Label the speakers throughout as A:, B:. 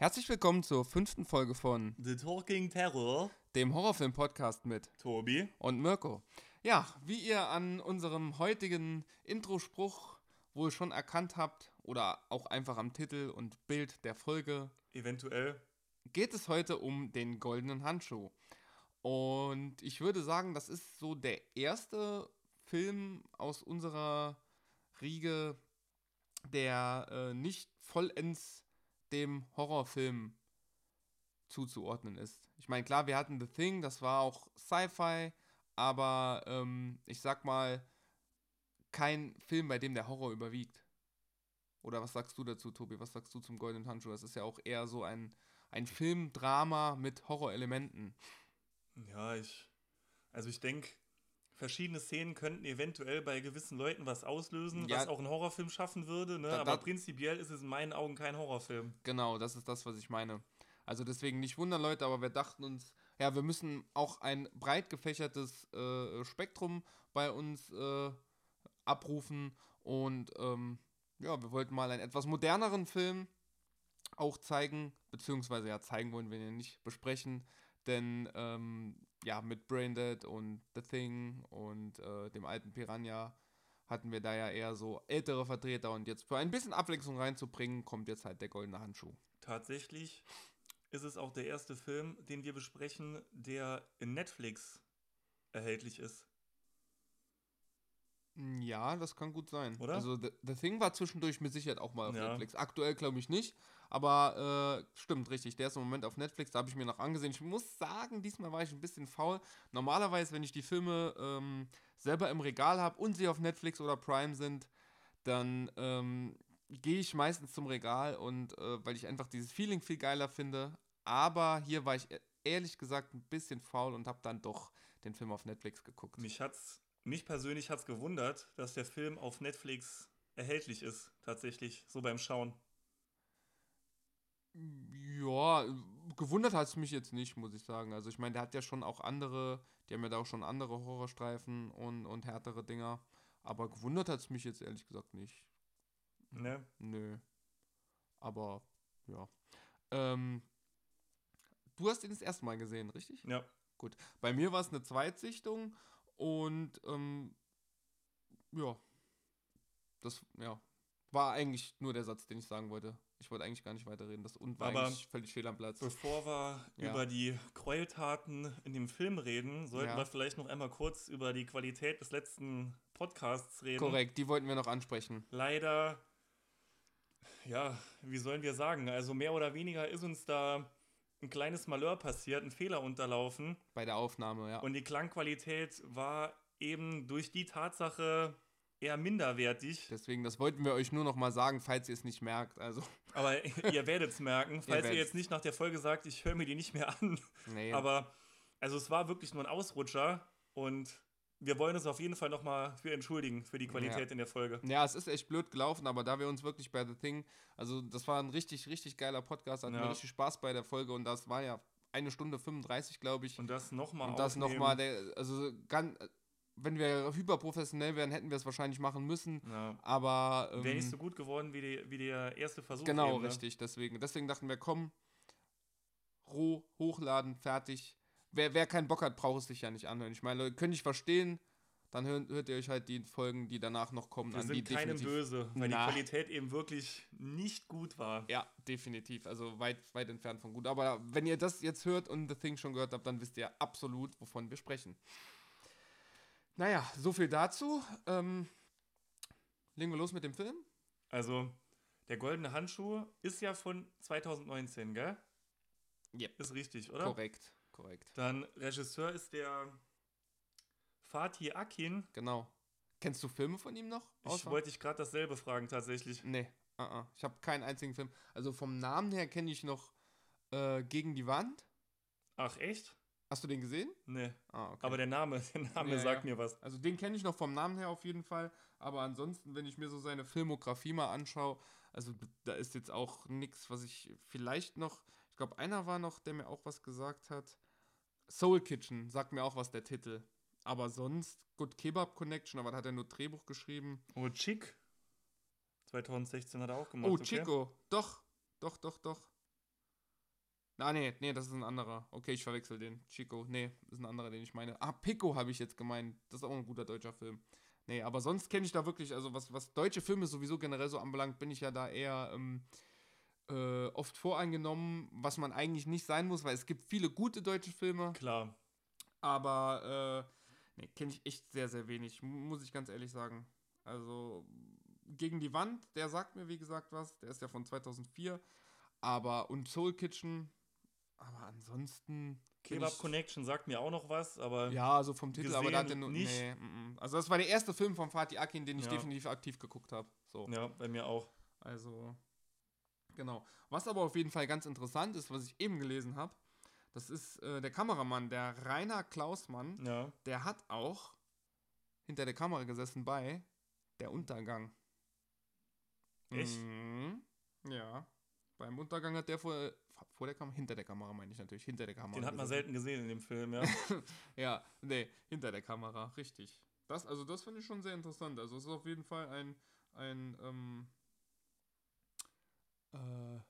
A: Herzlich willkommen zur fünften Folge von
B: The Talking Terror.
A: dem Horrorfilm-Podcast mit
B: Tobi.
A: und Mirko. Ja, wie ihr an unserem heutigen Introspruch wohl schon erkannt habt oder auch einfach am Titel und Bild der Folge,
B: Eventuell.
A: geht es heute um den goldenen Handschuh. Und ich würde sagen, das ist so der erste Film aus unserer Riege, der äh, nicht vollends dem Horrorfilm zuzuordnen ist. Ich meine, klar, wir hatten The Thing, das war auch Sci-Fi, aber ähm, ich sag mal, kein Film, bei dem der Horror überwiegt. Oder was sagst du dazu, Tobi? Was sagst du zum Goldenen Handschuh? Das ist ja auch eher so ein, ein Filmdrama mit Horrorelementen.
B: Ja, ich. Also ich denke, verschiedene Szenen könnten eventuell bei gewissen Leuten was auslösen,
A: Ja.
B: was auch einen Horrorfilm schaffen würde, ne?
A: Da-
B: Aber
A: da-
B: prinzipiell ist es in meinen Augen kein Horrorfilm.
A: Genau, das ist das, was ich meine. Also deswegen nicht wundern, Leute, aber wir dachten uns, ja, wir müssen auch ein breit gefächertes äh, Spektrum bei uns äh, abrufen und ähm, ja, wir wollten mal einen etwas moderneren Film auch zeigen, beziehungsweise ja, zeigen wollen wir ihn nicht besprechen, denn ähm, ja, mit Braindead und The Thing und äh, dem alten Piranha hatten wir da ja eher so ältere Vertreter und jetzt für ein bisschen Abwechslung reinzubringen, kommt jetzt halt der goldene Handschuh.
B: Tatsächlich ist es auch der erste Film, den wir besprechen, der in Netflix erhältlich ist.
A: Ja, das kann gut sein.
B: Oder?
A: Also The, The Thing war zwischendurch mit Sicherheit auch mal auf
B: Ja.
A: Netflix. Aktuell glaube ich nicht, aber äh, stimmt, richtig. Der ist im Moment auf Netflix, da habe ich mir noch angesehen. Ich muss sagen, diesmal war ich ein bisschen faul. Normalerweise, wenn ich die Filme ähm, selber im Regal habe und sie auf Netflix oder Prime sind, dann ähm, gehe ich meistens zum Regal und äh, weil ich einfach dieses Feeling viel geiler finde. Aber hier war ich e- ehrlich gesagt ein bisschen faul und habe dann doch den Film auf Netflix geguckt.
B: Mich hat's, mich persönlich hat's gewundert, dass der Film auf Netflix erhältlich ist, tatsächlich, so beim Schauen.
A: Ja, gewundert hat es mich jetzt nicht, muss ich sagen. Also ich meine, der hat ja schon auch andere, die haben ja da auch schon andere Horrorstreifen und, und härtere Dinger. Aber gewundert hat es mich jetzt ehrlich gesagt nicht.
B: Ne?
A: Nö. Aber ja. Ähm, du hast ihn das erste Mal gesehen, richtig?
B: Ja.
A: Gut. Bei mir war es eine Zweitsichtung und ähm, ja. Das, ja. War eigentlich nur der Satz, den ich sagen wollte. Ich wollte eigentlich gar nicht weiterreden. Das und war
B: Aber
A: völlig fehl am Platz.
B: Bevor wir
A: Ja.
B: über die Gräueltaten in dem Film reden, sollten
A: Ja.
B: wir vielleicht noch einmal kurz über die Qualität des letzten Podcasts reden.
A: Korrekt, die wollten wir noch ansprechen.
B: Leider, ja, wie sollen wir sagen? Also mehr oder weniger ist uns da ein kleines Malheur passiert, ein Fehler unterlaufen.
A: Bei der Aufnahme, ja.
B: Und die Klangqualität war eben durch die Tatsache eher minderwertig.
A: Deswegen, das wollten wir euch nur noch mal sagen, falls ihr es nicht merkt. Also,
B: Aber ihr werdet es merken, falls ihr,
A: werdet's.
B: jetzt nicht nach der Folge sagt, ich höre mir die nicht mehr an.
A: nee.
B: Aber also es war wirklich nur ein Ausrutscher und wir wollen uns auf jeden Fall nochmal für entschuldigen, für die Qualität
A: Ja.
B: in der Folge.
A: Ja, es ist echt blöd gelaufen, aber da wir uns wirklich bei The Thing, also das war ein richtig, richtig geiler Podcast, hatten
B: Ja.
A: wir richtig Spaß bei der Folge und das war ja eine Stunde 35, glaube ich.
B: Und das nochmal
A: Und das nochmal, also ganz, wenn wir hyperprofessionell wären, hätten wir es wahrscheinlich machen müssen,
B: Ja.
A: aber ähm,
B: Wäre nicht so gut geworden wie, die, wie der erste Versuch.
A: genau,
B: eben, ne?
A: richtig, deswegen. Deswegen dachten wir, komm, roh, hochladen, fertig. Wer, wer keinen Bock hat, braucht es sich ja nicht anhören. Ich meine, Leute, könnte ich verstehen, dann hört, hört ihr euch halt die Folgen, die danach noch kommen,
B: Wir
A: an, die
B: sind keinem böse, weil
A: Na.
B: die Qualität eben wirklich nicht gut war.
A: Ja, definitiv. Also weit, weit entfernt von gut. Aber wenn ihr das jetzt hört und The Thing schon gehört habt, dann wisst ihr absolut, wovon wir sprechen. Naja, so viel dazu. Ähm, legen wir los mit dem Film?
B: Also, der goldene Handschuh ist ja von 2019, gell?
A: Yep.
B: Ist richtig, oder?
A: Korrekt, korrekt.
B: Dann Regisseur ist der Fatih Akin.
A: Genau. Kennst du Filme von ihm noch?
B: Ich
A: Außer-
B: wollte dich gerade dasselbe fragen, tatsächlich.
A: Nee, uh -uh. ich habe keinen einzigen Film. Also vom Namen her kenne ich noch äh, Gegen die Wand.
B: Ach, echt?
A: Hast du den gesehen?
B: Nee.
A: Ah, okay.
B: Aber der Name, der Name
A: Ja,
B: sagt
A: ja.
B: mir was.
A: Also den kenne ich noch vom Namen her auf jeden Fall. Aber ansonsten, wenn ich mir so seine Filmografie mal anschaue, also da ist jetzt auch nichts, was ich vielleicht noch. Ich glaube, einer war noch, der mir auch was gesagt hat. Soul Kitchen sagt mir auch was der Titel. Aber sonst, gut, Kebab Connection, aber da hat er nur Drehbuch geschrieben.
B: Oh, Chick. 2016 hat er auch gemacht.
A: Oh,
B: okay?
A: Chico. Doch, doch, doch, doch. Ah, nee, nee, das ist ein anderer. Okay, ich verwechsel den. Chico, nee, ist ein anderer, den ich meine. Ah, Pico habe ich jetzt gemeint. Das ist auch ein guter deutscher Film. Nee, aber sonst kenne ich da wirklich, also was, was deutsche Filme sowieso generell so anbelangt, bin ich ja da eher ähm, äh, oft voreingenommen, was man eigentlich nicht sein muss, weil es gibt viele gute deutsche Filme.
B: Klar.
A: Aber äh, nee, kenne ich echt sehr, sehr wenig, muss ich ganz ehrlich sagen. Also gegen die Wand, der sagt mir, wie gesagt, was. Der ist ja von 2004. Aber und Soul Kitchen, aber ansonsten.
B: Kebab Connection sagt mir auch noch was, aber.
A: Ja, also vom Titel, aber da hat der nur. Nicht. Nee, m -m. Also, das war der erste Film von Fatih Akin, den ich ja. definitiv aktiv geguckt habe. So.
B: Ja, bei mir auch.
A: Also. Genau. Was aber auf jeden Fall ganz interessant ist, was ich eben gelesen habe, das ist äh, der Kameramann, der Rainer Klausmann.
B: Ja.
A: Der hat auch hinter der Kamera gesessen bei Der Untergang.
B: Echt?
A: Mhm. Ja. Beim Untergang hat der vor, vor der Kamera, hinter der Kamera meine ich natürlich, hinter der Kamera.
B: Den hat man selten gesehen in dem Film, ja.
A: ja, nee, hinter der Kamera, richtig. Das, also das finde ich schon sehr interessant. Also es ist auf jeden Fall ein, ein, ähm, äh,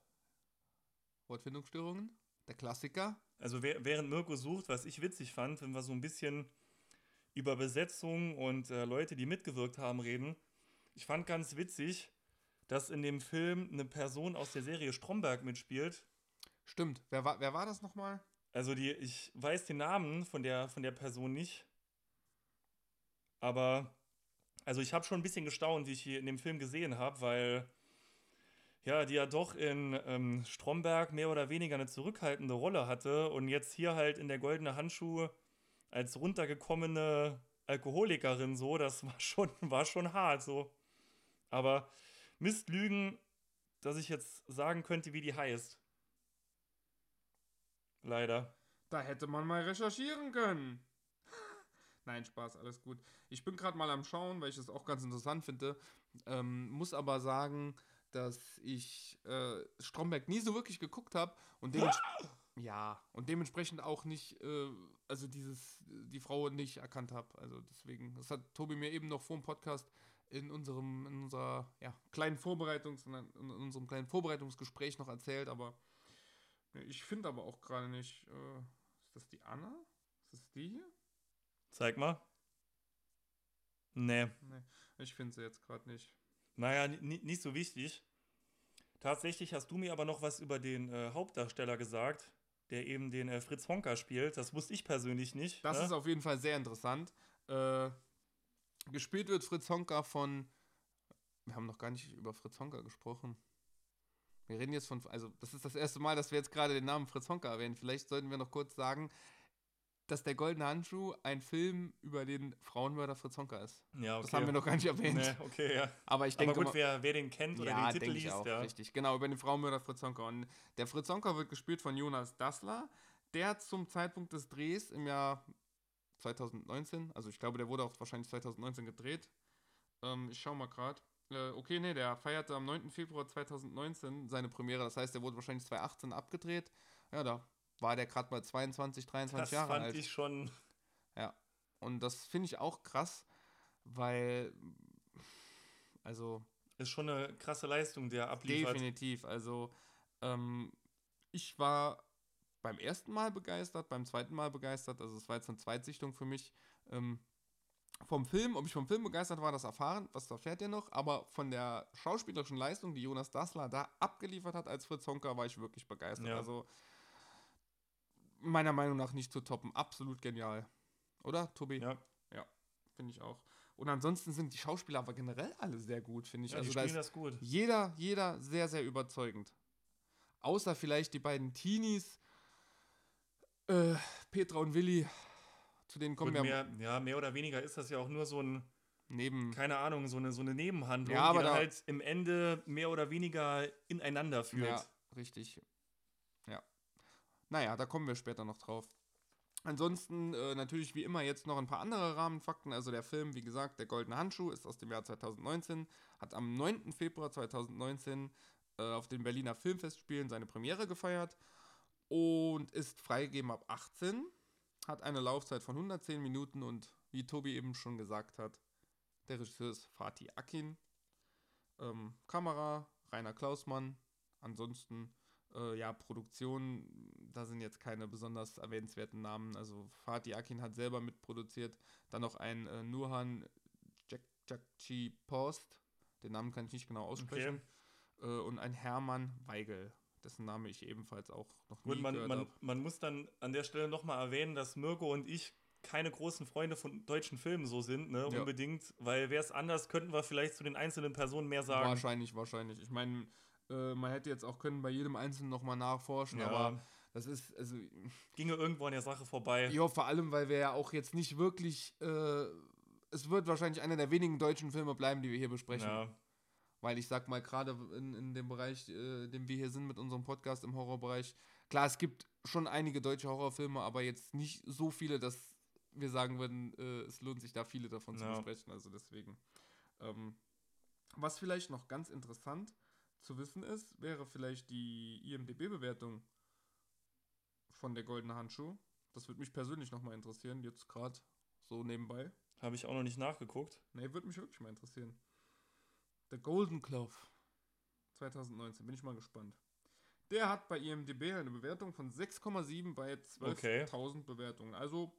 A: Wortfindungsstörungen, der Klassiker.
B: Also während Mirko sucht, was ich witzig fand, wenn wir so ein bisschen über Besetzung und äh, Leute, die mitgewirkt haben, reden. Ich fand ganz witzig, dass in dem Film eine Person aus der Serie Stromberg mitspielt.
A: Stimmt. Wer war, wer war das nochmal?
B: Also die, ich weiß den Namen von der, von der Person nicht. Aber, also ich habe schon ein bisschen gestaunt, wie ich hier in dem Film gesehen habe, weil ja, die ja doch in ähm, Stromberg mehr oder weniger eine zurückhaltende Rolle hatte und jetzt hier halt in der goldene Handschuh als runtergekommene Alkoholikerin so, das war schon, war schon hart so. Aber Mist lügen, dass ich jetzt sagen könnte, wie die heißt. Leider.
A: Da hätte man mal recherchieren können. Nein, Spaß, alles gut. Ich bin gerade mal am Schauen, weil ich das auch ganz interessant finde. Ähm, muss aber sagen, dass ich äh, Stromberg nie so wirklich geguckt habe und dementsprechend ja und dementsprechend auch nicht, äh, also dieses die Frau nicht erkannt habe. Also deswegen, das hat Tobi mir eben noch vor dem Podcast in unserem, in unserer ja, kleinen Vorbereitungs, in unserem kleinen Vorbereitungsgespräch noch erzählt, aber ich finde aber auch gerade nicht. Äh, ist das die Anna? Ist das die hier?
B: Zeig mal. Nee.
A: Nee, ich finde sie jetzt gerade nicht.
B: Naja, nicht so wichtig. Tatsächlich hast du mir aber noch was über den äh, Hauptdarsteller gesagt, der eben den äh, Fritz Honka spielt. Das wusste ich persönlich nicht.
A: Das ne? ist auf jeden Fall sehr interessant. Äh, Gespielt wird Fritz Honka von. Wir haben noch gar nicht über Fritz Honka gesprochen. Wir reden jetzt von. Also, das ist das erste Mal, dass wir jetzt gerade den Namen Fritz Honka erwähnen. Vielleicht sollten wir noch kurz sagen, dass der Goldene Handschuh ein Film über den Frauenmörder Fritz Honka ist.
B: Ja, okay.
A: Das haben wir noch gar nicht erwähnt.
B: Nee, okay, ja.
A: Aber ich denke.
B: Aber gut, wer, wer den kennt oder ja, den Titel liest,
A: auch,
B: ja.
A: Richtig, genau, über den Frauenmörder Fritz Honka. Und der Fritz Honka wird gespielt von Jonas Dassler, der zum Zeitpunkt des Drehs im Jahr 2019. Also ich glaube, der wurde auch wahrscheinlich 2019 gedreht. Ähm, ich schau mal gerade. Äh, okay, nee, der feierte am 9. Februar 2019 seine Premiere. Das heißt, der wurde wahrscheinlich 2018 abgedreht. Ja, da war der gerade mal 22, 23
B: das
A: Jahre alt.
B: Das fand ich schon.
A: Ja. Und das finde ich auch krass, weil. Also.
B: Ist schon eine krasse Leistung, der abliefert.
A: Definitiv. Also, ähm, ich war beim ersten Mal begeistert, beim zweiten Mal begeistert. Also es war jetzt eine Zweitsichtung für mich. Ähm, vom Film, ob ich vom Film begeistert war, das erfahren, was erfährt ihr noch, aber von der schauspielerischen Leistung, die Jonas Dassler da abgeliefert hat als Fritz Honka, war ich wirklich begeistert. Ja. Also meiner Meinung nach nicht zu toppen. Absolut genial. Oder, Tobi?
B: Ja.
A: Ja, finde ich auch. Und ansonsten sind die Schauspieler aber generell alle sehr gut, finde ich.
B: Ja,
A: also
B: die spielen da das gut.
A: Jeder, jeder sehr, sehr überzeugend. Außer vielleicht die beiden Teenies, äh, Petra und Willi, zu denen kommen
B: Gut,
A: wir.
B: Mehr, ja, mehr oder weniger ist das ja auch nur so ein.
A: Neben.
B: Keine Ahnung, so eine, so eine Nebenhandlung,
A: ja, aber
B: die
A: da,
B: halt im Ende mehr oder weniger ineinander führt.
A: Ja, richtig. Ja. Naja, da kommen wir später noch drauf. Ansonsten äh, natürlich wie immer jetzt noch ein paar andere Rahmenfakten. Also der Film, wie gesagt, Der Goldene Handschuh ist aus dem Jahr 2019, hat am 9. Februar 2019 äh, auf den Berliner Filmfestspielen seine Premiere gefeiert und ist freigegeben ab 18, hat eine Laufzeit von 110 Minuten und wie Tobi eben schon gesagt hat, der Regisseur ist Fatih Akin. Ähm, Kamera Rainer Klausmann. Ansonsten Äh, ja, Produktion, da sind jetzt keine besonders erwähnenswerten Namen. Also Fatih Akin hat selber mitproduziert. Dann noch ein äh, Nurhan Jakci Post, den Namen kann ich nicht genau aussprechen. Okay. Äh, und ein Hermann Weigel, dessen Name ich ebenfalls auch noch
B: Gut, nie man, gehört man, man muss dann an der Stelle nochmal erwähnen, dass Mirko und ich keine großen Freunde von deutschen Filmen so sind, ne, ja. unbedingt, weil wäre es anders, könnten wir vielleicht zu den einzelnen Personen mehr sagen.
A: Wahrscheinlich, wahrscheinlich. Ich meine, äh, man hätte jetzt auch können bei jedem Einzelnen nochmal nachforschen, ja. aber das ist, also.
B: Ginge irgendwo an der Sache vorbei.
A: Ja, vor allem, weil wir ja auch jetzt nicht wirklich. Äh, es wird wahrscheinlich einer der wenigen deutschen Filme bleiben, die wir hier besprechen. Ja. Weil ich sag mal, gerade in, in dem Bereich, äh, in dem wir hier sind mit unserem Podcast im Horrorbereich, klar, es gibt schon einige deutsche Horrorfilme, aber jetzt nicht so viele, dass wir sagen würden, äh, es lohnt sich da viele davon ja. zu besprechen. Also deswegen. Ähm, was vielleicht noch ganz interessant zu wissen ist, wäre vielleicht die IMDB-Bewertung von der Goldene Handschuh. Das würde mich persönlich nochmal interessieren, jetzt gerade so nebenbei.
B: Habe ich auch noch nicht nachgeguckt.
A: Nee, würde mich wirklich mal interessieren. The Golden Glove 2019, bin ich mal gespannt. Der hat bei IMDb eine Bewertung von 6,7 bei 12.000 okay. Bewertungen. Also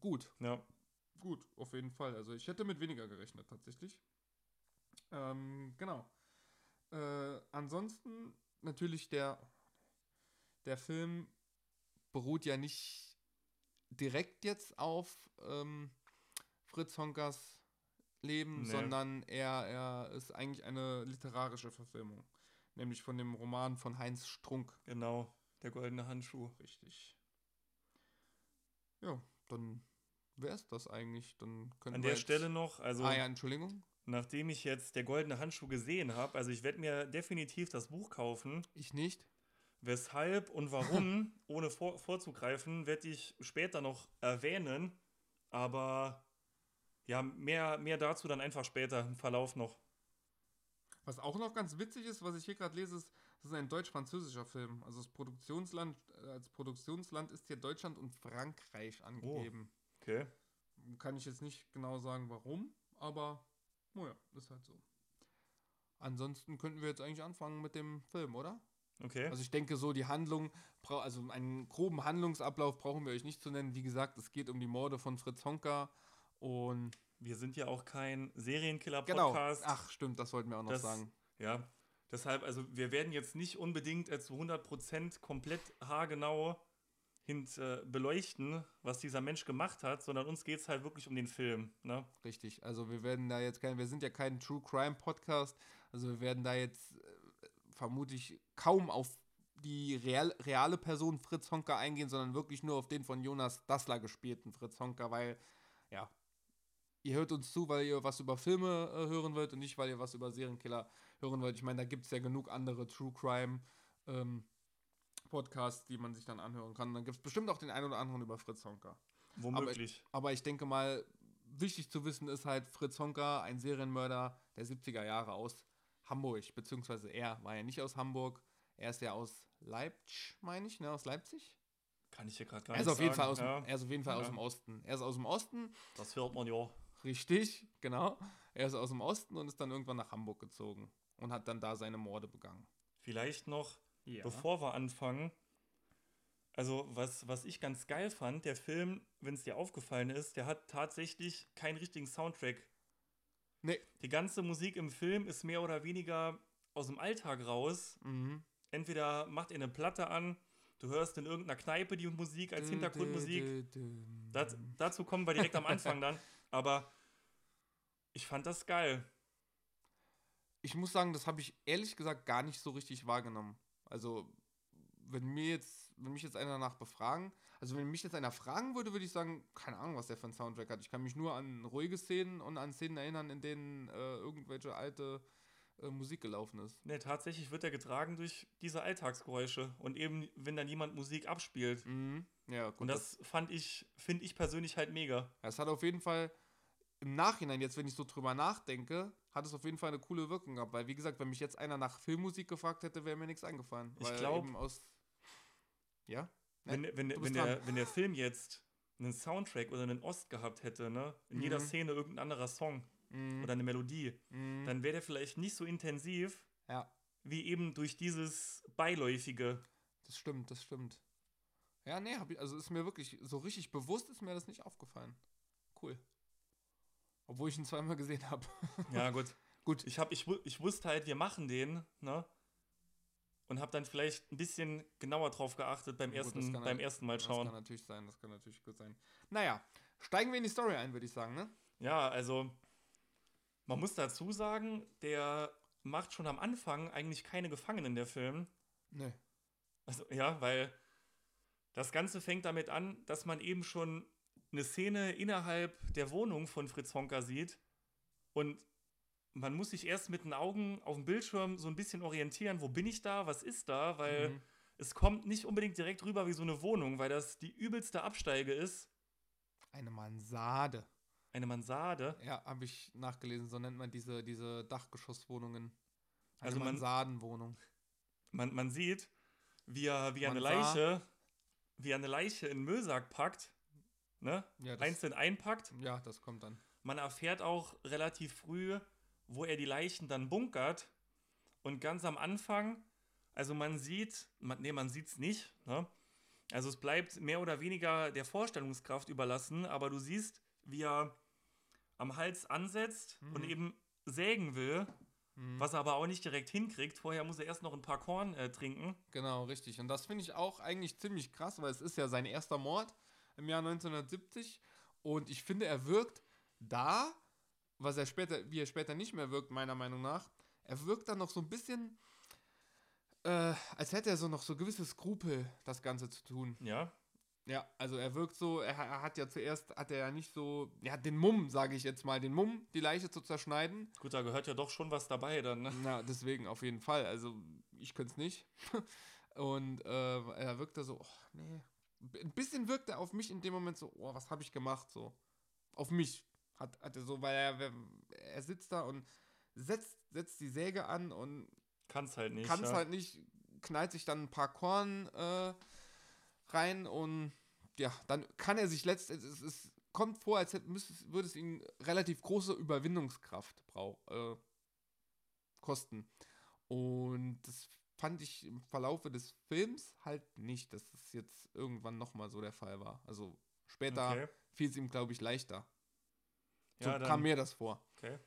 A: gut.
B: Ja.
A: Gut, auf jeden Fall. Also ich hätte mit weniger gerechnet tatsächlich. Ähm, genau. Äh, ansonsten natürlich der, der Film beruht ja nicht direkt jetzt auf ähm, Fritz Honkers Leben, nee. sondern er, er ist eigentlich eine literarische Verfilmung. Nämlich von dem Roman von Heinz Strunk.
B: Genau, der goldene Handschuh.
A: Richtig. Ja, dann wäre es das eigentlich. Dann
B: An der Stelle noch, also.
A: Ah ja, Entschuldigung.
B: Nachdem ich jetzt der goldene Handschuh gesehen habe, also ich werde mir definitiv das Buch kaufen.
A: Ich nicht.
B: Weshalb und warum, ohne vor, vorzugreifen, werde ich später noch erwähnen. Aber ja, mehr, mehr dazu dann einfach später im Verlauf noch.
A: Was auch noch ganz witzig ist, was ich hier gerade lese, ist, das ist ein deutsch-französischer Film. Also das Produktionsland, äh, als Produktionsland ist hier Deutschland und Frankreich angegeben.
B: Oh, okay.
A: Kann ich jetzt nicht genau sagen, warum, aber naja, ist halt so. Ansonsten könnten wir jetzt eigentlich anfangen mit dem Film, oder?
B: Okay.
A: Also ich denke so, die Handlung, also einen groben Handlungsablauf brauchen wir euch nicht zu nennen. Wie gesagt, es geht um die Morde von Fritz Honka und...
B: Wir sind ja auch kein Serienkiller-Podcast.
A: Genau. Ach, stimmt, das wollten wir auch noch
B: das,
A: sagen.
B: Ja, deshalb, also wir werden jetzt nicht unbedingt zu 100% komplett haargenau hint, äh, beleuchten, was dieser Mensch gemacht hat, sondern uns geht es halt wirklich um den Film. Ne?
A: Richtig, also wir werden da jetzt kein, wir sind ja kein True Crime Podcast, also wir werden da jetzt äh, vermutlich kaum auf die real, reale Person Fritz Honka eingehen, sondern wirklich nur auf den von Jonas Dassler gespielten Fritz Honka, weil, ja, ihr hört uns zu, weil ihr was über Filme äh, hören wollt und nicht, weil ihr was über Serienkiller hören wollt. Ich meine, da gibt es ja genug andere True Crime ähm, Podcasts, die man sich dann anhören kann. Dann gibt es bestimmt auch den einen oder anderen über Fritz Honka.
B: Womöglich.
A: Aber, aber ich denke mal, wichtig zu wissen ist halt Fritz Honka, ein Serienmörder der 70er Jahre aus Hamburg, beziehungsweise er war ja nicht aus Hamburg, er ist ja aus Leipzig, meine ich, ne, aus Leipzig.
B: Kann ich hier gerade gar
A: er
B: nicht
A: auf jeden
B: sagen.
A: Fall aus, ja. Er ist auf jeden Fall ja. aus dem Osten. Er ist aus dem Osten.
B: Das hört man ja.
A: Richtig, genau. Er ist aus dem Osten und ist dann irgendwann nach Hamburg gezogen und hat dann da seine Morde begangen.
B: Vielleicht noch ja. bevor wir anfangen, also was, was ich ganz geil fand, der Film, wenn es dir aufgefallen ist, der hat tatsächlich keinen richtigen Soundtrack.
A: Nee.
B: Die ganze Musik im Film ist mehr oder weniger aus dem Alltag raus.
A: Mhm.
B: Entweder macht ihr eine Platte an, du hörst in irgendeiner Kneipe die Musik als Hintergrundmusik. Das, dazu kommen wir direkt am Anfang dann. Aber ich fand das geil.
A: Ich muss sagen, das habe ich ehrlich gesagt gar nicht so richtig wahrgenommen. Also, wenn mir jetzt, wenn mich jetzt einer danach befragen, also wenn mich jetzt einer fragen würde, würde ich sagen, keine Ahnung, was der für einen Soundtrack hat. Ich kann mich nur an ruhige Szenen und an Szenen erinnern, in denen äh, irgendwelche alte äh, Musik gelaufen ist.
B: Ne, tatsächlich wird er getragen durch diese Alltagsgeräusche und eben, wenn dann jemand Musik abspielt.
A: Mhm. Ja,
B: gut. Und das, das fand ich, finde ich persönlich halt mega.
A: Es hat auf jeden Fall im Nachhinein, jetzt wenn ich so drüber nachdenke, hat es auf jeden Fall eine coole Wirkung gehabt. Weil, wie gesagt, wenn mich jetzt einer nach Filmmusik gefragt hätte, wäre mir nichts eingefallen.
B: Ich glaube.
A: Ja?
B: Wenn, ne? wenn, wenn, der, wenn der Film jetzt einen Soundtrack oder einen Ost gehabt hätte, ne? In mhm. jeder Szene irgendein anderer Song mhm. oder eine Melodie, mhm. dann wäre der vielleicht nicht so intensiv.
A: Ja.
B: wie eben durch dieses Beiläufige.
A: Das stimmt, das stimmt. Ja, nee, hab ich, also ist mir wirklich, so richtig bewusst ist mir das nicht aufgefallen. Cool. Obwohl ich ihn zweimal gesehen habe.
B: Ja, gut. gut. Ich, hab, ich, ich wusste halt, wir machen den, ne? Und habe dann vielleicht ein bisschen genauer drauf geachtet beim, ersten, gut, beim ersten Mal schauen.
A: Das kann natürlich sein, das kann natürlich gut sein. Naja, steigen wir in die Story ein, würde ich sagen, ne?
B: Ja, also man muss dazu sagen, der macht schon am Anfang eigentlich keine Gefangenen, der Film.
A: Nee.
B: Also, ja, weil das Ganze fängt damit an, dass man eben schon eine Szene innerhalb der Wohnung von Fritz Honka sieht und man muss sich erst mit den Augen auf dem Bildschirm so ein bisschen orientieren, wo bin ich da, was ist da, weil mhm. es kommt nicht unbedingt direkt rüber wie so eine Wohnung, weil das die übelste Absteige ist.
A: Eine Mansarde.
B: Eine Mansarde?
A: Ja, habe ich nachgelesen, so nennt man diese, diese Dachgeschosswohnungen. Eine also Mansardenwohnung.
B: Man, man sieht, wie er, wie er eine Leiche, wie er eine Leiche in Müllsack packt, ne? Ja, einzeln einpackt.
A: Ja, das kommt dann.
B: Man erfährt auch relativ früh, wo er die Leichen dann bunkert. Und ganz am Anfang, also man sieht, man, nee, man sieht es nicht, ne? Also es bleibt mehr oder weniger der Vorstellungskraft überlassen, aber du siehst, wie er am Hals ansetzt mhm. und eben sägen will, mhm. was er aber auch nicht direkt hinkriegt. Vorher muss er erst noch ein paar Korn äh, trinken.
A: Genau, richtig. Und das finde ich auch eigentlich ziemlich krass, weil es ist ja sein erster Mord im Jahr 1970 und ich finde, er wirkt da was er später, wie er später nicht mehr wirkt, meiner Meinung nach, er wirkt dann noch so ein bisschen, äh, als hätte er so noch so gewisse Skrupel, das Ganze zu tun.
B: Ja.
A: Ja, also er wirkt so, er, er hat ja zuerst, hat er ja nicht so, ja, den Mumm, sage ich jetzt mal, den Mumm, die Leiche zu zerschneiden.
B: Gut, da gehört ja doch schon was dabei dann, ne?
A: Na, deswegen auf jeden Fall. Also, ich könnte es nicht. Und äh, er wirkte so, oh, nee. Ein bisschen wirkt er auf mich in dem Moment so, oh, was habe ich gemacht, so. Auf mich, hat, hat er so, weil er, er sitzt da und setzt, setzt die Säge an und
B: kann es halt nicht.
A: Kann es ja. halt nicht, knallt sich dann ein paar Korn äh, rein und ja, dann kann er sich letztendlich, es, es kommt vor, als hätte, müsste, würde es ihm relativ große Überwindungskraft brauch, äh, kosten. Und das fand ich im Verlaufe des Films halt nicht, dass es jetzt irgendwann nochmal so der Fall war. Also später okay. fiel es ihm, glaube ich, leichter. So ja, dann, kam mir das vor.
B: Okay.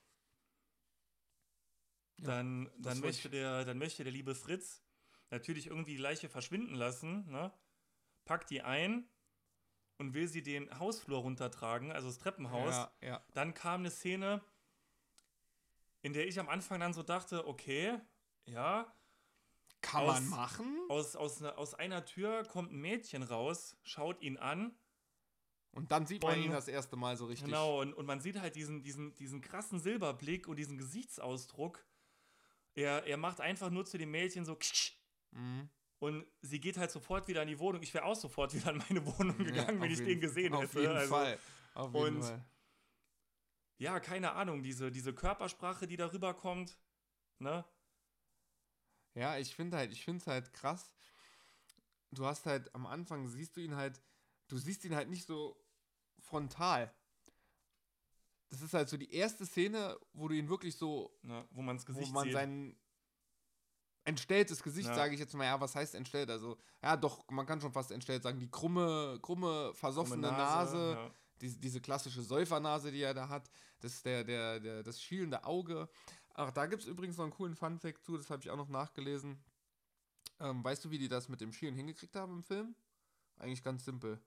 B: Dann, ja, dann, möchte der, dann möchte der liebe Fritz natürlich irgendwie die Leiche verschwinden lassen, ne? packt die ein und will sie den Hausflur runtertragen, also das Treppenhaus.
A: Ja, ja.
B: Dann kam eine Szene, in der ich am Anfang dann so dachte, okay, ja.
A: Kann aus, man machen?
B: Aus, aus, aus einer Tür kommt ein Mädchen raus, schaut ihn an
A: und dann sieht man und, ihn das erste Mal so richtig.
B: Genau, und, und man sieht halt diesen, diesen, diesen krassen Silberblick und diesen Gesichtsausdruck. Er, er macht einfach nur zu dem Mädchen so mhm. und sie geht halt sofort wieder in die Wohnung. Ich wäre auch sofort wieder in meine Wohnung gegangen, ja, wenn ich den gesehen
A: auf
B: hätte.
A: Jeden also, Fall. Auf jeden und Fall.
B: ja, keine Ahnung, diese, diese Körpersprache, die darüber kommt, ne?
A: Ja, ich finde halt, ich finde es halt krass. Du hast halt am Anfang siehst du ihn halt du siehst ihn halt nicht so frontal. Das ist halt so die erste Szene, wo du ihn wirklich so,
B: ja, wo, man's Gesicht
A: wo man
B: sieht.
A: sein entstelltes Gesicht, ja. sage ich jetzt mal, ja, was heißt entstellt? Also, ja, doch, man kann schon fast entstellt sagen, die krumme, krumme, versoffene krumme Nase, Nase ja. die, diese klassische Säufernase, die er da hat, das der, der, der, das schielende Auge. Ach, da gibt es übrigens noch einen coolen Funfact zu, das habe ich auch noch nachgelesen. Ähm, weißt du, wie die das mit dem Schielen hingekriegt haben im Film? Eigentlich ganz simpel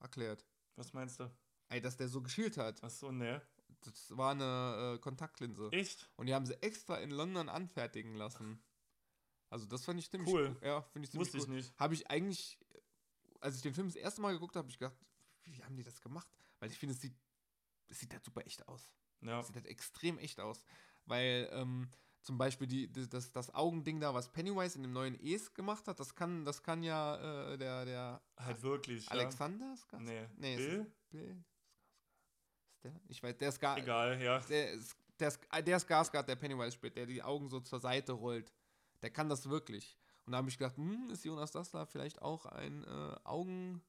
A: erklärt.
B: Was meinst du?
A: Ey, dass der so geschielt hat.
B: Ach so, ne.
A: Das war eine äh, Kontaktlinse.
B: Echt?
A: Und die haben sie extra in London anfertigen lassen. Also das fand ich ziemlich
B: cool.
A: Ja, finde ich ziemlich
B: Wusste cool. ich nicht.
A: Habe ich eigentlich, als ich den Film das erste Mal geguckt habe, habe ich gedacht, wie haben die das gemacht? Weil ich finde, es sieht, es sieht halt super echt aus.
B: Ja.
A: Es sieht halt extrem echt aus. Weil, ähm, zum Beispiel die, das, das Augending da, was Pennywise in dem neuen Es gemacht hat, das kann, das kann ja äh, der, der
B: halt wirklich.
A: Alexander ja.
B: Nee.
A: nee
B: Bill?
A: Bill Ist der? Ich weiß, der Skar
B: Egal, ja.
A: Der, der, der Skarsgård, der Pennywise spielt, der die Augen so zur Seite rollt, der kann das wirklich. Und da habe ich gedacht, hm, ist Jonas Dassler vielleicht auch ein äh, Augen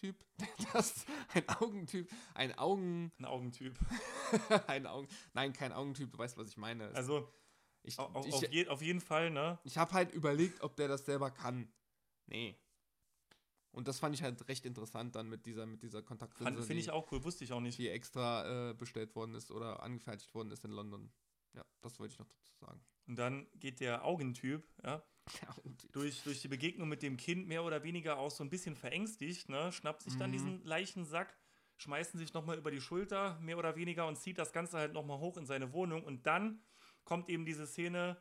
A: Typ. Das ein Augentyp. Ein Augen.
B: Ein Augentyp.
A: ein Augen. Nein, kein Augentyp. Du weißt, was ich meine.
B: Also,
A: Ich,
B: Au- au-
A: ich,
B: auf, je, auf jeden Fall, ne?
A: ich habe halt überlegt, ob der das selber kann. Nee. Und das fand ich halt recht interessant dann mit dieser, mit dieser Kontaktlinse,
B: Finde ich auch cool, wusste ich auch nicht.
A: die extra äh, bestellt worden ist oder angefertigt worden ist in London. Ja, das wollte ich noch dazu sagen.
B: Und dann geht der Augentyp, ja, durch, durch die Begegnung mit dem Kind mehr oder weniger auch so ein bisschen verängstigt, ne? Schnappt sich dann
A: Mhm.
B: diesen Leichensack, schmeißt ihn sich nochmal über die Schulter, mehr oder weniger, und zieht das Ganze halt nochmal hoch in seine Wohnung. Und dann kommt eben diese Szene,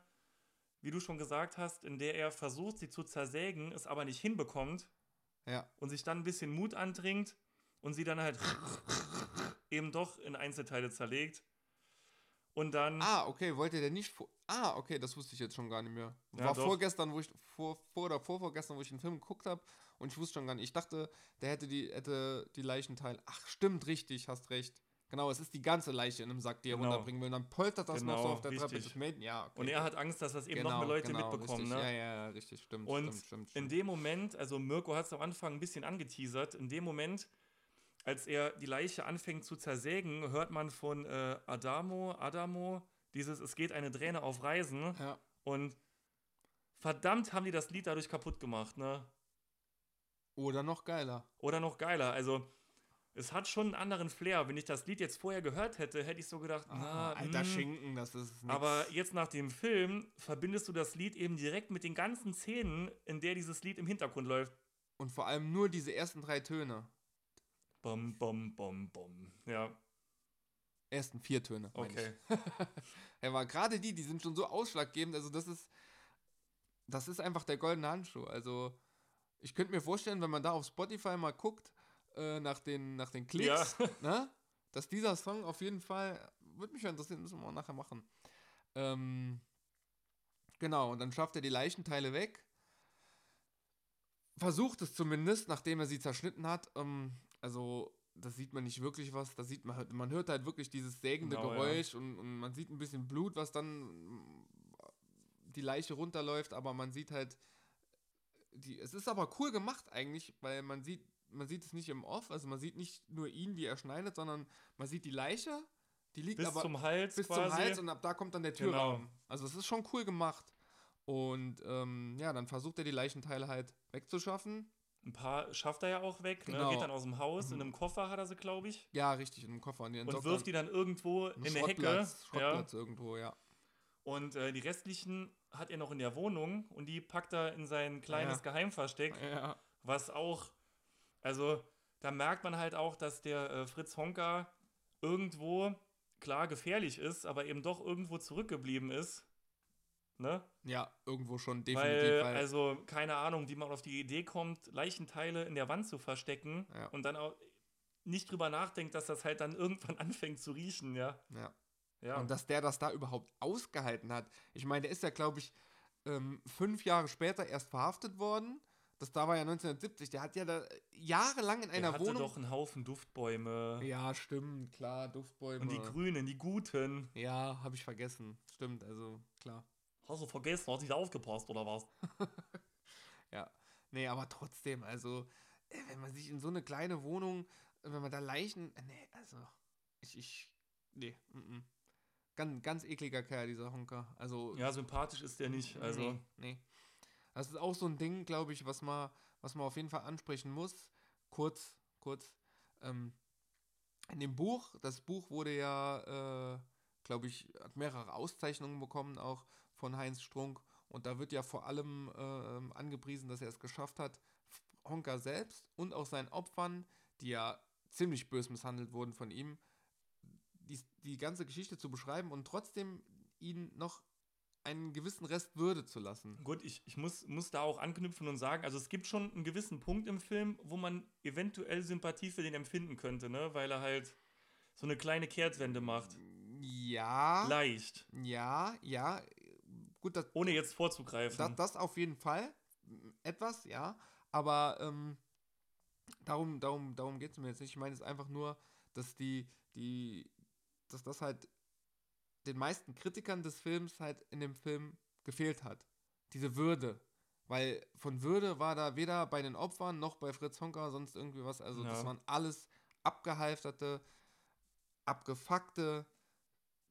B: wie du schon gesagt hast, in der er versucht, sie zu zersägen, es aber nicht hinbekommt
A: ja,
B: und sich dann ein bisschen Mut andringt und sie dann halt eben doch in Einzelteile zerlegt. Und dann.
A: Ah, okay, wollte der nicht vor. Ah, okay, das wusste ich jetzt schon gar nicht mehr.
B: Ja,
A: War
B: doch.
A: vorgestern, wo ich vor, vor oder vorvorgestern, wo ich den Film geguckt habe und ich wusste schon gar nicht. Ich dachte, der hätte die, hätte die Leichenteile. Ach, stimmt, richtig, hast recht. Genau, es ist die ganze Leiche in einem Sack, die er
B: Genau.
A: runterbringen will. Und dann poltert das noch so
B: Genau,
A: auf der Treppe.
B: richtig.
A: Das Mädchen, ja, okay.
B: Und er hat Angst, dass das eben
A: Genau,
B: noch mehr Leute
A: genau,
B: mitbekommen.
A: richtig.
B: Ne?
A: Ja, ja, ja, richtig, stimmt,
B: Und
A: stimmt, stimmt,
B: In
A: stimmt.
B: dem Moment, also Mirko hat es am Anfang ein bisschen angeteasert, in dem Moment, als er die Leiche anfängt zu zersägen, hört man von äh, Adamo, Adamo, dieses Es geht eine Träne auf Reisen.
A: Ja,
B: Und verdammt haben die das Lied dadurch kaputt gemacht, ne?
A: oder noch geiler.
B: Oder noch geiler, also es hat schon einen anderen Flair. Wenn ich das Lied jetzt vorher gehört hätte, hätte ich so gedacht,
A: Ah,
B: na,
A: alter
B: mh.
A: Schinken, das ist nix.
B: Aber jetzt nach dem Film verbindest du das Lied eben direkt mit den ganzen Szenen, in der dieses Lied im Hintergrund läuft.
A: Und vor allem nur diese ersten drei Töne.
B: Bom, bom, bom, bom. Ja,
A: Ersten vier Töne.
B: okay.
A: Ja, aber gerade die, die sind schon so ausschlaggebend. Also das ist, das ist einfach der goldene Handschuh. Also ich könnte mir vorstellen, wenn man da auf Spotify mal guckt äh, nach den nach den Klicks, ne, dass dieser Song auf jeden Fall würde mich ja interessieren, müssen wir auch nachher machen. Ähm, genau. Und dann schafft er die Leichenteile weg. Versucht es zumindest, nachdem er sie zerschnitten hat. Ähm, also das sieht man nicht wirklich was. Da sieht man, halt- man hört halt wirklich dieses sägende
B: Genau, ja.
A: Geräusch und, und man sieht ein bisschen Blut, was dann mm, die Leiche runterläuft, aber man sieht halt, die, es ist aber cool gemacht eigentlich, weil man sieht, man sieht es nicht im Off, also man sieht nicht nur ihn, wie er schneidet, sondern man sieht die Leiche, die liegt
B: Bis
A: aber
B: zum Hals
A: bis
B: quasi.
A: zum Hals und ab da kommt dann der Türrahmen.
B: Genau.
A: Also es ist schon cool gemacht. Und ähm, ja, dann versucht er die Leichenteile halt wegzuschaffen.
B: Ein paar schafft er ja auch weg, ne?
A: Genau.
B: geht dann aus dem Haus, in einem Koffer hat er sie, glaube ich,
A: Ja, richtig, in den Koffer. Und,
B: und wirft die dann irgendwo in der Hecke.
A: Schrottplatz,
B: Ja.
A: Irgendwo, ja.
B: Und äh, die restlichen hat er noch in der Wohnung und die packt er in sein kleines
A: Ja.
B: Geheimversteck,
A: Ja,
B: was auch, also da merkt man halt auch, dass der äh, Fritz Honka irgendwo klar gefährlich ist, aber eben doch irgendwo zurückgeblieben ist. Ne?
A: ja irgendwo schon definitiv.
B: Weil,
A: Weil,
B: also, keine Ahnung, wie man auf die Idee kommt, Leichenteile in der Wand zu verstecken
A: Ja.
B: und dann auch nicht drüber nachdenkt, dass das halt dann irgendwann anfängt zu riechen, ja.
A: ja.
B: Ja,
A: Und dass der das da überhaupt ausgehalten hat. Ich meine, der ist ja, glaube ich, ähm, fünf Jahre später erst verhaftet worden. Das da war ja 1970. Der hat ja da jahrelang in
B: der
A: einer
B: hatte
A: Wohnung.
B: doch einen Haufen Duftbäume.
A: ja, stimmt, klar, Duftbäume.
B: Und die grünen, die guten.
A: Ja, habe ich vergessen. Stimmt, also klar.
B: Hast du vergessen, hast du nicht aufgepasst oder was?
A: Ja. Nee, aber trotzdem, also, äh, wenn man sich in so eine kleine Wohnung, äh, wenn man da Leichen. äh, Nee, also, ich, ich. Nee, mm, mm. Ganz, ganz ekliger Kerl, dieser Honker. Also,
B: Ja, sympathisch ist der nicht. Also,
A: Nee, nee. Das ist auch so ein Ding, glaube ich, was man, was man auf jeden Fall ansprechen muss. Kurz, kurz. Ähm, in dem Buch, das Buch wurde ja, äh, glaube ich, hat mehrere Auszeichnungen bekommen, auch von Heinz Strunk. Und da wird ja vor allem ähm, angepriesen, dass er es geschafft hat, Honka selbst und auch seinen Opfern, die ja ziemlich bös misshandelt wurden von ihm, die, die ganze Geschichte zu beschreiben und trotzdem ihnen noch einen gewissen Rest Würde zu lassen.
B: gut, ich, ich muss, muss da auch anknüpfen und sagen, also es gibt schon einen gewissen Punkt im Film, wo man eventuell Sympathie für den empfinden könnte, ne? Weil er halt so eine kleine Kehrtwende macht.
A: Ja,
B: Leicht.
A: ja, ja. Gut, das,
B: Ohne jetzt vorzugreifen.
A: das, das auf jeden Fall. Etwas, ja. Aber ähm, darum, darum, darum geht es mir jetzt nicht. Ich meine es einfach nur, dass die, die, dass das halt den meisten Kritikern des Films halt in dem Film gefehlt hat. Diese Würde. Weil von Würde war da weder bei den Opfern noch bei Fritz Honka sonst irgendwie was. Also das
B: Ja.
A: waren alles abgehalfterte, abgefuckte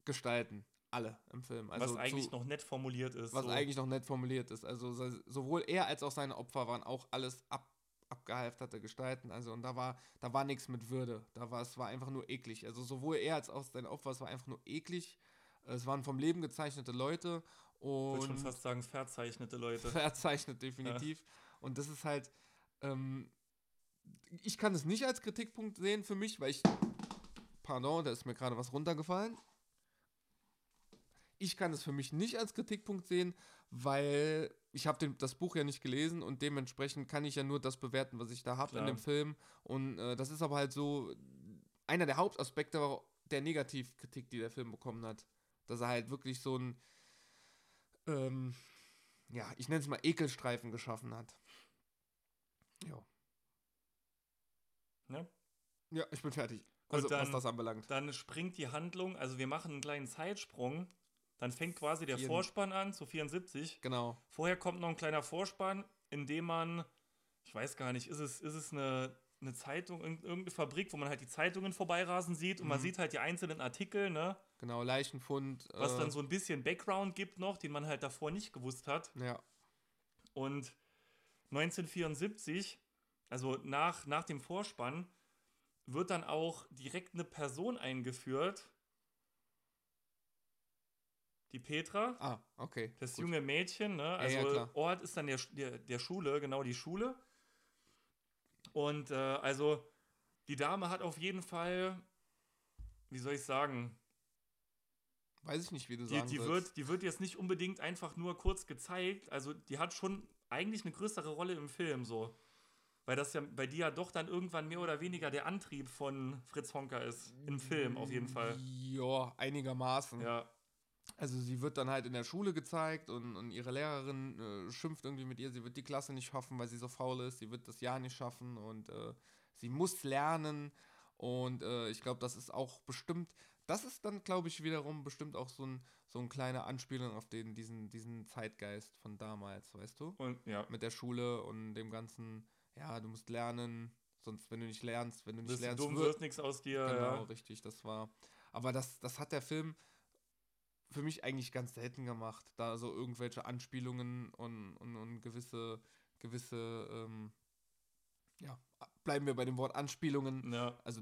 A: Gestalten. Alle im Film. Also
B: was eigentlich
A: zu,
B: noch nett formuliert ist.
A: Was
B: so.
A: eigentlich noch nett formuliert ist. Also sowohl er als auch seine Opfer waren auch alles ab, abgehalfterte Gestalten. Also und da war, da war nichts mit Würde. Da war es war einfach nur eklig. Also sowohl er als auch seine Opfer, es war einfach nur eklig. Es waren vom Leben gezeichnete Leute und. Ich
B: würde schon fast sagen, verzeichnete Leute.
A: Verzeichnet, definitiv. Ja. Und das ist halt. Ähm, ich kann es nicht als Kritikpunkt sehen für mich, weil ich. Pardon, da ist mir gerade was runtergefallen. Ich kann es für mich nicht als Kritikpunkt sehen, weil ich habe das Buch ja nicht gelesen und dementsprechend kann ich ja nur das bewerten, was ich da habe in dem Film. Und äh, das ist aber halt so einer der Hauptaspekte der Negativkritik, die der Film bekommen hat. Dass er halt wirklich so ein, ähm, ja, ich nenne es mal Ekelstreifen geschaffen hat. Ja.
B: Ne?
A: Ja, ich bin fertig.
B: Also, dann, was das anbelangt. Dann springt die Handlung, also wir machen einen kleinen Zeitsprung dann fängt quasi der Vier. Vorspann an zu 74.
A: Genau.
B: Vorher kommt noch ein kleiner Vorspann, in dem man, ich weiß gar nicht, ist es, ist es eine, eine Zeitung, irgendeine Fabrik, wo man halt die Zeitungen vorbeirasen sieht und mhm. man sieht halt die einzelnen Artikel, ne?
A: Genau, Leichenfund.
B: Was äh, dann so ein bisschen Background gibt noch, den man halt davor nicht gewusst hat.
A: Ja.
B: Und 1974, also nach, nach dem Vorspann, wird dann auch direkt eine Person eingeführt, die Petra.
A: Ah, okay.
B: Das gut. junge Mädchen, ne? Also ja, ja, Ort ist dann der, der, der Schule, genau die Schule. Und äh, also die Dame hat auf jeden Fall, wie soll ich sagen?
A: Weiß ich nicht, wie du
B: die,
A: sagen
B: die wird, die wird jetzt nicht unbedingt einfach nur kurz gezeigt. Also die hat schon eigentlich eine größere Rolle im Film so. Weil das ja bei dir ja doch dann irgendwann mehr oder weniger der Antrieb von Fritz Honker ist. Im Film auf jeden Fall.
A: Ja, einigermaßen.
B: Ja.
A: Also sie wird dann halt in der Schule gezeigt und, und ihre Lehrerin äh, schimpft irgendwie mit ihr, sie wird die Klasse nicht schaffen, weil sie so faul ist, sie wird das Jahr nicht schaffen und äh, sie muss lernen und äh, ich glaube, das ist auch bestimmt, das ist dann, glaube ich, wiederum bestimmt auch so ein, so ein kleine Anspielung auf den, diesen, diesen Zeitgeist von damals, weißt du?
B: Und, ja.
A: Mit der Schule und dem ganzen, ja, du musst lernen, sonst, wenn du nicht lernst, wenn du nicht
B: Bist
A: lernst,
B: dumm, wird nichts aus dir.
A: Genau, ja. richtig, das war, aber das, das hat der Film für mich eigentlich ganz selten gemacht, da so irgendwelche Anspielungen und, und, und gewisse, gewisse, ähm, ja, bleiben wir bei dem Wort Anspielungen.
B: Ja.
A: Also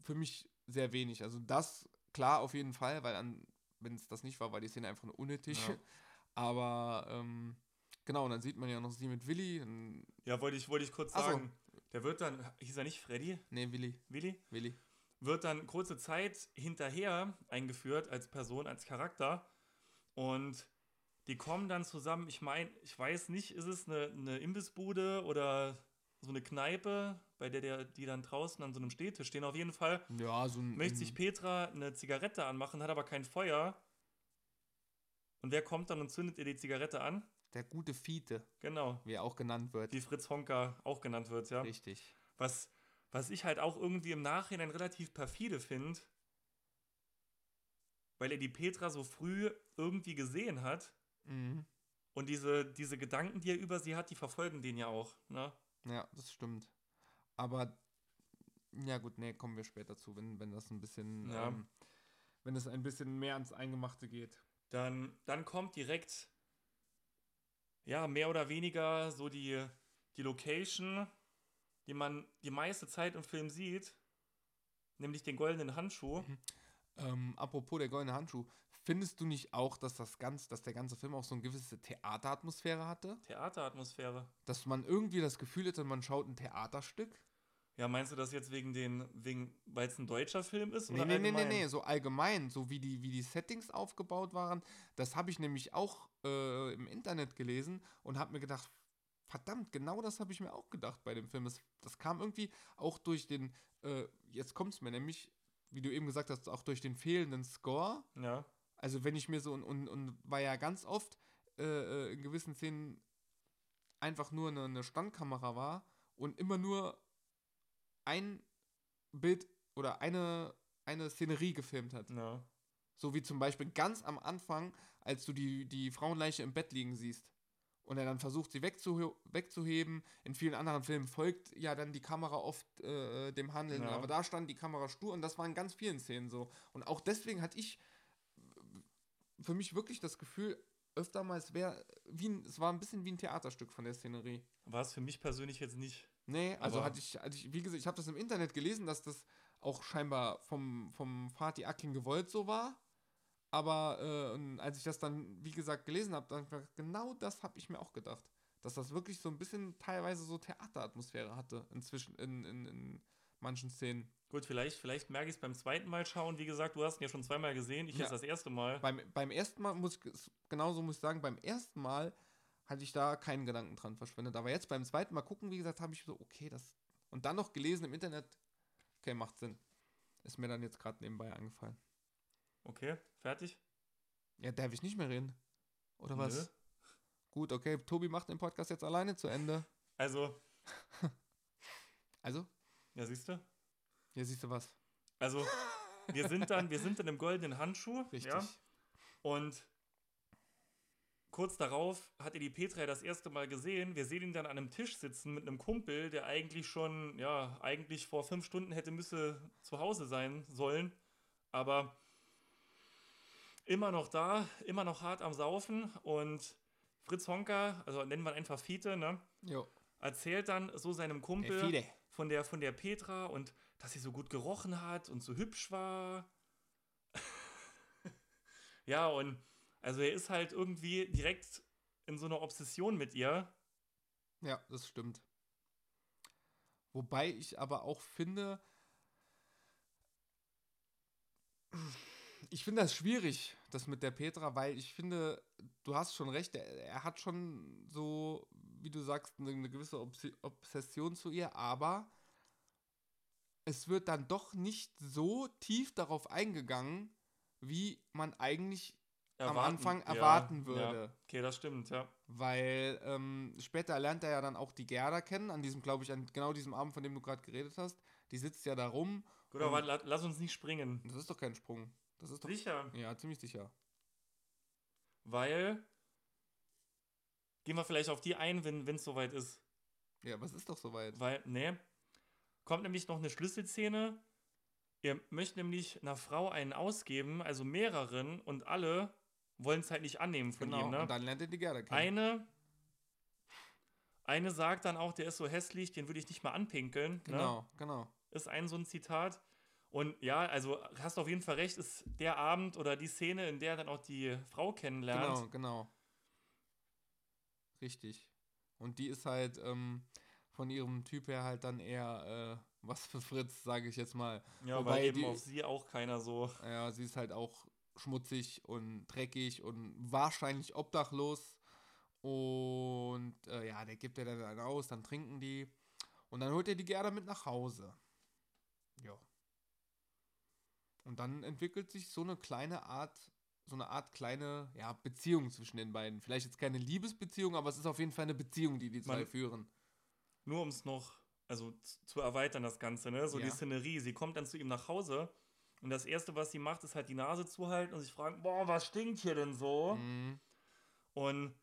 A: für mich sehr wenig. Also das, klar, auf jeden Fall, weil wenn es das nicht war, war die Szene einfach nur unnötig. Ja. Aber ähm, genau, und dann sieht man ja noch sie mit Willi.
B: Ja, wollte ich, wollte ich kurz sagen. So. Der wird dann, hieß er nicht Freddy?
A: Nee, Willi.
B: Willi?
A: Willi
B: wird dann kurze Zeit hinterher eingeführt als Person, als Charakter. Und die kommen dann zusammen, ich meine, ich weiß nicht, ist es eine, eine Imbissbude oder so eine Kneipe, bei der, der die dann draußen an so einem Stehtisch stehen. Auf jeden Fall
A: ja, so ein,
B: möchte sich Petra eine Zigarette anmachen, hat aber kein Feuer. Und wer kommt dann und zündet ihr die Zigarette an?
A: Der gute Fiete.
B: Genau.
A: Wie er auch genannt wird.
B: Wie Fritz Honka auch genannt wird, ja.
A: Richtig.
B: Was was ich halt auch irgendwie im Nachhinein relativ perfide finde, weil er die Petra so früh irgendwie gesehen hat.
A: Mhm.
B: Und diese, diese Gedanken, die er über sie hat, die verfolgen den ja auch. Ne?
A: Ja, das stimmt. Aber, ja gut, nee, kommen wir später zu, wenn, wenn das ein bisschen, ja. ähm, wenn es ein bisschen mehr ans Eingemachte geht.
B: Dann, dann kommt direkt, ja, mehr oder weniger so die, die Location, die man die meiste Zeit im Film sieht, nämlich den goldenen Handschuh. Mhm.
A: Ähm, apropos der goldene Handschuh, findest du nicht auch, dass das ganz, dass der ganze Film auch so eine gewisse Theateratmosphäre hatte?
B: Theateratmosphäre.
A: Dass man irgendwie das Gefühl hatte, man schaut ein Theaterstück?
B: Ja, meinst du das jetzt wegen den, wegen, weil es ein deutscher Film ist?
A: Nee, oder nee, nee, nee, nee, so allgemein, so wie die, wie die Settings aufgebaut waren. Das habe ich nämlich auch äh, im Internet gelesen und habe mir gedacht, verdammt, genau das habe ich mir auch gedacht bei dem Film. Das, das kam irgendwie auch durch den, äh, jetzt kommt es mir nämlich, wie du eben gesagt hast, auch durch den fehlenden Score.
B: Ja.
A: Also wenn ich mir so, und, und, und war ja ganz oft äh, äh, in gewissen Szenen einfach nur eine, eine Standkamera war und immer nur ein Bild oder eine, eine Szenerie gefilmt hat.
B: Ja.
A: So wie zum Beispiel ganz am Anfang, als du die, die Frauenleiche im Bett liegen siehst und er dann versucht, sie wegzuh wegzuheben. In vielen anderen Filmen folgt ja dann die Kamera oft äh, dem Handeln, ja. aber da stand die Kamera stur und das war in ganz vielen Szenen so. Und auch deswegen hatte ich für mich wirklich das Gefühl, öfter mal, es wäre wie ein, es war ein bisschen wie ein Theaterstück von der Szenerie.
B: War es für mich persönlich jetzt nicht.
A: Nee, also
B: Aber-
A: hatte ich, hatte ich, wie gesagt, ich habe das im Internet gelesen, dass das auch scheinbar vom, vom Fatih Akin gewollt so war. Aber äh, als ich das dann, wie gesagt, gelesen habe, dann war genau das habe ich mir auch gedacht. Dass das wirklich so ein bisschen teilweise so Theateratmosphäre hatte, inzwischen in, in, in manchen Szenen.
B: Gut, vielleicht, vielleicht merke ich es beim zweiten Mal schauen. Wie gesagt, du hast ihn ja schon zweimal gesehen, ich
A: Ja.
B: jetzt das erste Mal.
A: Beim, beim ersten Mal muss ich, genauso muss ich sagen, beim ersten Mal hatte ich da keinen Gedanken dran verschwendet. Aber jetzt beim zweiten Mal gucken, wie gesagt, habe ich so, okay, das. Und dann noch gelesen im Internet, okay, macht Sinn. Ist mir dann jetzt gerade nebenbei eingefallen.
B: Okay, fertig?
A: Ja, darf ich nicht mehr reden. Oder was?
B: Nö.
A: Gut, okay, Tobi macht den Podcast jetzt alleine zu Ende.
B: Also,
A: Also,
B: ja, siehst du?
A: hier siehst du was.
B: Also, wir sind dann, wir sind dann im goldenen Handschuh.
A: Richtig.
B: Ja? Und kurz darauf hat er die Petra das erste Mal gesehen. Wir sehen ihn dann an einem Tisch sitzen mit einem Kumpel, der eigentlich schon, ja, eigentlich vor fünf Stunden hätte müsse zu Hause sein sollen. Aber immer noch da, immer noch hart am Saufen. Und Fritz Honka, also nennen wir einfach Fiete, ne?
A: Jo.
B: erzählt dann so seinem Kumpel
A: Fide.
B: von der, von der Petra und dass sie so gut gerochen hat und so hübsch war. ja, und also er ist halt irgendwie direkt in so einer Obsession mit ihr.
A: Ja, das stimmt. Wobei ich aber auch finde, ich finde das schwierig, das mit der Petra, weil ich finde, du hast schon recht, er, er hat schon so, wie du sagst, eine, eine gewisse Obs Obsession zu ihr, aber es wird dann doch nicht so tief darauf eingegangen, wie man eigentlich am Anfang erwarten würde.
B: Ja, okay, das stimmt, ja.
A: Weil ähm, später lernt er ja dann auch die Gerda kennen, an diesem, glaube ich, an genau diesem Abend, von dem du gerade geredet hast. Die sitzt ja da rum.
B: Gut, aber la lass uns nicht springen.
A: Das ist doch kein Sprung. Das ist doch.
B: Sicher.
A: Ja, ziemlich sicher.
B: Weil. Gehen wir vielleicht auf die ein, wenn es soweit ist.
A: Ja, aber es ist doch soweit.
B: Weil, ne, kommt nämlich noch eine Schlüsselszene. Ihr möchtet nämlich einer Frau einen ausgeben, also mehreren, und alle wollen es halt nicht annehmen von
A: Genau.
B: ihm, ne?
A: Und dann lernt er die Gerda kennen.
B: Eine, eine sagt dann auch, der ist so hässlich, den würde ich nicht mal anpinkeln. Ne?
A: genau, genau.
B: Ist ein so ein Zitat. Und ja, also hast auf jeden Fall recht, ist der Abend oder die Szene, in der er dann auch die Frau kennenlernt.
A: Genau, genau. Richtig. Und die ist halt ähm, von ihrem Typ her halt dann eher äh, was für Fritz, sage ich jetzt mal.
B: Ja,
A: Wobei
B: weil eben
A: die-
B: auf sie auch keiner so.
A: Ja, sie ist halt auch schmutzig und dreckig und wahrscheinlich obdachlos. Und äh, ja, der gibt er dann einen aus, dann trinken die. Und dann holt er die Gerda mit nach Hause. Ja. Und dann entwickelt sich so eine kleine Art, so eine Art kleine, ja, Beziehung zwischen den beiden. Vielleicht jetzt keine Liebesbeziehung, aber es ist auf jeden Fall eine Beziehung, die die zwei
B: Man-
A: führen.
B: Nur um es noch, also zu erweitern, das Ganze, ne? So
A: Ja.
B: die Szenerie. Sie kommt dann zu ihm nach Hause und das Erste, was sie macht, ist halt die Nase zuhalten und sich fragen, boah, was stinkt hier denn so?
A: Mhm.
B: Und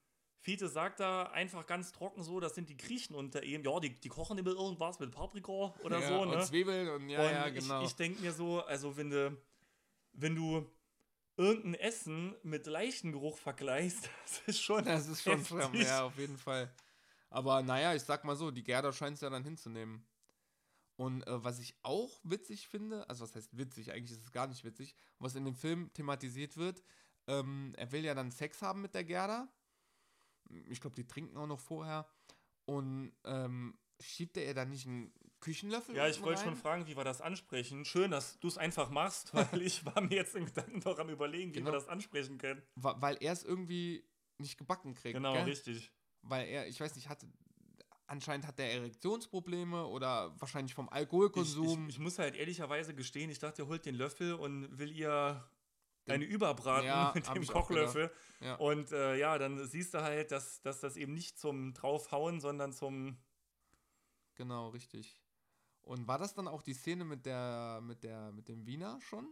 B: Fiete sagt da einfach ganz trocken so, das sind die Griechen unter ihm. Ja, die, die kochen immer irgendwas mit Paprika oder
A: ja,
B: so,
A: und
B: ne?
A: Zwiebeln und ja,
B: und
A: ja, genau.
B: ich, ich denke mir so, also wenn du, wenn du irgendein Essen mit Leichengeruch vergleichst, das ist schon.
A: Das ist schon schlimm, ja, auf jeden Fall. Aber naja, ich sag mal so, die Gerda scheint es ja dann hinzunehmen. Und äh, was ich auch witzig finde, also was heißt witzig, eigentlich ist es gar nicht witzig, was in dem Film thematisiert wird, ähm, er will ja dann Sex haben mit der Gerda. Ich glaube, die trinken auch noch vorher. Und ähm, schiebt er dann nicht einen Küchenlöffel?
B: Ja, ich wollte schon fragen, wie wir das ansprechen. Schön, dass du es einfach machst, weil ich war mir jetzt in Gedanken noch am überlegen, wie
A: Genau.
B: wir das ansprechen können.
A: Weil er es irgendwie nicht gebacken kriegt.
B: Genau,
A: gell?
B: richtig.
A: Weil er, ich weiß nicht, hatte. Anscheinend hat er Erektionsprobleme oder wahrscheinlich vom
B: Ich,
A: Alkoholkonsum.
B: ich, ich muss halt ehrlicherweise gestehen, ich dachte, er holt den Löffel und will ihr eine überbraten
A: Ja,
B: mit dem Kochlöffel.
A: Ja.
B: Und äh, ja, dann siehst du halt, dass, dass das eben nicht zum Draufhauen, sondern zum.
A: Genau, richtig. Und war das dann auch die Szene mit der, mit der, mit dem Wiener schon?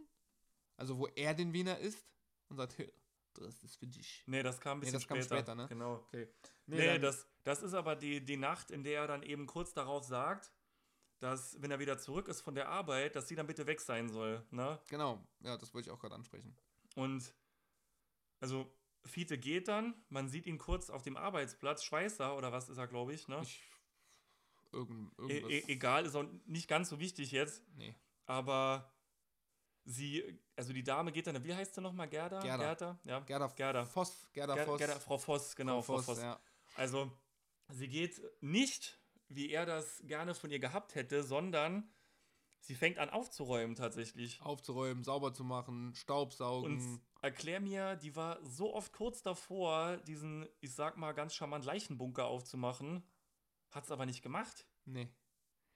A: Also wo er den Wiener isst und sagt, "Hier, das ist für dich.
B: Nee, das kam ein
A: Nee,
B: bisschen
A: das kam
B: später.
A: später, ne?
B: Genau.
A: Okay.
B: Nee,
A: dann-
B: das, das ist aber die, die Nacht, in der er dann eben kurz darauf sagt, dass, wenn er wieder zurück ist von der Arbeit, dass sie dann bitte weg sein soll. Ne?
A: Genau, ja, das wollte ich auch gerade ansprechen.
B: Und also Fiete geht dann, man sieht ihn kurz auf dem Arbeitsplatz, Schweißer oder was ist er, glaube ich, ne?
A: Ich, irgend,
B: E
A: irgendwas.
B: e egal, ist auch nicht ganz so wichtig jetzt,
A: nee.
B: aber sie, also die Dame geht dann, wie heißt sie nochmal, Gerda?
A: Gerda.
B: Gerda? Ja.
A: Gerda,
B: Gerda.
A: Voss. Gerda
B: Ger
A: Voss.
B: Gerda, Frau Voss, genau, Frau Voss.
A: ja.
B: Also, sie geht nicht, wie er das gerne von ihr gehabt hätte, sondern sie fängt an aufzuräumen tatsächlich.
A: Aufzuräumen, sauber zu machen, Staubsaugen.
B: Und erklär mir, die war so oft kurz davor, diesen, ich sag mal, ganz charmant Leichenbunker aufzumachen, hat's aber nicht gemacht.
A: nee.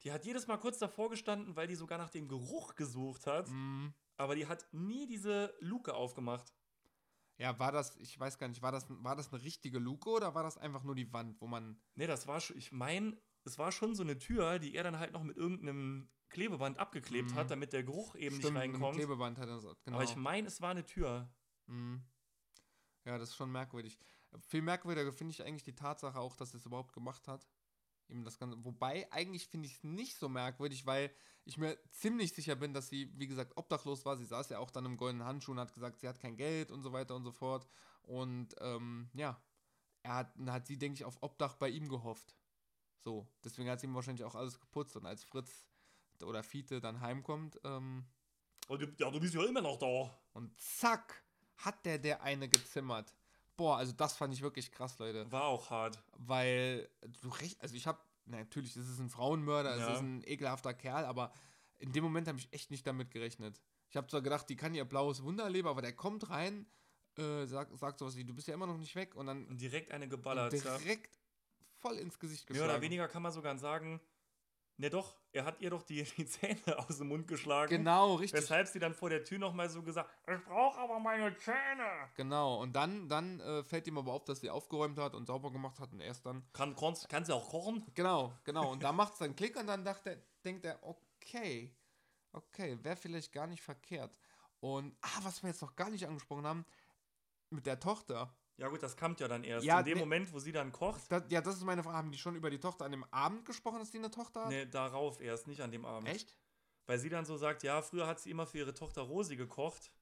B: Die hat jedes Mal kurz davor gestanden, weil die sogar nach dem Geruch gesucht hat,
A: Mhm.
B: aber die hat nie diese Luke aufgemacht.
A: Ja, war das, ich weiß gar nicht, war das, war das eine richtige Luke oder war das einfach nur die Wand, wo man.
B: Nee, das war schon, ich meine, es war schon so eine Tür, die er dann halt noch mit irgendeinem Klebeband abgeklebt
A: Mhm.
B: hat, damit der Geruch eben
A: Stimmt,
B: nicht reinkommt.
A: Klebeband hat er das, genau.
B: Aber ich meine, es war eine Tür.
A: Mhm. Ja, das ist schon merkwürdig. Viel merkwürdiger finde ich eigentlich die Tatsache auch, dass er es überhaupt gemacht hat. Eben das Ganze. Wobei, eigentlich finde ich es nicht so merkwürdig, weil ich mir ziemlich sicher bin, dass sie, wie gesagt, obdachlos war. Sie saß ja auch dann im goldenen Handschuh und hat gesagt, sie hat kein Geld und so weiter und so fort. Und ähm, ja, er hat, dann hat sie, denke ich, auf Obdach bei ihm gehofft. So, deswegen hat sie ihm wahrscheinlich auch alles geputzt. Und als Fritz oder Fiete dann heimkommt, ähm,
B: Ja, du bist ja immer noch da.
A: und zack, hat der der eine gezimmert. Boah, also das fand ich wirklich krass, Leute.
B: War auch hart.
A: Weil du recht, also ich habe, natürlich, es ist ein Frauenmörder,
B: Ja.
A: es ist ein ekelhafter Kerl, aber in dem Moment habe ich echt nicht damit gerechnet. Ich habe zwar gedacht, die kann ihr blaues Wunder erleben, aber der kommt rein, äh, sagt, sagt sowas wie, du bist ja immer noch nicht weg und dann
B: Und direkt eine geballert.
A: direkt voll ins Gesicht
B: Mehr
A: geschlagen.
B: oder weniger kann man sogar sagen, ne doch, er hat ihr doch die, die Zähne aus dem Mund geschlagen.
A: Genau, richtig.
B: Weshalb sie dann vor der Tür nochmal so gesagt, ich brauche aber meine Zähne.
A: Genau, und dann, dann äh, fällt ihm aber auf, dass sie aufgeräumt hat und sauber gemacht hat und erst dann
B: Kann, kannst du auch kochen?
A: Genau, genau. Und da macht es dann Klick und dann dachte, denkt er, okay, okay, wäre vielleicht gar nicht verkehrt. Und, ah, was wir jetzt noch gar nicht angesprochen haben, mit der Tochter.
B: Ja gut, das kommt ja dann erst.
A: Ja,
B: In dem
A: ne-
B: Moment, wo sie dann kocht,
A: Das, ja, das ist meine Frage. Haben die schon über die Tochter an dem Abend gesprochen, dass die eine Tochter hat?
B: ne, darauf erst, nicht an dem Abend.
A: Echt?
B: Weil sie dann so sagt, ja, früher hat sie immer für ihre Tochter Rosi gekocht,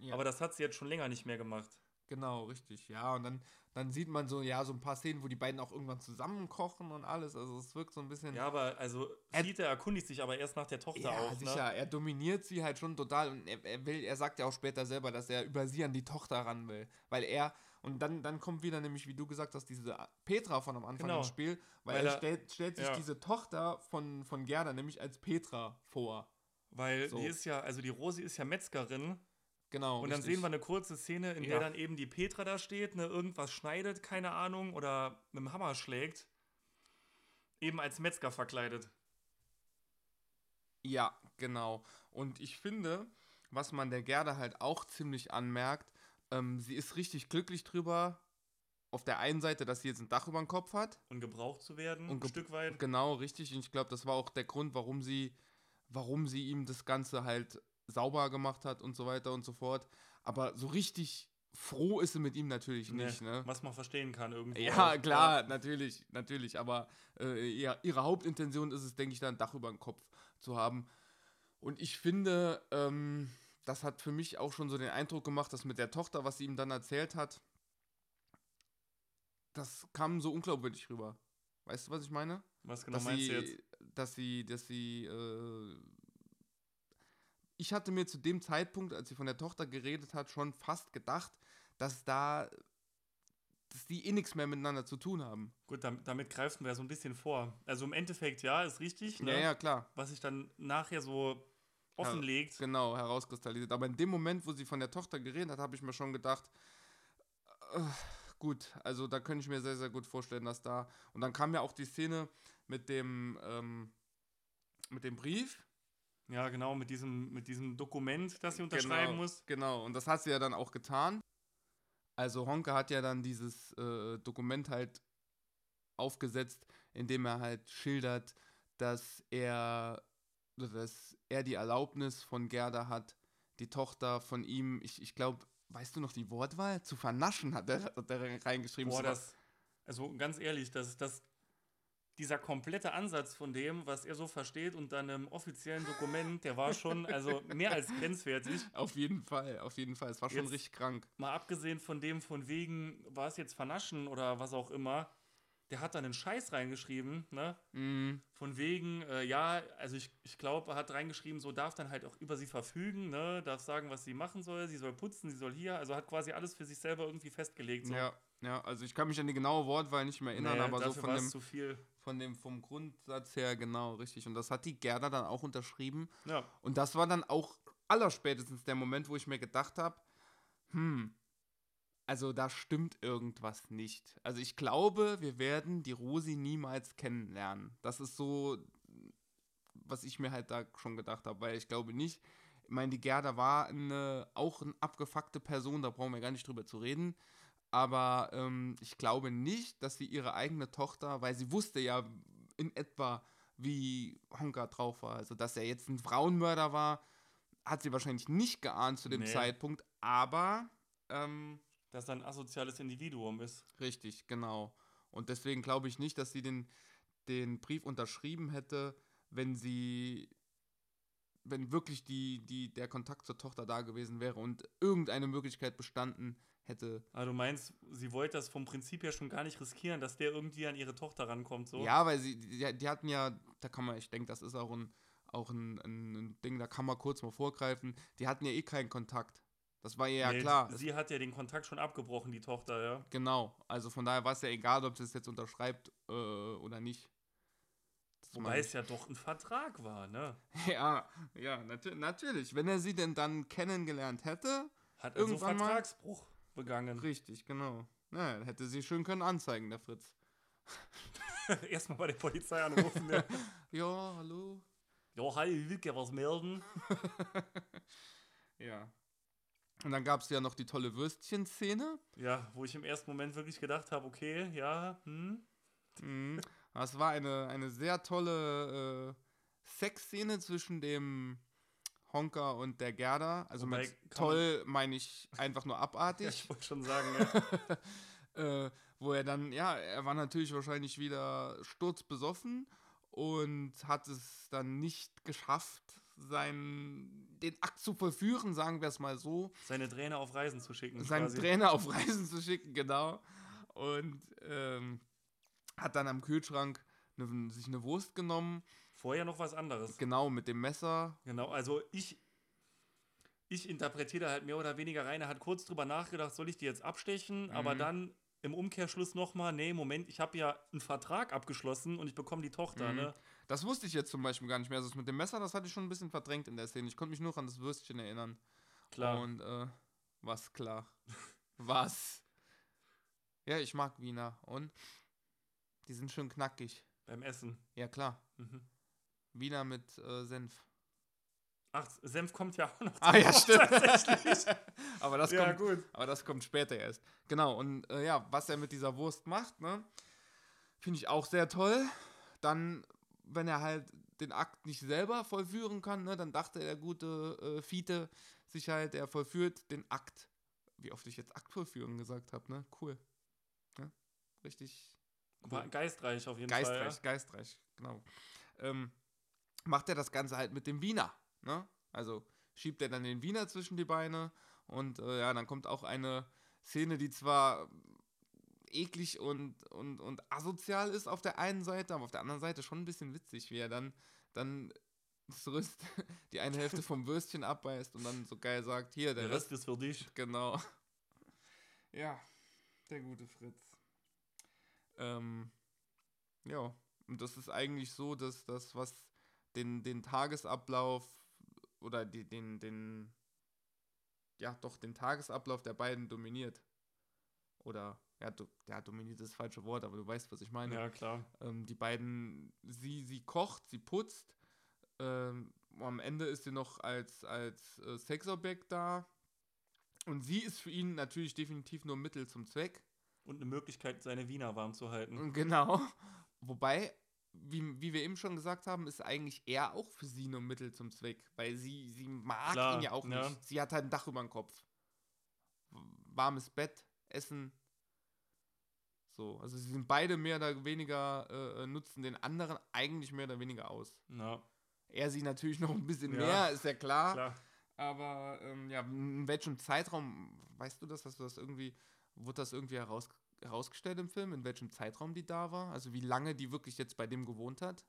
A: ja,
B: aber das hat sie jetzt schon länger nicht mehr gemacht.
A: Genau, richtig. Ja, und dann, dann sieht man so, ja, so ein paar Szenen, wo die beiden auch irgendwann zusammen kochen und alles. Also es wirkt so ein bisschen.
B: Ja, aber also
A: Er-
B: Fiete erkundigt sich aber erst nach der Tochter
A: Ja,
B: auch,
A: sicher.
B: ne?
A: Er dominiert sie halt schon total und er, er will, er sagt ja auch später selber, dass er über sie an die Tochter ran will. Weil er, und dann, dann kommt wieder nämlich, wie du gesagt hast, diese Petra von am Anfang
B: Genau.
A: ins Spiel, weil,
B: Weil
A: er
B: er-
A: stellt, stellt sich
B: ja.
A: diese Tochter von, von Gerda nämlich als Petra vor.
B: Weil
A: So.
B: die ist ja, also die Rosi ist ja Metzgerin
A: Genau.
B: und dann
A: richtig.
B: sehen wir eine kurze Szene, in
A: Ja.
B: der dann eben die Petra da steht, ne, irgendwas schneidet, keine Ahnung, oder mit dem Hammer schlägt. Eben als Metzger verkleidet.
A: Ja, genau. Und ich finde, was man der Gerda halt auch ziemlich anmerkt, ähm, sie ist richtig glücklich drüber. Auf der einen Seite, dass sie jetzt ein Dach über dem Kopf hat.
B: Und gebraucht zu werden,
A: Und
B: ein Stück weit.
A: Genau, richtig. Und ich glaube, das war auch der Grund, warum sie, warum sie ihm das Ganze halt sauber gemacht hat und so weiter und so fort. Aber so richtig froh ist sie mit ihm natürlich
B: Nee,
A: nicht, ne?
B: Was man verstehen kann irgendwo.
A: Ja, klar, natürlich, natürlich. Aber äh, ihr, ihre Hauptintention ist es, denke ich, da ein Dach über dem Kopf zu haben. Und ich finde, ähm, das hat für mich auch schon so den Eindruck gemacht, dass mit der Tochter, was sie ihm dann erzählt hat, das kam so unglaubwürdig rüber. Weißt du, was ich meine?
B: Was genau
A: dass
B: meinst
A: sie,
B: du jetzt?
A: dass sie, dass sie, äh, ich hatte mir zu dem Zeitpunkt, als sie von der Tochter geredet hat, schon fast gedacht, dass da, dass die eh nichts mehr miteinander zu tun haben.
B: Gut, damit, damit greifen wir so ein bisschen vor. Also im Endeffekt, ja, ist richtig. Ne?
A: Ja, ja, klar.
B: Was sich dann nachher so offenlegt.
A: Genau, herauskristallisiert. Aber in dem Moment, wo sie von der Tochter geredet hat, habe ich mir schon gedacht, äh, gut, also da könnte ich mir sehr, sehr gut vorstellen, dass da. Und dann kam ja auch die Szene mit dem, ähm, mit dem Brief.
B: Ja, genau, mit diesem, mit diesem Dokument, das sie unterschreiben
A: genau,
B: muss.
A: Genau, und das hat sie ja dann auch getan. Also Honke hat ja dann dieses äh, Dokument halt aufgesetzt, indem er halt schildert, dass er, dass er die Erlaubnis von Gerda hat, die Tochter von ihm, ich, ich glaube, weißt du noch die Wortwahl? Zu vernaschen hat er, hat er reingeschrieben.
B: Boah,
A: So-
B: das, also ganz ehrlich, das, das, dieser komplette Ansatz von dem, was er so versteht und dann im offiziellen Dokument, der war schon also mehr als grenzwertig.
A: Auf jeden Fall, auf jeden Fall. Es war schon
B: Jetzt-
A: richtig krank.
B: Mal abgesehen von dem, von wegen, war es jetzt vernaschen oder was auch immer, der hat dann einen Scheiß reingeschrieben, ne?
A: Mhm.
B: Von wegen, äh, ja, also ich, ich glaube, er hat reingeschrieben, so darf dann halt auch über sie verfügen, ne? Darf sagen, was sie machen soll, sie soll putzen, sie soll hier, also hat quasi alles für sich selber irgendwie festgelegt. So.
A: Ja, ja, also ich kann mich an die genaue Wortwahl nicht mehr erinnern,
B: Nee,
A: aber so von dem,
B: zu viel.
A: von dem, vom Grundsatz her, genau, richtig. Und das hat die Gerda dann auch unterschrieben.
B: Ja,
A: Und das war dann auch allerspätestens der Moment, wo ich mir gedacht habe, hm, also da stimmt irgendwas nicht. Also ich glaube, wir werden die Rosi niemals kennenlernen. Das ist so, was ich mir halt da schon gedacht habe, weil ich glaube nicht, ich meine, die Gerda war eine, auch eine abgefuckte Person, da brauchen wir gar nicht drüber zu reden. Aber ähm, ich glaube nicht, dass sie ihre eigene Tochter, weil sie wusste ja in etwa, wie Honka drauf war. Also, dass er jetzt ein Frauenmörder war, hat sie wahrscheinlich nicht geahnt zu dem
B: Nee.
A: Zeitpunkt. Aber, ähm,
B: dass er ein asoziales Individuum ist.
A: richtig, genau. Und deswegen glaube ich nicht, dass sie den, den Brief unterschrieben hätte, wenn sie, wenn wirklich die, die, der Kontakt zur Tochter da gewesen wäre und irgendeine Möglichkeit bestanden hätte,
B: Ah, du meinst, sie wollte das vom Prinzip her schon gar nicht riskieren, dass der irgendwie an ihre Tochter rankommt, so?
A: Ja, weil sie, die, die hatten ja, da kann man, ich denke, das ist auch ein, auch ein, ein, ein Ding, da kann man kurz mal vorgreifen, die hatten ja eh keinen Kontakt. Das war ihr ja
B: Nee,
A: klar.
B: Sie hat ja den Kontakt schon abgebrochen, die Tochter, ja.
A: genau. Also von daher war es ja egal, ob sie es jetzt unterschreibt äh, oder nicht. Das
B: Wobei es ja doch ein Vertrag war, ne?
A: Ja, ja, natür natürlich. Wenn er sie denn dann kennengelernt hätte,
B: Hat also
A: Irgendwann mal-
B: Vertragsbruch begangen.
A: richtig, genau. Ja, dann hätte sie schön können anzeigen, der Fritz.
B: Erstmal bei der Polizei anrufen. ja.
A: Ja, hallo.
B: ja, hi, ich will gerne was melden.
A: Ja. Und dann gab es ja noch die tolle Würstchen-Szene.
B: Ja, wo ich im ersten Moment wirklich gedacht habe, okay, ja, hm.
A: Mhm. Das war eine, eine sehr tolle äh, Sexszene zwischen dem Honker und der Gerda. Also
B: Wobei,
A: mit toll meine ich einfach nur
B: Ja,
A: abartig.
B: ich wollte schon sagen, ja.
A: äh, wo er dann, ja, er war natürlich wahrscheinlich wieder sturzbesoffen und hat es dann nicht geschafft, seinen, den Akt zu vollführen, sagen wir es mal so.
B: seine Trainer auf Reisen zu schicken.
A: seinen
B: quasi.
A: Trainer auf Reisen zu schicken, genau. Und ähm, hat dann am Kühlschrank ne, sich eine Wurst genommen,
B: Vorher noch was anderes.
A: genau mit dem Messer.
B: Genau, also ich, ich interpretiere da halt mehr oder weniger rein. Er hat kurz drüber nachgedacht, soll ich die jetzt abstechen? Aber
A: Mhm.
B: dann im Umkehrschluss nochmal, nee, Moment, ich habe ja einen Vertrag abgeschlossen und ich bekomme die Tochter,
A: Mhm.
B: ne?
A: Das wusste ich jetzt zum Beispiel gar nicht mehr. Also das mit dem Messer, das hatte ich schon ein bisschen verdrängt in der Szene. Ich konnte mich nur an das Würstchen erinnern.
B: Klar.
A: Und äh, was klar. was? Ja, ich mag Wiener. Und die sind schön knackig.
B: beim Essen.
A: Ja, klar.
B: Mhm.
A: Wiener mit äh, Senf.
B: Ach, Senf kommt ja auch noch
A: Ah ja, stimmt.
B: Tatsächlich.
A: Aber das
B: ja,
A: kommt
B: gut.
A: Aber das kommt später erst. Genau, und äh, ja, was er mit dieser Wurst macht, ne, finde ich auch sehr toll. Dann, wenn er halt den Akt nicht selber vollführen kann, ne, dann dachte der gute äh, Fiete sich halt, er vollführt den Akt. Wie oft ich jetzt Akt vollführen gesagt habe, ne? Cool. Ne? Richtig
B: War geistreich auf jeden
A: geistreich,
B: Fall.
A: geistreich, genau. Ähm, macht er das Ganze halt mit dem Wiener, ne? Also schiebt er dann den Wiener zwischen die Beine und äh, ja, dann kommt auch eine Szene, die zwar eklig und, und, und asozial ist auf der einen Seite, aber auf der anderen Seite schon ein bisschen witzig, wie er dann, dann Rüst, die eine Hälfte vom Würstchen abbeißt und dann so geil sagt, hier, der
B: Der
A: Rest
B: Rest ist für dich.
A: Genau. Ja, der gute Fritz. Ähm, ja, und das ist eigentlich so, dass das, was den, den Tagesablauf oder die, den, den, ja, doch den Tagesablauf der beiden dominiert. Oder, ja, do, ja, dominiert ist das falsche Wort, aber du weißt, was ich meine.
B: Ja, klar.
A: Ähm, die beiden, sie, sie kocht, sie putzt. Ähm, am Ende ist sie noch als, als äh, Sexobjekt da. Und sie ist für ihn natürlich definitiv nur Mittel zum Zweck.
B: Und eine Möglichkeit, seine Wiener warm zu halten.
A: Genau. Wobei, wie, wie wir eben schon gesagt haben, ist eigentlich er auch für sie nur Mittel zum Zweck. Weil sie, sie mag
B: Klar,
A: ihn ja auch
B: ja.
A: nicht. Sie hat halt ein Dach über dem Kopf. Warmes Bett, Essen. So, also sie sind beide mehr oder weniger, äh, nutzen den anderen eigentlich mehr oder weniger aus.
B: Ja,
A: Er sie natürlich noch ein bisschen
B: Ja.
A: mehr, ist ja klar.
B: klar.
A: Aber ähm, ja, in welchem Zeitraum, weißt du das, hast du das irgendwie, wurde das irgendwie heraus, herausgestellt im Film, in welchem Zeitraum die da war? Also wie lange die wirklich jetzt bei dem gewohnt hat?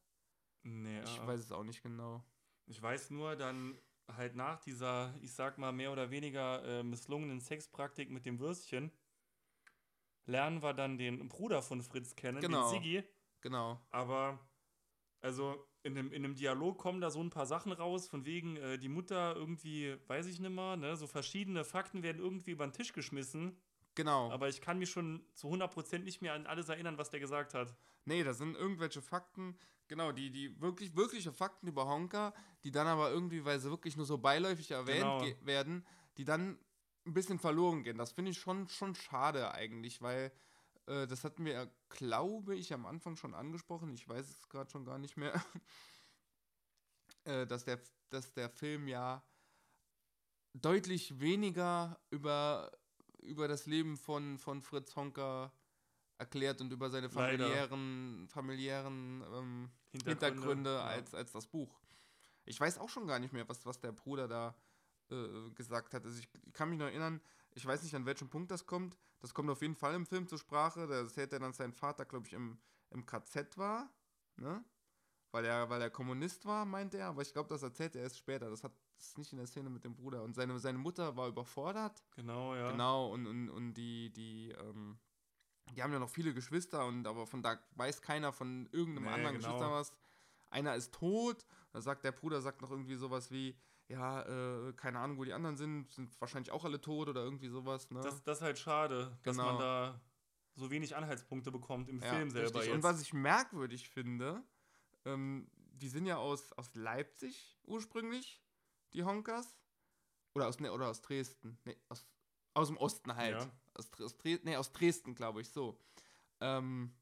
B: Nee,
A: Ich
B: äh,
A: weiß es auch nicht genau.
B: Ich weiß nur, dann halt nach dieser, ich sag mal, mehr oder weniger äh, misslungenen Sexpraktik mit dem Würstchen, lernen wir dann den Bruder von Fritz kennen,
A: Genau.
B: den Siggi.
A: Genau.
B: Aber, also in einem, in einem Dialog kommen da so ein paar Sachen raus, von wegen äh, die Mutter irgendwie, weiß ich nicht mehr, ne, so verschiedene Fakten werden irgendwie über den Tisch geschmissen.
A: Genau.
B: Aber ich kann mich schon zu 100% nicht mehr an alles erinnern, was der gesagt hat.
A: Nee, das sind irgendwelche Fakten, genau, die, die wirklich, wirkliche Fakten über Honka, die dann aber irgendwie, weil sie wirklich nur so beiläufig erwähnt
B: Genau.
A: ge- werden, die dann ein bisschen verloren gehen. Das finde ich schon, schon schade eigentlich, weil äh, das hatten wir, glaube ich, am Anfang schon angesprochen, ich weiß es gerade schon gar nicht mehr, äh, dass, der, dass der Film ja deutlich weniger über, über das Leben von, von Fritz Honka erklärt und über seine
B: Leider.
A: familiären, familiären ähm, Hintergründe,
B: ja.
A: als, als das Buch. Ich weiß auch schon gar nicht mehr, was, was der Bruder da äh, gesagt hat. Also ich, ich kann mich noch erinnern, ich weiß nicht, an welchem Punkt das kommt. Das kommt auf jeden Fall im Film zur Sprache. Da erzählt er dann, dass sein Vater, glaube ich, im, im KZ war, ne? Weil er, weil er Kommunist war, meint er. Aber ich glaube, das erzählt er erst später. Das hat das ist nicht in der Szene mit dem Bruder. Und seine, seine Mutter war überfordert.
B: Genau, ja.
A: Genau, und, und, und die, die, ähm, die haben ja noch viele Geschwister und aber von da weiß keiner von irgendeinem
B: Nee,
A: anderen
B: genau.
A: Geschwister was. Einer ist tot, da sagt der Bruder, sagt noch irgendwie sowas wie, ja, äh, keine Ahnung, wo die anderen sind, sind wahrscheinlich auch alle tot oder irgendwie sowas, ne?
B: Das, das ist halt schade, dass
A: Genau.
B: man da so wenig Anhaltspunkte bekommt im
A: Ja,
B: Film selber
A: richtig.
B: jetzt.
A: Und was ich merkwürdig finde, ähm, die sind ja aus, aus Leipzig ursprünglich, die Honkers. Oder aus, ne, oder aus Dresden. Nee, aus, aus dem Osten halt.
B: Ja.
A: Aus, aus, nee, aus Dresden, glaube ich, so. Ähm,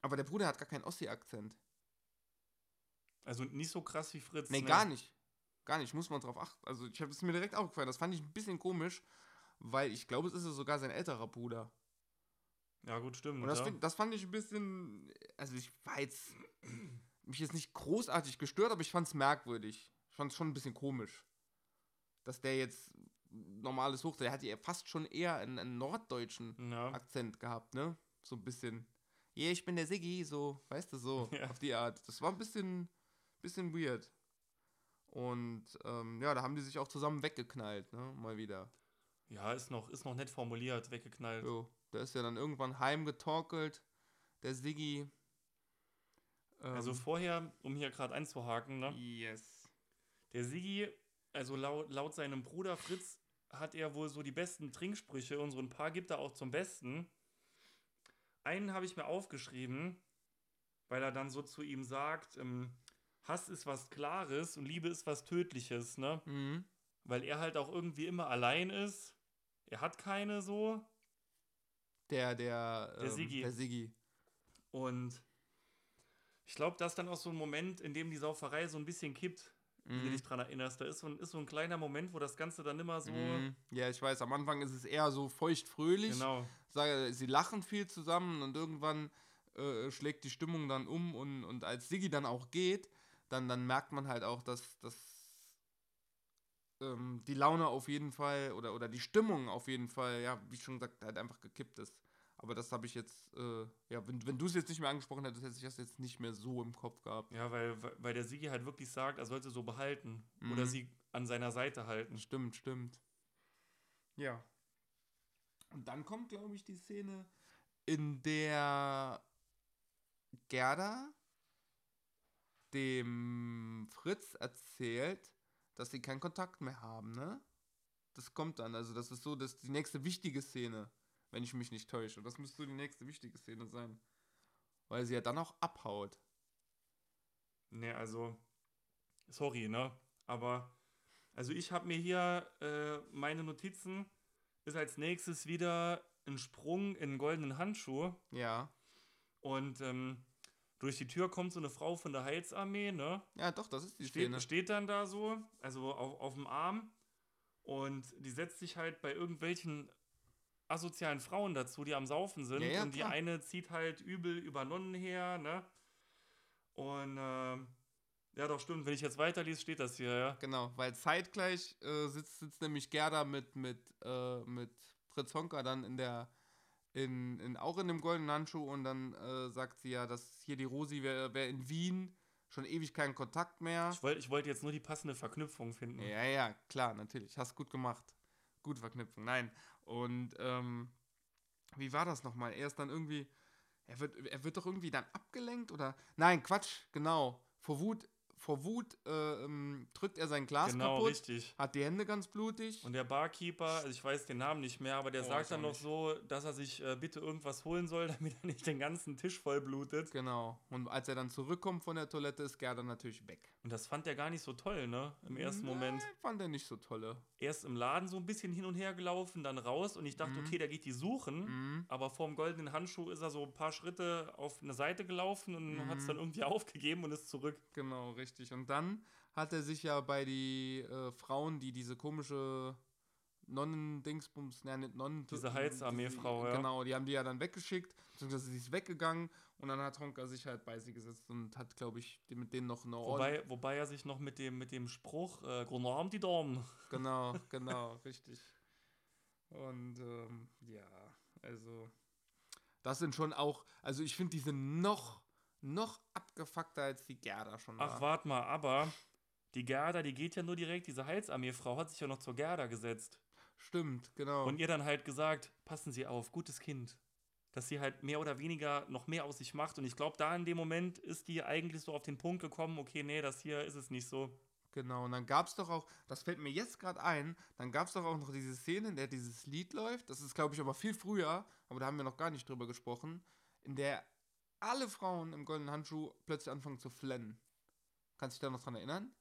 A: aber der Bruder hat gar keinen Ossi-Akzent.
B: also nicht so krass wie Fritz.
A: Nee,
B: ne?
A: gar nicht. Gar nicht, muss man drauf achten. Also, ich habe es mir direkt aufgefallen. Das fand ich ein bisschen komisch, weil ich glaube, es ist ja sogar sein älterer Bruder.
B: Ja, gut, stimmt.
A: Und das,
B: ja.
A: das fand ich ein bisschen, also ich war jetzt, mich jetzt nicht großartig gestört, aber ich fand es merkwürdig. Ich fand es schon ein bisschen komisch, dass der jetzt normales Hoch, der hatte ja fast schon eher einen, einen norddeutschen
B: ja.
A: Akzent gehabt, ne? So ein bisschen, yeah, ich bin der Siggi, so, weißt du, so,
B: Ja.
A: auf die Art. Das war ein bisschen, bisschen weird. Und ähm, ja, da haben die sich auch zusammen weggeknallt, ne? Mal wieder.
B: ja, ist noch, ist noch nett formuliert, weggeknallt.
A: Jo, der ist ja dann irgendwann heimgetorkelt, der Siggi.
B: Also
A: Ähm,
B: vorher, um hier gerade einzuhaken, ne?
A: yes.
B: Der Sigi, also laut, laut seinem Bruder Fritz, hat er wohl so die besten Trinksprüche und so ein paar gibt er auch zum Besten. Einen habe ich mir aufgeschrieben, weil er dann so zu ihm sagt, ähm, Hass ist was Klares und Liebe ist was Tödliches, ne?
A: Mhm.
B: Weil er halt auch irgendwie immer allein ist. Er hat keine so.
A: Der, der,
B: Der
A: ähm,
B: Siggi.
A: Der Siggi.
B: Und ich glaube, das ist dann auch so ein Moment, in dem die Sauferei so ein bisschen kippt, wenn du
A: Mhm.
B: dich dran erinnerst. Da ist so, ein, ist so ein kleiner Moment, wo das Ganze dann immer so.
A: Mhm. Ja, ich weiß, am Anfang ist es eher so feucht-fröhlich.
B: Genau.
A: Sage, sie lachen viel zusammen und irgendwann äh, schlägt die Stimmung dann um und, und als Siggi dann auch geht, dann, dann merkt man halt auch, dass, dass ähm, die Laune auf jeden Fall oder, oder die Stimmung auf jeden Fall, ja, wie schon gesagt, halt einfach gekippt ist. Aber das habe ich jetzt, äh, ja, wenn, wenn du es jetzt nicht mehr angesprochen hättest, hätte ich das jetzt nicht mehr so im Kopf gehabt.
B: Ja, weil, weil der Sigi halt wirklich sagt, er sollte so behalten. Oder
A: Mhm.
B: sie an seiner Seite halten.
A: Stimmt, stimmt. Ja. Und dann kommt, glaube ich, die Szene, in der Gerda dem Fritz erzählt, dass sie keinen Kontakt mehr haben, ne? Das kommt dann, also das ist so, das ist die nächste wichtige Szene, wenn ich mich nicht täusche. Das müsste so die nächste wichtige Szene sein. Weil sie ja dann auch abhaut.
B: Ne, also, sorry, ne? Aber, also ich habe mir hier äh, meine Notizen, ist als nächstes wieder ein Sprung in goldenen Handschuh.
A: Ja.
B: Und ähm, durch die Tür kommt so eine Frau von der Heilsarmee, ne?
A: Ja, doch, das ist die Szene.
B: Steht, steht dann da so, also auf, auf dem Arm. Und die setzt sich halt bei irgendwelchen asozialen Frauen dazu, die am Saufen sind.
A: Ja, ja,
B: und die
A: klar.
B: eine zieht halt übel über Nonnen her, ne? Und ähm, ja, doch stimmt, wenn ich jetzt weiterlese, steht das hier, ja.
A: Genau, weil zeitgleich äh, sitzt, sitzt nämlich Gerda mit, mit, äh, mit Fritz Honka dann in der, in, in, auch in dem goldenen Handschuh und dann äh, sagt sie ja, dass hier die Rosi wäre wär in Wien, schon ewig keinen Kontakt mehr.
B: Ich wollte ich wollt jetzt nur die passende Verknüpfung finden.
A: Ja, ja, klar, natürlich. Hast gut gemacht. Gut Verknüpfung. Nein. Und ähm, wie war das nochmal? Er ist dann irgendwie. Er wird, er wird doch irgendwie dann abgelenkt oder. Nein, Quatsch, genau. Vor Wut, vor Wut äh, ähm, drückt er sein Glas
B: genau,
A: kaputt,
B: richtig.
A: hat die Hände ganz blutig.
B: Und der Barkeeper, also ich weiß den Namen nicht mehr, aber der
A: Oh,
B: sagt dann noch
A: nicht.
B: so, dass er sich äh, bitte irgendwas holen soll, damit er nicht den ganzen Tisch voll blutet.
A: Genau. Und als er dann zurückkommt von der Toilette, ist Gerda natürlich weg.
B: Und das fand er gar nicht so toll, ne? Im ersten
A: Nein,
B: Moment.
A: Fand er nicht so tolle.
B: Erst im Laden so ein bisschen hin und her gelaufen, dann raus und ich dachte,
A: Mhm.
B: okay, der geht die suchen.
A: Mhm.
B: Aber vorm goldenen Handschuh ist er so ein paar Schritte auf eine Seite gelaufen und
A: Mhm.
B: hat es dann irgendwie aufgegeben und ist zurück.
A: Genau, richtig. Und dann hat er sich ja bei die äh, Frauen, die diese komische Nonnen-Dingsbums, ne, nicht Nonnen.
B: Diese Heilsarmee-Frau, ja.
A: Genau, die haben die ja dann weggeschickt, beziehungsweise sie ist weggegangen und dann hat Honka sich halt bei sie gesetzt und hat, glaube ich, mit denen noch eine Ord-
B: Wobei, wobei er sich noch mit dem, mit dem Spruch, äh, Abend, die Damen.
A: Genau, genau, richtig. Und ähm, ja, also das sind schon auch, also ich finde, die sind noch, noch abgefuckter als die Gerda schon
B: Ach,
A: war.
B: warte mal, aber die Gerda, die geht ja nur direkt, diese Heilsarmee-Frau hat sich ja noch zur Gerda gesetzt.
A: Stimmt, genau.
B: Und ihr dann halt gesagt, passen Sie auf, gutes Kind. Dass sie halt mehr oder weniger noch mehr aus sich macht. Und ich glaube, da in dem Moment ist die eigentlich so auf den Punkt gekommen, okay, nee, das hier ist es nicht so.
A: Genau, und dann gab es doch auch, das fällt mir jetzt gerade ein, dann gab es doch auch noch diese Szene, in der dieses Lied läuft. Das ist, glaube ich, aber viel früher, aber da haben wir noch gar nicht drüber gesprochen, in der alle Frauen im goldenen Handschuh plötzlich anfangen zu flennen. Kannst du dich da noch dran erinnern?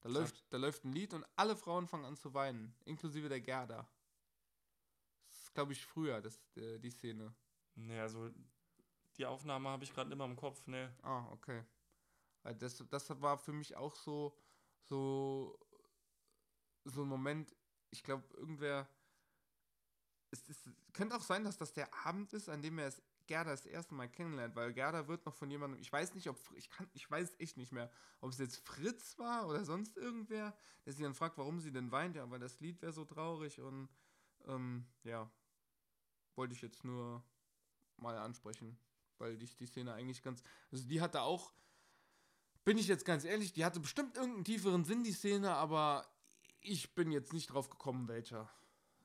A: Da läuft, da läuft ein Lied und alle Frauen fangen an zu weinen, inklusive der Gerda. Das ist, glaube ich, früher, das, äh, die Szene.
B: Nee, also die Aufnahme habe ich gerade immer im Kopf, ne.
A: Ah, okay. Das, das war für mich auch so, so, so ein Moment, ich glaube, irgendwer. Es, ist, könnte auch sein, dass das der Abend ist, an dem er es Gerda das erste Mal kennenlernt, weil Gerda wird noch von jemandem, ich weiß nicht, ob ich kann, ich weiß echt nicht mehr, ob es jetzt Fritz war oder sonst irgendwer, der sie dann fragt, warum sie denn weint, ja, weil das Lied wäre so traurig und ähm, ja, wollte ich jetzt nur mal ansprechen, weil ich die Szene eigentlich ganz, also die hatte auch, bin ich jetzt ganz ehrlich, die hatte bestimmt irgendeinen tieferen Sinn, die Szene, aber ich bin jetzt nicht drauf gekommen, welcher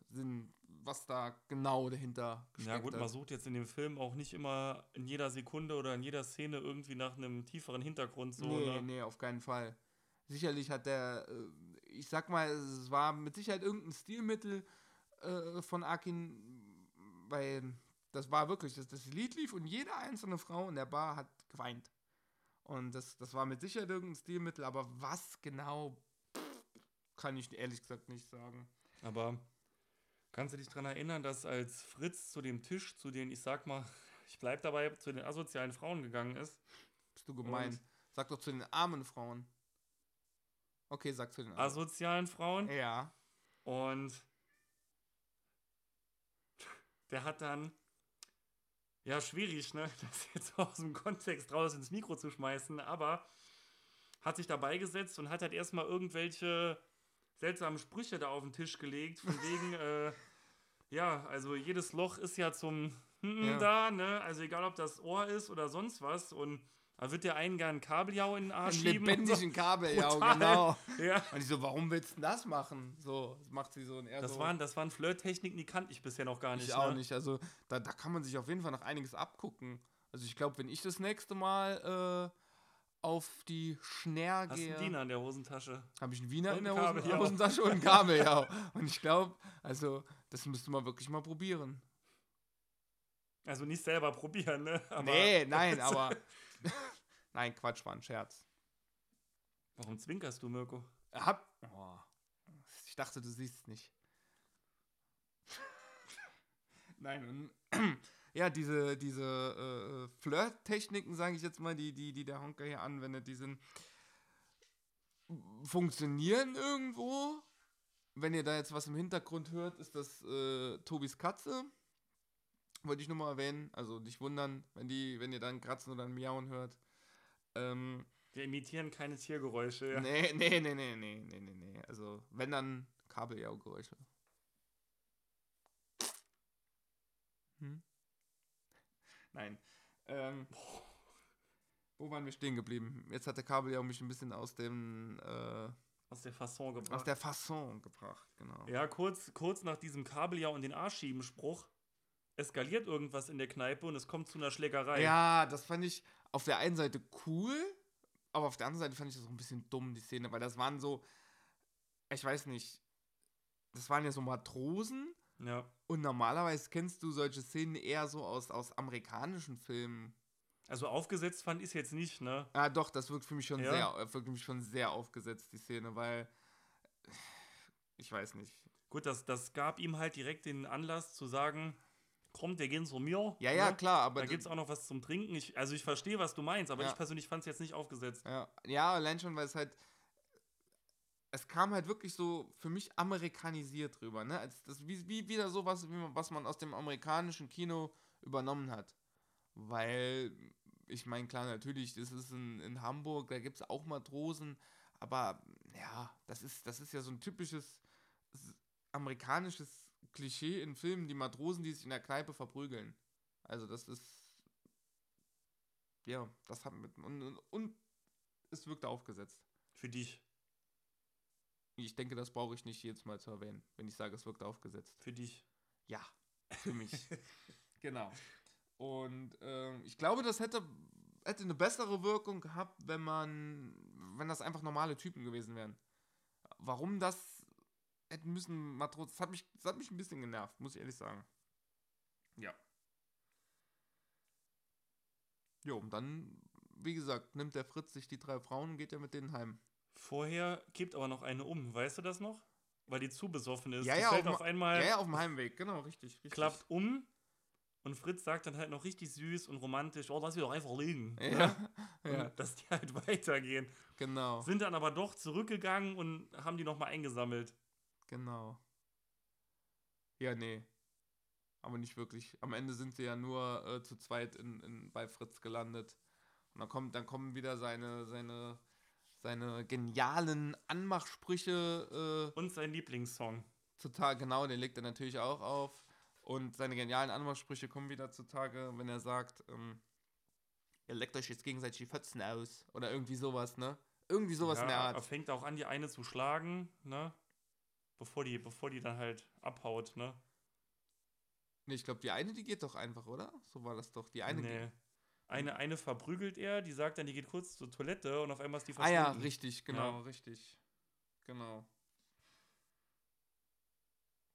A: Sinn, was da genau dahinter
B: Ja gut, man sucht jetzt in dem Film auch nicht immer in jeder Sekunde oder in jeder Szene irgendwie nach einem tieferen Hintergrund so,
A: nee,
B: ne?
A: nee, auf keinen Fall. Sicherlich hat der, äh, ich sag mal, es war mit Sicherheit irgendein Stilmittel äh, von Akin, weil das war wirklich, das, das Lied lief und jede einzelne Frau in der Bar hat geweint. Und das, das war mit Sicherheit irgendein Stilmittel, aber was genau, kann ich ehrlich gesagt nicht sagen.
B: Aber kannst du dich daran erinnern, dass als Fritz zu dem Tisch, zu den, ich sag mal, ich bleib dabei, zu den asozialen Frauen gegangen ist,
A: Bist du gemein? Sag doch zu den armen Frauen. Okay, sag zu den armen.
B: asozialen Frauen,
A: ja.
B: und der hat dann, ja, schwierig, ne, das jetzt aus dem Kontext raus ins Mikro zu schmeißen, aber hat sich dabei gesetzt und hat halt erstmal irgendwelche seltsamen Sprüche da auf den Tisch gelegt, von wegen, äh, ja, also jedes Loch ist ja zum
A: Ja.
B: da, ne, also egal ob das Ohr ist oder sonst was und da wird der einen gern ein Kabeljau in den Arsch
A: Einen
B: schieben.
A: lebendigen Kabel, ja,
B: Brutal.
A: genau.
B: So. Ja.
A: Und ich so, warum willst du denn das machen? So, das macht sie so er
B: Das
A: so.
B: waren, das waren Flirttechniken, die kannte ich bisher noch gar nicht.
A: ich auch
B: ne?
A: nicht. Also, da, da kann man sich auf jeden Fall noch einiges abgucken. Also, ich glaube, wenn ich das nächste Mal äh, auf die Schnär
B: Hast
A: gehe,
B: einen Diener in der Hosentasche.
A: habe ich einen Wiener
B: Und
A: in der
B: ein
A: Hosen
B: Kabeljau.
A: Hosentasche und ein Kabeljau. und ich glaube, also, das müsste man wirklich mal probieren.
B: Also nicht selber probieren, ne? Aber
A: nee, nein, aber. nein, Quatsch, war ein Scherz.
B: Warum zwinkerst du, Mirko?
A: Hab. Oh, ich dachte, du siehst es nicht. Nein, und ja, diese, diese äh, äh, Flirt-Techniken, sage ich jetzt mal, die, die, die der Honker hier anwendet, die sind funktionieren irgendwo, wenn ihr da jetzt was im Hintergrund hört, ist das äh, Tobis Katze. Wollte ich nur mal erwähnen. Also nicht wundern, wenn, die, wenn ihr dann Kratzen oder ein Miauen hört. Ähm,
B: Wir imitieren keine Tiergeräusche. Ja.
A: Nee, nee, nee, nee, nee, nee, nee, nee. Also, wenn dann Kabeljaugeräusche. Hm? Nein. Ähm, wo waren wir stehen geblieben? Jetzt hat der Kabeljau mich ein bisschen aus dem äh,
B: Aus der Fasson gebracht.
A: aus der Fasson gebracht, genau.
B: ja, kurz, kurz nach diesem Kabeljau und den Arschschieben-Spruch eskaliert irgendwas in der Kneipe und es kommt zu einer Schlägerei.
A: Ja, das fand ich auf der einen Seite cool, aber auf der anderen Seite fand ich das auch ein bisschen dumm, die Szene, weil das waren so, ich weiß nicht, das waren ja so Matrosen
B: ja.
A: und normalerweise kennst du solche Szenen eher so aus, aus amerikanischen Filmen.
B: Also aufgesetzt fand ich es jetzt nicht, ne?
A: Ja, doch, das wirkt für mich schon
B: Ja?
A: sehr, wirkt für mich schon sehr aufgesetzt, die Szene, weil ich weiß nicht.
B: Gut, das, das gab ihm halt direkt den Anlass zu sagen, kommt, wir gehen zu mir.
A: Ja, ja,
B: ne?
A: klar, aber
B: Da gibt es auch noch was zum Trinken. Ich, also ich verstehe, was du meinst, aber
A: Ja.
B: ich persönlich fand es jetzt nicht aufgesetzt.
A: Ja, ja, allein schon, weil es halt. Es kam halt wirklich so für mich amerikanisiert rüber, ne? Als das wie, wie wieder sowas, wie man, was man aus dem amerikanischen Kino übernommen hat. Weil, ich meine, klar, natürlich, das ist in, in Hamburg, da gibt es auch Matrosen, aber ja, das ist, das ist ja so ein typisches amerikanisches Klischee in Filmen, die Matrosen, die sich in der Kneipe verprügeln. Also das ist. Ja, das hat mit. Und, und, und es wirkte aufgesetzt.
B: Für dich.
A: Ich denke, das brauche ich nicht jedes Mal zu erwähnen, wenn ich sage, es wirkt aufgesetzt.
B: Für dich.
A: Ja, für mich. genau. Und ähm, ich glaube, das hätte, hätte eine bessere Wirkung gehabt, wenn man, wenn das einfach normale Typen gewesen wären. Warum das hätten müssen Matrosen, das hat mich, das hat mich ein bisschen genervt, muss ich ehrlich sagen. Ja. Jo, und dann, wie gesagt, nimmt der Fritz sich die drei Frauen und geht ja mit denen heim.
B: Vorher kippt aber noch eine um. Weißt du das noch? Weil die zu besoffen ist.
A: Ja, ja, auf
B: auf
A: dem-
B: einmal,
A: Ja, ja, auf dem Heimweg, genau, richtig. richtig.
B: klappt um. Und Fritz sagt dann halt noch richtig süß und romantisch, oh, lass sie doch einfach liegen.
A: Ja,
B: ne?
A: ja,
B: dass die halt weitergehen.
A: genau.
B: Sind dann aber doch zurückgegangen und haben die nochmal eingesammelt.
A: Genau. Ja, nee. Aber nicht wirklich. Am Ende sind sie ja nur äh, zu zweit in, in, bei Fritz gelandet. Und dann kommt, dann kommen wieder seine, seine, seine genialen Anmachsprüche
B: Und sein Lieblingssong.
A: äh, zutage. Genau, den legt er natürlich auch auf. Und seine genialen Anmachsprüche kommen wieder zutage, wenn er sagt, ähm, ihr leckt euch jetzt gegenseitig die Fötzen aus. Oder irgendwie sowas, ne? Irgendwie sowas in der
B: Ja,
A: Art.
B: er fängt auch an, die eine zu schlagen, ne? Bevor die, bevor die dann halt abhaut, ne?
A: Nee, ich glaube, die eine, die geht doch einfach, oder? So war das doch. Die eine
B: nee.
A: geht.
B: Eine, eine verprügelt er, die sagt dann, die geht kurz zur Toilette und auf einmal ist die
A: Ah ja,
B: verschwunden.
A: richtig, genau,
B: Ja.
A: richtig. Genau.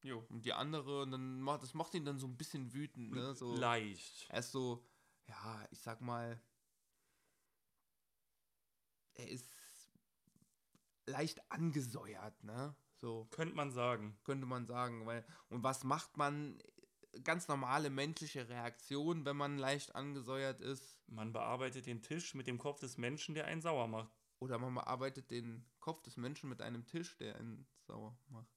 A: Jo, und die andere, und dann macht, das macht ihn dann so ein bisschen wütend, ne? So,
B: Leicht.
A: er ist so, ja, ich sag mal, er ist leicht angesäuert, ne? So
B: Könnte man sagen.
A: könnte man sagen, weil und was macht man ganz normale menschliche Reaktion, wenn man leicht angesäuert ist
B: Man bearbeitet den Tisch mit dem Kopf des Menschen, der einen sauer macht.
A: oder man bearbeitet den Kopf des Menschen mit einem Tisch, der ihn sauer macht.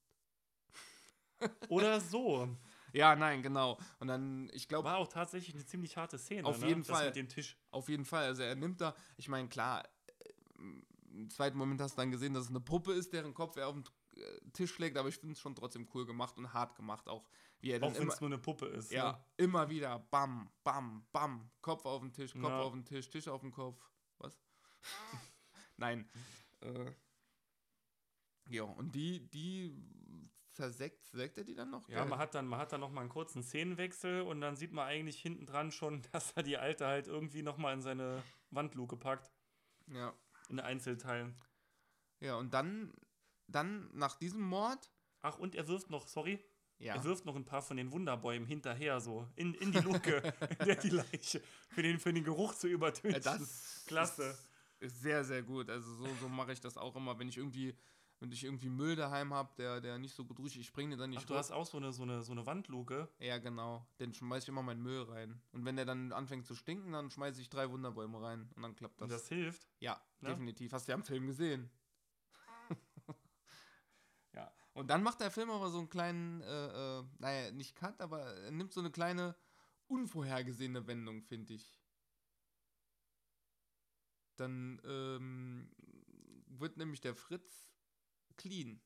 B: Oder so.
A: Ja, nein, genau. Und dann, ich glaube,
B: War auch tatsächlich eine ziemlich harte Szene.
A: Auf
B: ne?
A: jeden
B: das
A: Fall.
B: mit dem Tisch.
A: auf jeden Fall, also er nimmt da, ich meine, klar, äh, im zweiten Moment hast du dann gesehen, dass es eine Puppe ist, deren Kopf er auf den Tisch schlägt, aber ich finde es schon trotzdem cool gemacht und hart gemacht, auch wie er dann
B: Auch wenn
A: immer,
B: es nur eine Puppe ist.
A: ja,
B: Ne?
A: immer wieder, bam, bam, bam, Kopf auf den Tisch, Kopf
B: Ja.
A: auf den Tisch, Tisch auf den Kopf, was? Nein, äh, ja, und die, die zersägt, sägt er die dann noch?
B: Ja, man hat dann, man hat dann nochmal einen kurzen Szenenwechsel und dann sieht man eigentlich hinten dran schon, dass er die Alte halt irgendwie nochmal in seine Wandluke packt.
A: ja.
B: In Einzelteilen.
A: Ja, und dann, dann nach diesem Mord,
B: Ach, und er wirft noch, sorry,
A: ja,
B: er wirft noch ein paar von den Wunderbäumen hinterher, so in, in die Luke, in der die Leiche, für den, für den Geruch zu übertönen.
A: äh, das
B: klasse.
A: Ist, sehr, sehr gut. Also so, so mache ich das auch immer, wenn ich irgendwie, wenn ich irgendwie Müll daheim habe, der, der nicht so gut riecht, ich springe den dann nicht
B: Ach, du hast auch so eine, so eine, so eine Wandluke.
A: Ja, genau. Den schmeiße ich immer meinen Müll rein. Und wenn der dann anfängt zu stinken, dann schmeiße ich drei Wunderbäume rein. Und dann klappt das.
B: Und das hilft.
A: ja,
B: Ne?
A: definitiv. Hast du ja im Film gesehen. ja. Und dann macht der Film aber so einen kleinen, äh, äh, naja, nicht Cut, aber er nimmt so eine kleine unvorhergesehene Wendung, finde ich. Dann ähm, wird nämlich der Fritz clean.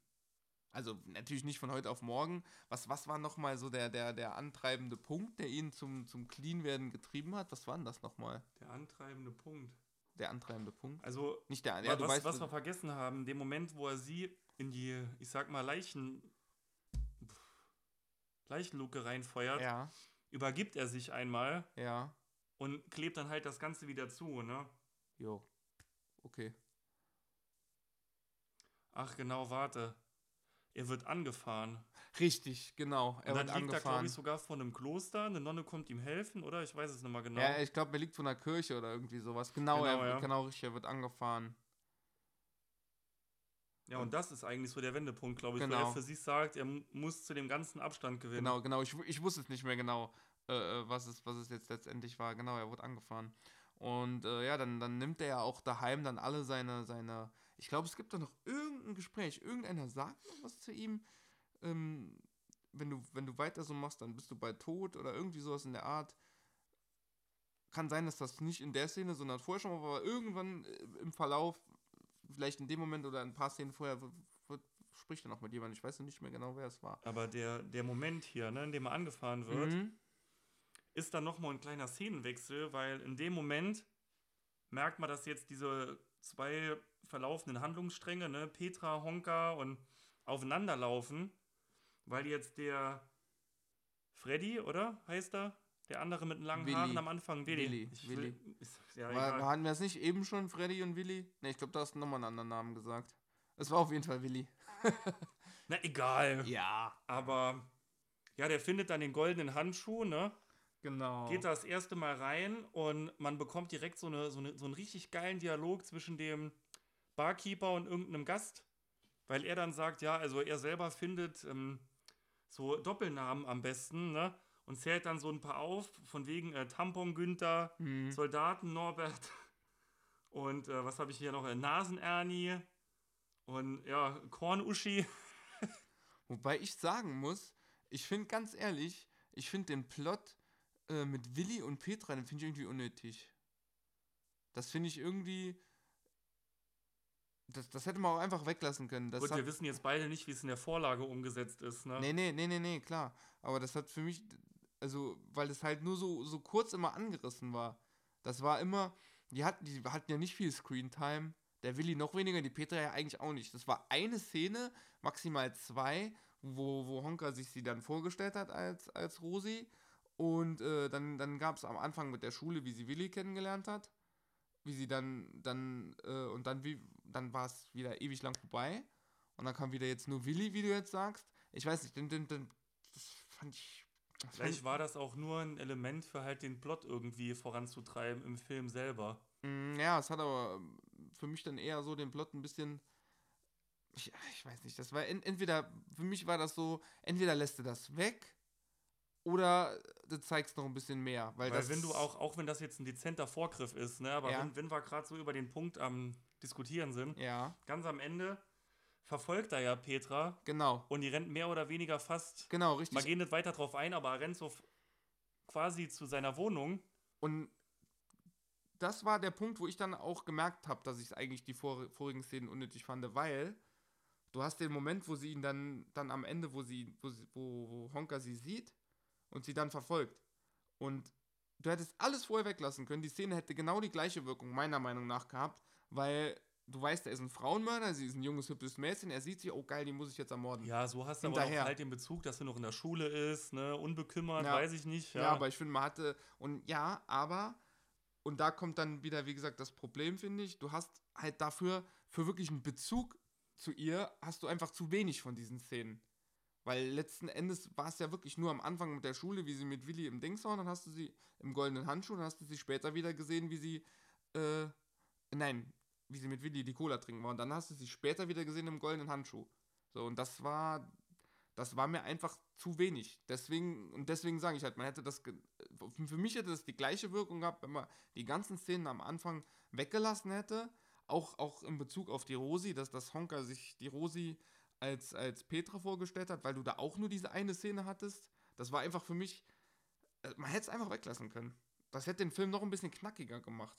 A: Also natürlich nicht von heute auf morgen. Was, was war nochmal so der, der, der antreibende Punkt, der ihn zum, zum Clean-Werden getrieben hat? Was war denn das nochmal?
B: Der antreibende Punkt.
A: Der antreibende Punkt?
B: Also,
A: nicht der,
B: ja, was, weißt, was wir vergessen haben, in dem Moment, wo er sie in die, ich sag mal, Leichen, Leichenluke reinfeuert,
A: ja.
B: übergibt er sich einmal
A: ja.
B: und klebt dann halt das Ganze wieder zu, ne?
A: Jo. Okay.
B: Ach genau, warte. Er wird angefahren.
A: Richtig, genau.
B: Er und dann wird liegt angefahren. er, glaube ich, sogar vor einem Kloster. Eine Nonne kommt ihm helfen, oder? Ich weiß es nicht mal genau.
A: Ja, ich glaube, er liegt vor einer Kirche oder irgendwie sowas. Genau, genau, er, ja. genau richtig. Er wird angefahren.
B: Ja, und das ist eigentlich so der Wendepunkt, glaube ich, genau. weil er für sich sagt, er muss zu dem ganzen Abstand gewinnen.
A: Genau, genau. Ich, ich wusste es nicht mehr genau, äh, äh, was, es, was es jetzt letztendlich war. Genau, er wurde angefahren. Und äh, ja, dann, dann nimmt er ja auch daheim dann alle seine, seine ich glaube, es gibt da noch irgendein Gespräch. Irgendeiner sagt noch was zu ihm. Ähm, wenn, du, wenn du weiter so machst, dann bist du bald tot oder irgendwie sowas in der Art. Kann sein, dass das nicht in der Szene, sondern vorher schon war. Irgendwann äh, im Verlauf, vielleicht in dem Moment oder ein paar Szenen vorher, spricht er noch mit jemandem. Ich weiß nicht mehr genau, wer es war.
B: Aber der, der Moment hier, ne, in dem er angefahren wird, mhm. ist dann nochmal ein kleiner Szenenwechsel, weil in dem Moment merkt man, dass jetzt diese zwei verlaufenden Handlungsstränge, ne, Petra, Honka und aufeinanderlaufen, weil jetzt der Freddy, oder? Heißt er? Der andere mit den langen Willi. Haaren am Anfang,
A: Willi. Willi. Ich Willi. Will, ist, ja, War, hatten wir es nicht eben schon, Freddy und Willi? Ne, ich glaube, da hast du nochmal einen anderen Namen gesagt. Es war auf jeden Fall Willi.
B: Na, egal.
A: Ja.
B: Aber, ja, der findet dann den goldenen Handschuh, ne?
A: Genau.
B: Geht das erste Mal rein und man bekommt direkt so, eine, so, eine, so einen richtig geilen Dialog zwischen dem Barkeeper und irgendeinem Gast, weil er dann sagt, ja, also er selber findet ähm, so Doppelnamen am besten, ne? Und zählt dann so ein paar auf, von wegen äh, Tampon Günther, mhm. Soldaten Norbert und äh, was habe ich hier noch? Äh, Nasen Ernie und ja, Korn Uschi.
A: Wobei ich sagen muss, ich finde ganz ehrlich, ich finde den Plot äh, mit Willi und Petra, den finde ich irgendwie unnötig. Das finde ich irgendwie, das, das hätte man auch einfach weglassen können. Das
B: Gut,
A: hat,
B: wir wissen jetzt beide nicht, wie es in der Vorlage umgesetzt ist, ne?
A: Nee, nee, nee, nee, nee, klar. Aber das hat für mich, also, weil es halt nur so, so kurz immer angerissen war. Das war immer, die hatten, die hatten ja nicht viel Screentime. Der Willi noch weniger, die Petra ja eigentlich auch nicht. Das war eine Szene, maximal zwei, wo, wo Honka sich sie dann vorgestellt hat als, als Rosi. Und äh, dann, dann gab es am Anfang mit der Schule, wie sie Willi kennengelernt hat wie sie dann, dann, äh, und dann, wie, dann war es wieder ewig lang vorbei. Und dann kam wieder jetzt nur Willi, wie du jetzt sagst. Ich weiß nicht, den, den, den, das fand ich.
B: Vielleicht war das auch nur ein Element für halt den Plot irgendwie voranzutreiben im Film selber.
A: Mm, ja, es hat aber für mich dann eher so den Plot ein bisschen. Ich, ich weiß nicht, das war entweder, für mich war das so, entweder lässt du das weg oder du zeigst noch ein bisschen mehr. Weil,
B: weil wenn du auch, auch wenn das jetzt ein dezenter Vorgriff ist, ne, aber ja. wenn, wenn wir gerade so über den Punkt am Diskutieren sind,
A: ja.
B: ganz am Ende verfolgt er ja Petra.
A: Genau.
B: Und die rennt mehr oder weniger fast.
A: Genau, richtig.
B: Man geht nicht weiter drauf ein, aber er rennt so quasi zu seiner Wohnung.
A: Und das war der Punkt, wo ich dann auch gemerkt habe, dass ich eigentlich die vor, vorigen Szenen unnötig fand, weil du hast den Moment, wo sie ihn dann, dann am Ende, wo sie, wo, sie, wo, wo Honka sie sieht und sie dann verfolgt. Und du hättest alles vorher weglassen können. Die Szene hätte genau die gleiche Wirkung, meiner Meinung nach, gehabt, weil du weißt, er ist ein Frauenmörder, sie ist ein junges, hübsches Mädchen, er sieht sie, oh geil, die muss ich jetzt ermorden.
B: Ja, so hast du Hinterher. aber auch halt den Bezug, dass er noch in der Schule ist, ne, unbekümmert, ja. weiß ich nicht.
A: Ja. ja, aber ich finde, man hatte, und ja, aber, und da kommt dann wieder, wie gesagt, das Problem, finde ich, du hast halt dafür, für wirklich einen Bezug zu ihr, hast du einfach zu wenig von diesen Szenen. Weil letzten Endes war es ja wirklich nur am Anfang mit der Schule, wie sie mit Willi im Dings war, dann hast du sie im goldenen Handschuh, dann hast du sie später wieder gesehen, wie sie, äh, nein, wie sie mit Willi die Cola trinken war. Und dann hast du sie später wieder gesehen im goldenen Handschuh. So, und das war, das war mir einfach zu wenig. Deswegen, und deswegen sage ich halt, man hätte das, für mich hätte das die gleiche Wirkung gehabt, wenn man die ganzen Szenen am Anfang weggelassen hätte. Auch, auch in Bezug auf die Rosi, dass das Honka sich die Rosi als, als Petra vorgestellt hat, weil du da auch nur diese eine Szene hattest. Das war einfach für mich, äh, man hätte es einfach weglassen können. Das hätte den Film noch ein bisschen knackiger gemacht.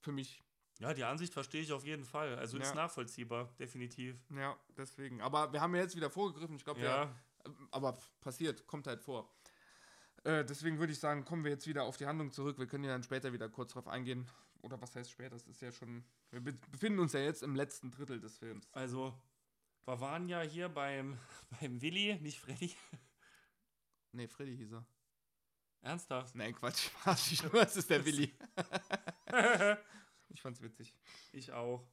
A: Für mich.
B: Ja, die Ansicht verstehe ich auf jeden Fall. Also ist
A: Ja.
B: nachvollziehbar, definitiv.
A: Ja, deswegen. Aber wir haben ja jetzt wieder vorgegriffen. Ich glaube,
B: Ja,
A: ja. aber passiert, kommt halt vor. Äh, deswegen würde ich sagen, kommen wir jetzt wieder auf die Handlung zurück. Wir können ja dann später wieder kurz drauf eingehen. Oder was heißt später? Das ist ja schon. Wir be befinden uns ja jetzt im letzten Drittel des Films.
B: also wir waren ja hier beim, beim Willi, nicht Freddy.
A: Nee, Freddy hieß er.
B: Ernsthaft?
A: Nein, Quatsch, Spaß. Ich nur, es ist der Willi. Ich fand's witzig.
B: ich auch.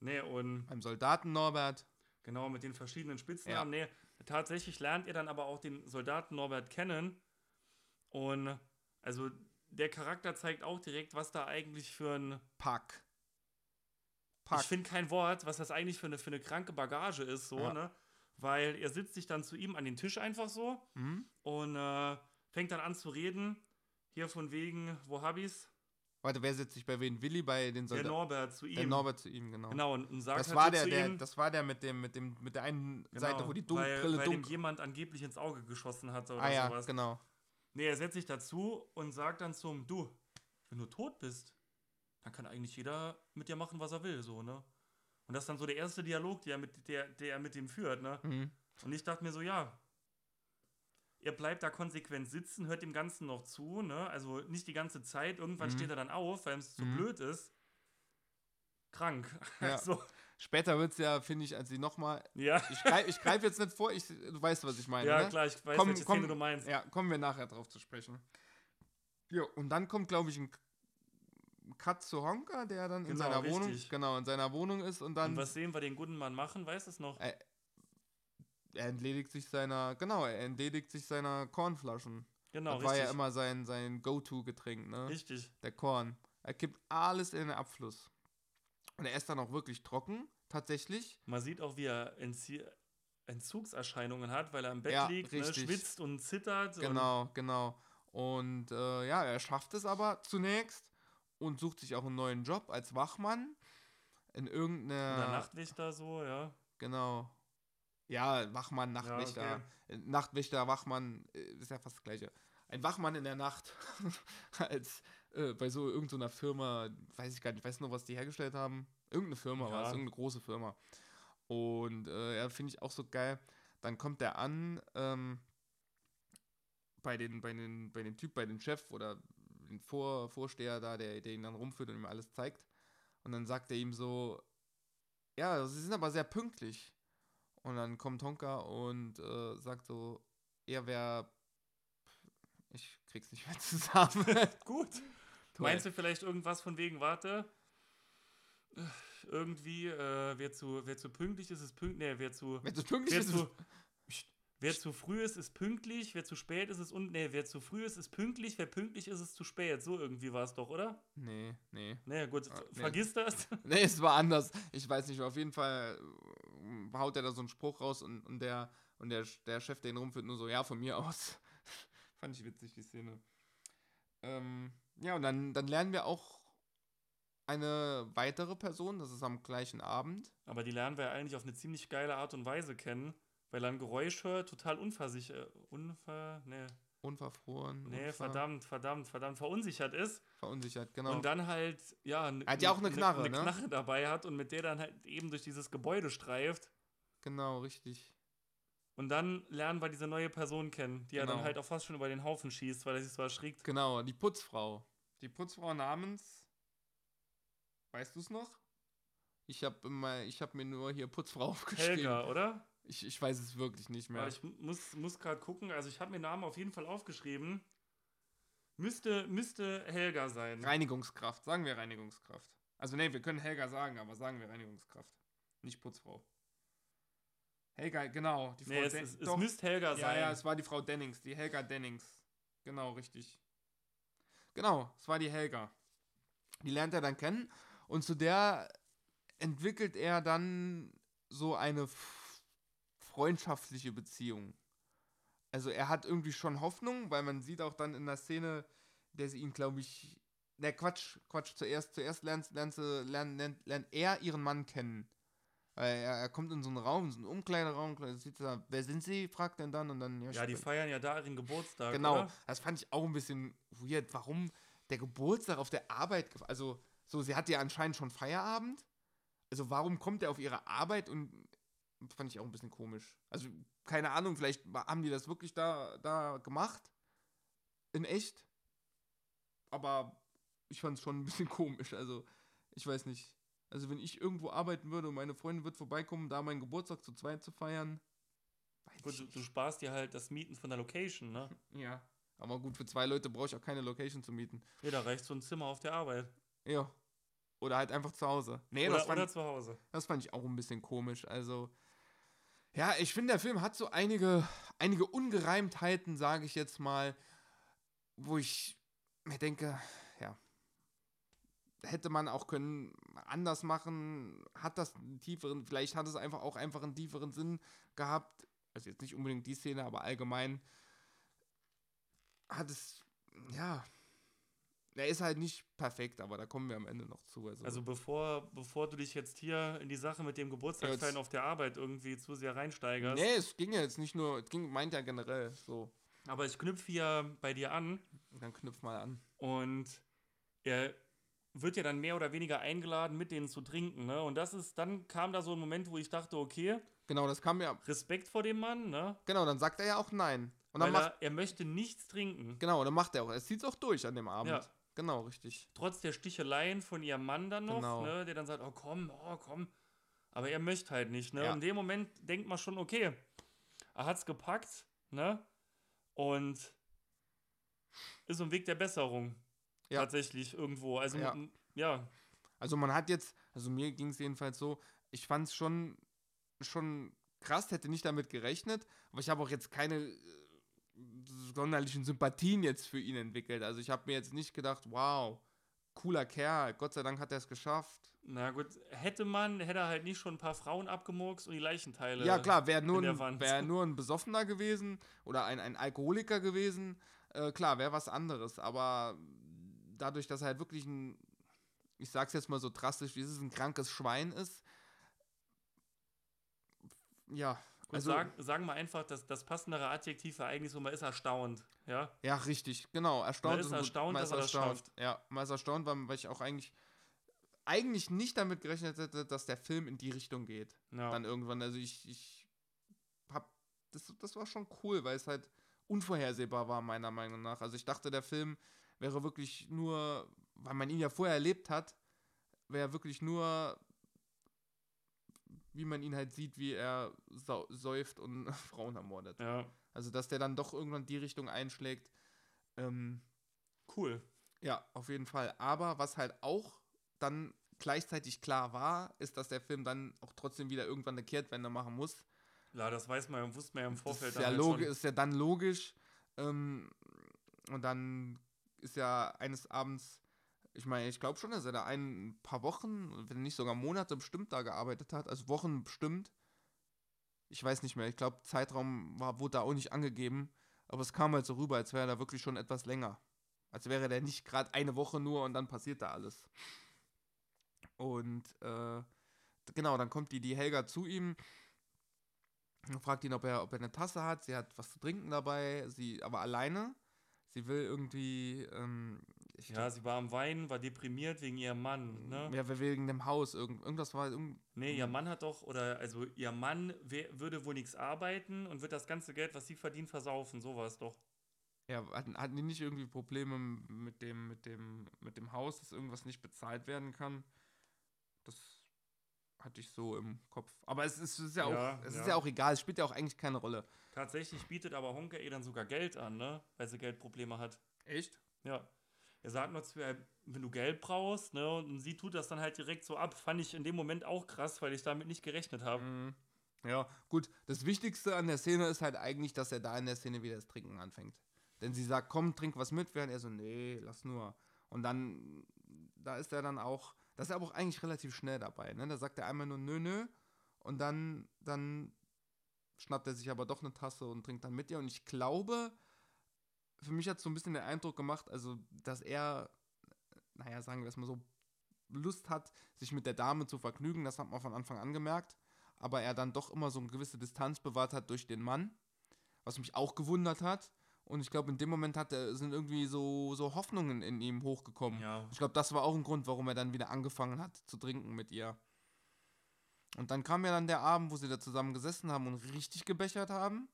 B: Nee, und
A: Beim Soldaten Norbert.
B: genau mit den verschiedenen Spitznamen. Nee, tatsächlich lernt ihr dann aber auch den Soldaten Norbert kennen. Und also der Charakter zeigt auch direkt, was da eigentlich für ein.
A: Pack.
B: Ich finde kein Wort, was das eigentlich für eine, für eine kranke Bagage ist, so,
A: Ja.
B: ne? Weil er sitzt sich dann zu ihm an den Tisch einfach so
A: Hm?
B: und äh, fängt dann an zu reden. Hier von wegen, wo hab ich's?
A: Warte, wer setzt sich bei wen? Willi bei den
B: Der
A: Soldaten?
B: Norbert zu ihm.
A: Der Norbert zu ihm, genau.
B: Genau, und, und sagt
A: Das war der,
B: zu
A: der,
B: ihm,
A: das war der mit dem, mit dem, mit der einen
B: genau,
A: Seite, wo die Dun
B: weil,
A: Brille
B: weil dem
A: dunkel.
B: jemand angeblich ins Auge geschossen hatte oder
A: Ah ja,
B: sowas.
A: genau.
B: Nee, er setzt sich dazu und sagt dann zum, du, wenn du tot bist, dann kann eigentlich jeder mit dir machen, was er will, so, ne? Und das ist dann so der erste Dialog, der, er mit, der, der er mit ihm führt, ne?
A: Mhm.
B: Und ich dachte mir so, ja, er bleibt da konsequent sitzen, hört dem Ganzen noch zu, ne? Also nicht die ganze Zeit, irgendwann
A: Mhm.
B: steht er dann auf, weil es zu
A: Mhm.
B: blöd ist. Krank.
A: Ja.
B: Also,
A: Später wird es ja, finde ich, als sie nochmal.
B: ja.
A: Ich greife greif jetzt nicht vor, ich, du weißt, was ich meine.
B: Ja,
A: ne?
B: klar, ich weiß,
A: Komm,
B: welche
A: komm.
B: Szene du meinst.
A: Ja, kommen wir nachher drauf zu sprechen. Ja, und dann kommt, glaube ich, ein Cut zu Honka, der dann in
B: Genau,
A: seiner Wohnung,
B: richtig.
A: genau, in seiner Wohnung ist und dann
B: Und was sehen wir den guten Mann machen, weißt du es noch?
A: Äh, er entledigt sich seiner, genau, er entledigt sich seiner Kornflaschen.
B: genau,
A: das war
B: richtig.
A: ja immer sein, sein Go-To-Getränk, ne?
B: richtig.
A: Der Korn. Er kippt alles in den Abfluss. Und er ist dann auch wirklich trocken, tatsächlich.
B: Man sieht auch, wie er Entzie Entzugserscheinungen hat, weil er im Bett
A: Ja,
B: liegt, ne, schwitzt und zittert.
A: Genau, genau. Und äh, ja, er schafft es aber zunächst und sucht sich auch einen neuen Job als Wachmann in
B: Und,
A: irgendeiner.
B: oder Nachtwächter so, ja.
A: Genau. Ja, Wachmann, Nachtwächter.
B: okay.
A: Äh, Nachtwächter, Wachmann, äh, ist ja fast das gleiche. Ein Wachmann in der Nacht. Als äh, bei so irgendeiner Firma, weiß ich gar nicht, weiß nur, was die hergestellt haben. Irgendeine Firma war es,
B: Ja.
A: irgendeine große Firma. Und äh, ja, finde ich auch so geil. Dann kommt der an ähm, bei den, bei den, bei dem Typ, bei dem Chef oder den Vor Vorsteher da, der, der ihn dann rumführt und ihm alles zeigt. Und dann sagt er ihm so, ja, sie sind aber sehr pünktlich. Und dann kommt Honka und äh, sagt so, er wäre. Ich krieg's nicht mehr zusammen.
B: Gut. Meinst du vielleicht irgendwas von wegen, warte, irgendwie, äh, wer, zu, wer zu pünktlich ist, ist pünktlich, nee, wer zu,
A: Wenn es pünktlich
B: wer
A: ist,
B: zu, Psst. wer zu früh ist, ist pünktlich, wer zu spät ist, ist und, nee, wer zu früh ist, ist pünktlich, wer pünktlich ist, ist zu spät. So irgendwie war es doch, oder?
A: Nee, nee.
B: Nee, gut,
A: Ah, nee.
B: vergiss das.
A: Nee, es war anders. Ich weiß nicht, auf jeden Fall haut er da so einen Spruch raus und, und der und der, der Chef, der ihn rumführt, nur so, ja, von mir aus. Fand ich witzig, die Szene. Ähm, ja, und dann, dann lernen wir auch eine weitere Person, das ist am gleichen Abend.
B: Aber die lernen wir ja eigentlich auf eine ziemlich geile Art und Weise kennen, weil er ein Geräusch hört, total unversichert, unver, nee,
A: Unverfroren.
B: nee,
A: unver
B: verdammt, verdammt, verdammt verunsichert ist.
A: Verunsichert, genau.
B: Und dann halt, ja,
A: Er hat ja auch eine Knarre,
B: eine
A: ne?
B: Knarre dabei hat und mit der dann halt eben durch dieses Gebäude streift.
A: genau, richtig.
B: Und dann lernen wir diese neue Person kennen, die er dann
A: Genau.
B: halt auch fast schon über den Haufen schießt, weil er sich so erschrickt.
A: Genau, die Putzfrau. Die Putzfrau namens. Weißt du es noch? Ich habe habe mir nur hier Putzfrau aufgeschrieben.
B: Helga, oder?
A: Ich, ich weiß es wirklich nicht mehr.
B: Aber ich mu- muss, muss gerade gucken, also ich habe mir den Namen auf jeden Fall aufgeschrieben. Müsste, müsste Helga sein.
A: Reinigungskraft, sagen wir Reinigungskraft. Also nee, wir können Helga sagen, aber sagen wir Reinigungskraft. Nicht Putzfrau. Helga, genau. Die
B: Nee, es,
A: Den-
B: es, es müsste Helga
A: Ja,
B: sein.
A: ja, es war die Frau Dennings, die Helga Dennings. Genau, richtig. Genau, es war die Helga. Die lernt er dann kennen und zu der entwickelt er dann so eine freundschaftliche Beziehung. Also er hat irgendwie schon Hoffnung, weil man sieht auch dann in der Szene, der sie ihn, glaube ich, ne Quatsch, Quatsch, zuerst, zuerst lernt, lernt, lernt, lernt, er ihren Mann kennen. Weil er, er kommt in so einen Raum, so einen Umkleideraum, sieht da, wer sind sie, fragt er dann und dann,
B: Ja, die
A: sp-
B: feiern ja da ihren Geburtstag.
A: Genau,
B: Oder?
A: das fand ich auch ein bisschen weird. Warum der Geburtstag auf der Arbeit, also so, sie hatte ja anscheinend schon Feierabend. Also warum kommt er auf ihre Arbeit und fand ich auch ein bisschen komisch. Also keine Ahnung, vielleicht haben die das wirklich da, da gemacht. In echt. Aber ich fand es schon ein bisschen komisch. Also ich weiß nicht. Also wenn ich irgendwo arbeiten würde und meine Freundin wird vorbeikommen, da meinen Geburtstag zu zweit zu feiern.
B: Gut, du, du sparst dir halt das Mieten von der Location, ne?
A: Ja. Aber gut, für zwei Leute brauche ich auch keine Location zu mieten.
B: Ja, da reicht so ein Zimmer auf der Arbeit.
A: Ja. Oder halt einfach zu Hause. Nee,
B: oder,
A: das, fand,
B: oder zu Hause.
A: das fand ich auch ein bisschen komisch. Also, ja, ich finde, der Film hat so einige, einige Ungereimtheiten, sage ich jetzt mal, wo ich mir denke, ja, hätte man auch können anders machen, hat das einen tieferen, vielleicht hat es einfach auch einfach einen tieferen Sinn gehabt. Also jetzt nicht unbedingt die Szene, aber allgemein hat es, ja, er ist halt nicht perfekt, aber da kommen wir am Ende noch zu. Also,
B: Also bevor, bevor du dich jetzt hier in die Sache mit dem Geburtstagsfeiern
A: Jetzt-
B: auf der Arbeit irgendwie zu sehr reinsteigerst.
A: nee, es ging ja jetzt nicht nur, es ging, meint ja generell so.
B: Aber ich knüpfe hier bei dir an
A: Dann knüpf mal an.
B: und er wird ja dann mehr oder weniger eingeladen, mit denen zu trinken, ne? Und das ist, dann kam da so ein Moment, wo ich dachte, okay,
A: Genau, das kam ja,
B: Respekt vor dem Mann, ne?
A: genau, dann sagt er ja auch nein. Und
B: Weil
A: dann macht,
B: er, er möchte nichts trinken.
A: genau, dann macht er auch, er zieht es auch durch an dem Abend.
B: Ja.
A: Genau, richtig.
B: Trotz der Sticheleien von ihrem Mann dann noch,
A: Genau.
B: ne? Der dann sagt, oh komm, oh komm. Aber er möchte halt nicht, ne?
A: Ja.
B: In dem Moment denkt man schon, okay, er hat's gepackt, ne? Und ist ein Weg der Besserung.
A: Ja.
B: Tatsächlich irgendwo. Also,
A: Ja.
B: ja.
A: Also man hat jetzt, also mir ging es jedenfalls so, ich fand es schon, schon krass, hätte nicht damit gerechnet, aber ich habe auch jetzt keine äh, sonderlichen Sympathien jetzt für ihn entwickelt. Also ich habe mir jetzt nicht gedacht, wow, cooler Kerl, Gott sei Dank hat er es geschafft.
B: Na gut, hätte man, hätte er halt nicht schon ein paar Frauen abgemurkst und die Leichenteile.
A: Ja klar, wäre nur, wär nur ein Besoffener gewesen oder ein, ein Alkoholiker gewesen, äh, klar, wäre was anderes. Aber dadurch, dass er halt wirklich ein, ich sag's jetzt mal so drastisch, wie es ist, ein krankes Schwein ist, ja,
B: Gut,
A: also,
B: sag, sagen wir einfach, dass das passendere Adjektiv war eigentlich so, man ist erstaunt. Ja.
A: ja, richtig, genau, erstaunt.
B: Man ist
A: gut-
B: erstaunt,
A: man
B: dass
A: ist
B: er das
A: erstaunt.
B: schafft.
A: Ja, man ist erstaunt, weil, weil ich auch eigentlich, eigentlich nicht damit gerechnet hätte, dass der Film in die Richtung geht.
B: ja.
A: dann irgendwann. Also ich, ich hab, das, das war schon cool, weil es halt unvorhersehbar war, meiner Meinung nach. Also ich dachte, der Film wäre wirklich nur, weil man ihn ja vorher erlebt hat, wäre wirklich nur, wie man ihn halt sieht, wie er säuft und Frauen ermordet.
B: ja.
A: Also dass der dann doch irgendwann die Richtung einschlägt. Ähm,
B: Cool.
A: ja, auf jeden Fall. Aber was halt auch dann gleichzeitig klar war, ist, dass der Film dann auch trotzdem wieder irgendwann eine Kehrtwende machen muss.
B: Ja, das weiß man, wusste man ja im
A: Das
B: Vorfeld
A: ist
B: dann
A: ja,
B: halt
A: logi
B: schon.
A: ist ja dann logisch. Ähm, und dann ist ja eines Abends, ich meine, ich glaube schon, dass er da ein paar Wochen, wenn nicht sogar Monate bestimmt da gearbeitet hat, also Wochen bestimmt. Ich weiß nicht mehr, ich glaube, Zeitraum war, wurde da auch nicht angegeben, aber es kam halt so rüber, als wäre er da wirklich schon etwas länger. Als wäre der nicht gerade eine Woche nur und dann passiert da alles. Und äh, genau, dann kommt die, die Helga zu ihm und fragt ihn, ob er, ob er eine Tasse hat. Sie hat was zu trinken dabei, sie aber alleine. Sie will irgendwie, ähm, ich
B: Ja, sie war am Weinen, war deprimiert wegen ihrem Mann, ne?
A: ja, wegen dem Haus, irgend, irgendwas war, irgend,
B: Nee, ihr Mann hat doch, oder also ihr Mann würde wohl nichts arbeiten und wird das ganze Geld, was sie verdient, versaufen. So war es doch.
A: ja, hatten, hatten die nicht irgendwie Probleme mit dem, mit dem, mit dem Haus, dass irgendwas nicht bezahlt werden kann? Das hatte ich so im Kopf. Aber es ist, es ist ja,
B: Ja,
A: auch, es
B: ja.
A: ist ja auch egal, es spielt ja auch eigentlich keine Rolle.
B: Tatsächlich bietet aber Honka ihr dann sogar Geld an, ne? Weil sie Geldprobleme hat.
A: Echt?
B: Ja. Er sagt nur zu ihr, wenn du Geld brauchst, ne? Und sie tut das dann halt direkt so ab. Fand ich in dem Moment auch krass, weil ich damit nicht gerechnet habe.
A: Mhm. Ja, gut. Das Wichtigste an der Szene ist halt eigentlich, dass er da in der Szene wieder das Trinken anfängt. Denn sie sagt, komm, trink was mit, während er so, nee, lass nur. Und dann, da ist er dann auch, das ist aber auch eigentlich relativ schnell dabei, ne? Da sagt er einmal nur nö, nö. Und dann, dann schnappt er sich aber doch eine Tasse und trinkt dann mit ihr. Und ich glaube, für mich hat es so ein bisschen den Eindruck gemacht, also, dass er, naja, sagen wir es mal so, Lust hat, sich mit der Dame zu vergnügen. Das hat man von Anfang an gemerkt. aber er dann doch immer so eine gewisse Distanz bewahrt hat durch den Mann, was mich auch gewundert hat. Und ich glaube, in dem Moment hat er, sind irgendwie so, so Hoffnungen in ihm hochgekommen.
B: Ja.
A: Ich glaube, das war auch ein Grund, warum er dann wieder angefangen hat zu trinken mit ihr. Und dann kam ja dann der Abend, wo sie da zusammen gesessen haben und richtig gebechert haben,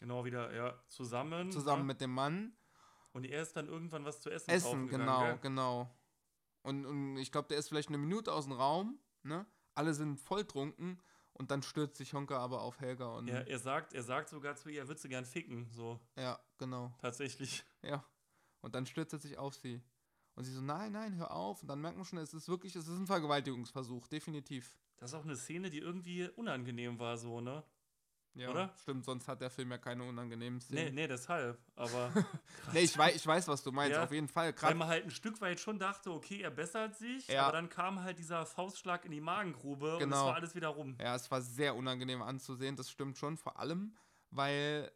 B: Genau, wieder, ja, zusammen.
A: zusammen
B: ne?
A: mit dem Mann.
B: Und er ist dann irgendwann was zu essen
A: Essen, genau,
B: gell?
A: genau. Und, und ich glaube, der ist vielleicht eine Minute aus dem Raum, ne? Alle sind volltrunken und dann stürzt sich Honka aber auf Helga und.
B: Er, er, sagt, er sagt sogar zu ihr, er würde sie gern ficken, so,
A: ja, genau.
B: tatsächlich.
A: Ja. Und dann stürzt er sich auf sie. Und sie so, nein, nein, hör auf. Und dann merkt man schon, es ist wirklich, es ist ein Vergewaltigungsversuch, definitiv.
B: Das ist auch eine Szene, die irgendwie unangenehm war, so, ne?
A: Ja,
B: Oder?
A: Stimmt, sonst hat der Film ja keine unangenehmen
B: Nee,
A: Szenen.
B: nee, deshalb. Aber
A: Nee, ich, weiß, ich weiß, was du meinst,
B: Ja,
A: auf jeden Fall.
B: weil
A: Gerade
B: man halt ein Stück weit schon dachte, okay, er bessert sich,
A: Ja.
B: aber dann kam halt dieser Faustschlag in die Magengrube und es
A: Genau.
B: war alles wieder rum.
A: Ja, es war sehr unangenehm anzusehen, das stimmt schon. Vor allem, weil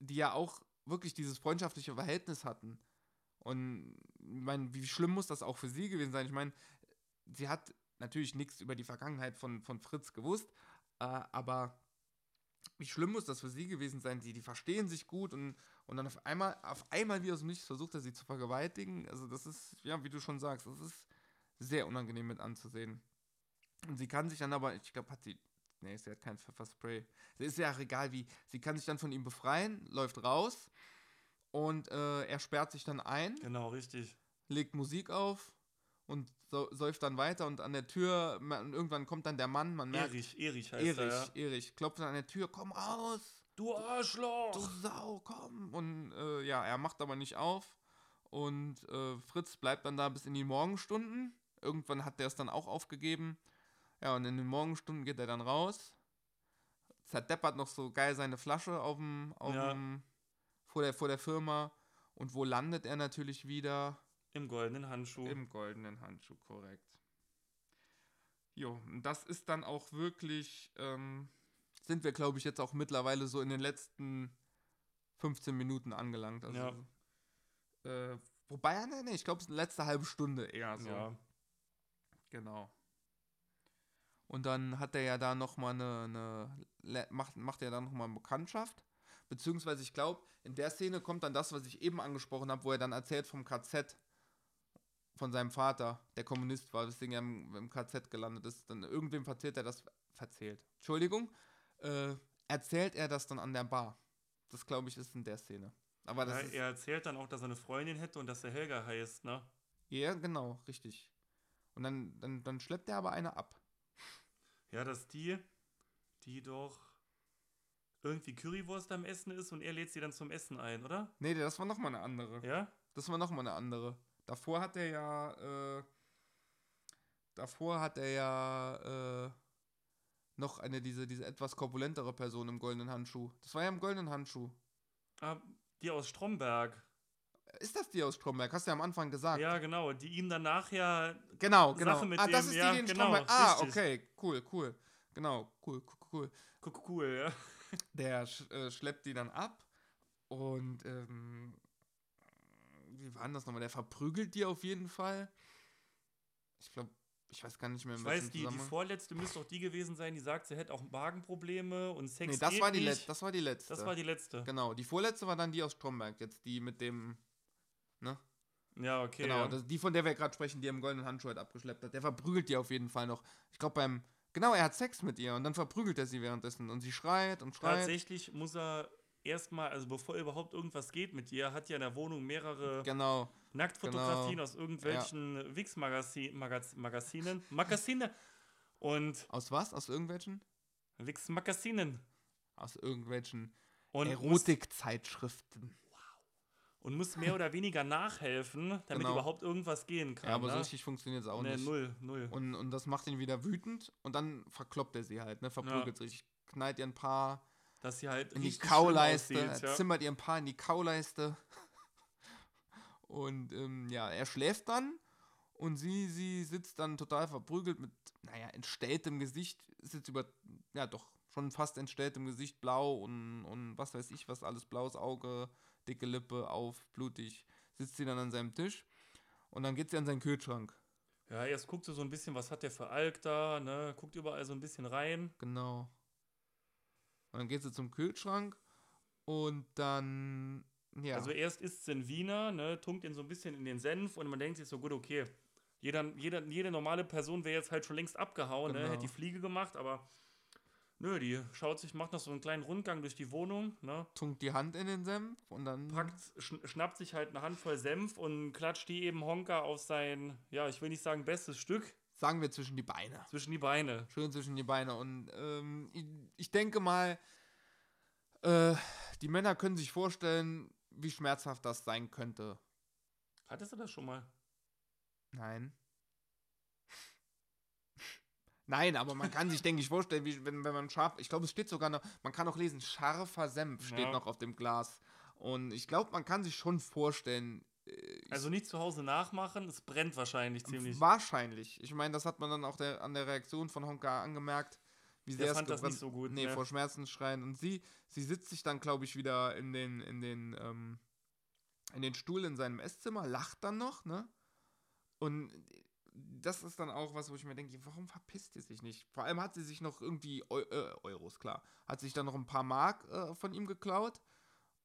A: die ja auch wirklich dieses freundschaftliche Verhältnis hatten. Und ich meine, wie schlimm muss das auch für sie gewesen sein? Ich meine, sie hat natürlich nichts über die Vergangenheit von, von Fritz gewusst, äh, aber wie schlimm muss das für sie gewesen sein? Die, die verstehen sich gut und, und dann auf einmal, auf einmal wie aus dem Nichts versucht er sie zu vergewaltigen. Also das ist, ja, wie du schon sagst, das ist sehr unangenehm mit anzusehen. Und sie kann sich dann aber, ich glaube, hat sie, nee, sie hat kein Pfefferspray. Es ist ja auch egal wie, sie kann sich dann von ihm befreien, läuft raus und äh, er sperrt sich dann ein,
B: Genau, richtig.
A: legt Musik auf und so, säuft dann weiter und an der Tür, man, irgendwann kommt dann der Mann, man merkt,
B: Erich, Erich heißt
A: Erich,
B: er, ja.
A: Erich, klopft dann an der Tür, komm raus,
B: Du Arschloch!
A: du Sau, komm. Und äh, ja, er macht aber nicht auf und äh, Fritz bleibt dann da bis in die Morgenstunden. Irgendwann hat der es dann auch aufgegeben. Ja, und in den Morgenstunden geht er dann raus, zerdeppert noch so geil seine Flasche auf dem, auf
B: Ja.
A: dem, vor, der, vor der Firma. Und wo landet er natürlich wieder?
B: Im goldenen Handschuh.
A: Im goldenen Handschuh, korrekt. Jo, und das ist dann auch wirklich, ähm, sind wir, glaube ich, jetzt auch mittlerweile so in den letzten 15 Minuten angelangt. Also,
B: Ja.
A: äh, wobei, nee, nee, ich glaube, es ist die letzte halbe Stunde eher so.
B: Ja.
A: Genau. Und dann hat er ja da nochmal eine, eine macht, macht er da nochmal eine Bekanntschaft. Beziehungsweise, ich glaube, in der Szene kommt dann das, was ich eben angesprochen habe, wo er dann erzählt vom KZ von seinem Vater, der Kommunist war, weswegen er im, im KZ gelandet ist. Dann irgendwem erzählt er das, verzählt. Entschuldigung, äh, erzählt er das dann an der Bar. Das glaube ich ist in der Szene. Aber
B: Ja, er erzählt dann auch, dass er eine Freundin hätte und dass er Helga heißt, ne?
A: ja, genau, richtig. Und dann, dann, dann schleppt er aber eine ab.
B: Ja, dass die, die doch irgendwie Currywurst am Essen ist und er lädt sie dann zum Essen ein, oder?
A: Nee, das war nochmal eine andere.
B: Ja?
A: Das war nochmal eine andere. Davor hat er ja, äh, davor hat er ja, äh, noch eine, diese, diese etwas korpulentere Person im goldenen Handschuh. Das war ja im goldenen Handschuh.
B: Ah, die aus Stromberg.
A: Ist das die aus Stromberg? Hast du ja am Anfang gesagt.
B: Ja, genau. Die ihm dann nachher.
A: Genau, genau.
B: Sache mit
A: ah, das
B: dem-
A: ist
B: ja,
A: die, die in
B: genau,
A: Stromberg. Ah,
B: richtig.
A: okay, cool, cool. Genau, cool, cool, cool.
B: Cool, ja.
A: Der sch äh, schleppt die dann ab und ähm, wie war das nochmal? Der verprügelt die auf jeden Fall. Ich glaube, ich weiß gar nicht mehr,
B: Ich weiß, die, die vorletzte müsste auch die gewesen sein, die sagt, sie hätte auch Magenprobleme und Sex
A: Nee, das war, die
B: nicht.
A: Das war die letzte.
B: Das war die letzte.
A: genau, die vorletzte war dann die aus Stromberg, jetzt die mit dem, ne?
B: Ja, okay.
A: genau,
B: ja.
A: das, die von der wir gerade sprechen, die im goldenen Handschuh halt abgeschleppt hat. Der verprügelt die auf jeden Fall noch. Ich glaube beim, genau, er hat Sex mit ihr und dann verprügelt er sie währenddessen und sie schreit und schreit.
B: Tatsächlich muss er erstmal, also bevor überhaupt irgendwas geht mit ihr, hat ja in der Wohnung mehrere
A: Genau,
B: Nacktfotografien
A: genau.
B: aus irgendwelchen Wix-Magazinen, Magaz Magazinen, Magazine und
A: aus was? Aus irgendwelchen?
B: Wix-Magazinen.
A: Aus irgendwelchen Erotikzeitschriften.
B: und muss mehr oder weniger nachhelfen, damit
A: Genau.
B: überhaupt irgendwas gehen kann.
A: Ja, aber
B: ne?
A: so richtig funktioniert es auch
B: nee,
A: nicht.
B: null, null.
A: Und, und das macht ihn wieder wütend und dann verkloppt er sie halt, ne? Verprügelt sie sich, knallt ihr ein paar
B: Dass sie halt
A: in die Kauleiste,
B: aussieht,
A: er
B: ja.
A: zimmert ihr ein paar in die Kauleiste. Und ähm, ja, er schläft dann und sie, sie sitzt dann total verprügelt mit, naja, entstelltem Gesicht, ist jetzt über, ja doch, schon fast entstelltem Gesicht, blau und, und was weiß ich, was alles, blaues Auge, dicke Lippe, auf, blutig, sitzt sie dann an seinem Tisch und dann geht sie an seinen Kühlschrank.
B: Ja, erst guckt sie so ein bisschen, was hat der für Alk da, ne? Guckt überall so ein bisschen rein.
A: Genau. Und dann geht sie zum Kühlschrank und dann, ja.
B: Also erst isst sie einen Wiener, ne, tunkt ihn so ein bisschen in den Senf und man denkt sich so, gut, okay. Jeder, jeder, jede normale Person wäre jetzt halt schon längst abgehauen, ne,
A: Genau.
B: hätte die Fliege gemacht, aber nö, die schaut sich, macht noch so einen kleinen Rundgang durch die Wohnung, ne,
A: tunkt die Hand in den Senf und dann
B: packt, schn schnappt sich halt eine Handvoll Senf und klatscht die eben Honka auf sein, ja, ich will nicht sagen bestes Stück,
A: sagen wir zwischen die Beine.
B: zwischen die Beine.
A: Schön zwischen die Beine. Und ähm, ich, ich denke mal, äh, die Männer können sich vorstellen, wie schmerzhaft das sein könnte.
B: Hattest du das schon mal?
A: Nein. Nein, aber man kann sich, denke ich, vorstellen, wie, wenn, wenn man scharf. Ich glaube, es steht sogar noch, man kann auch lesen, scharfer Senf steht
B: Ja.
A: noch auf dem Glas. Und ich glaube, man kann sich schon vorstellen. Äh,
B: Also nicht zu Hause nachmachen, es brennt wahrscheinlich ziemlich.
A: Wahrscheinlich. Ich meine, das hat man dann auch der, an der Reaktion von Honka angemerkt, wie
B: Der
A: sehr es
B: fand das
A: gebrannt-
B: nicht so gut,
A: Nee,
B: ne?
A: vor Schmerzen schreien. Und sie, sie sitzt sich dann, glaube ich, wieder in den, in den, ähm, in den Stuhl in seinem Esszimmer, lacht dann noch, ne? Und das ist dann auch was, wo ich mir denke, warum verpisst die sich nicht? Vor allem hat sie sich noch irgendwie Eu äh, Euros, klar, hat sich dann noch ein paar Mark äh, von ihm geklaut.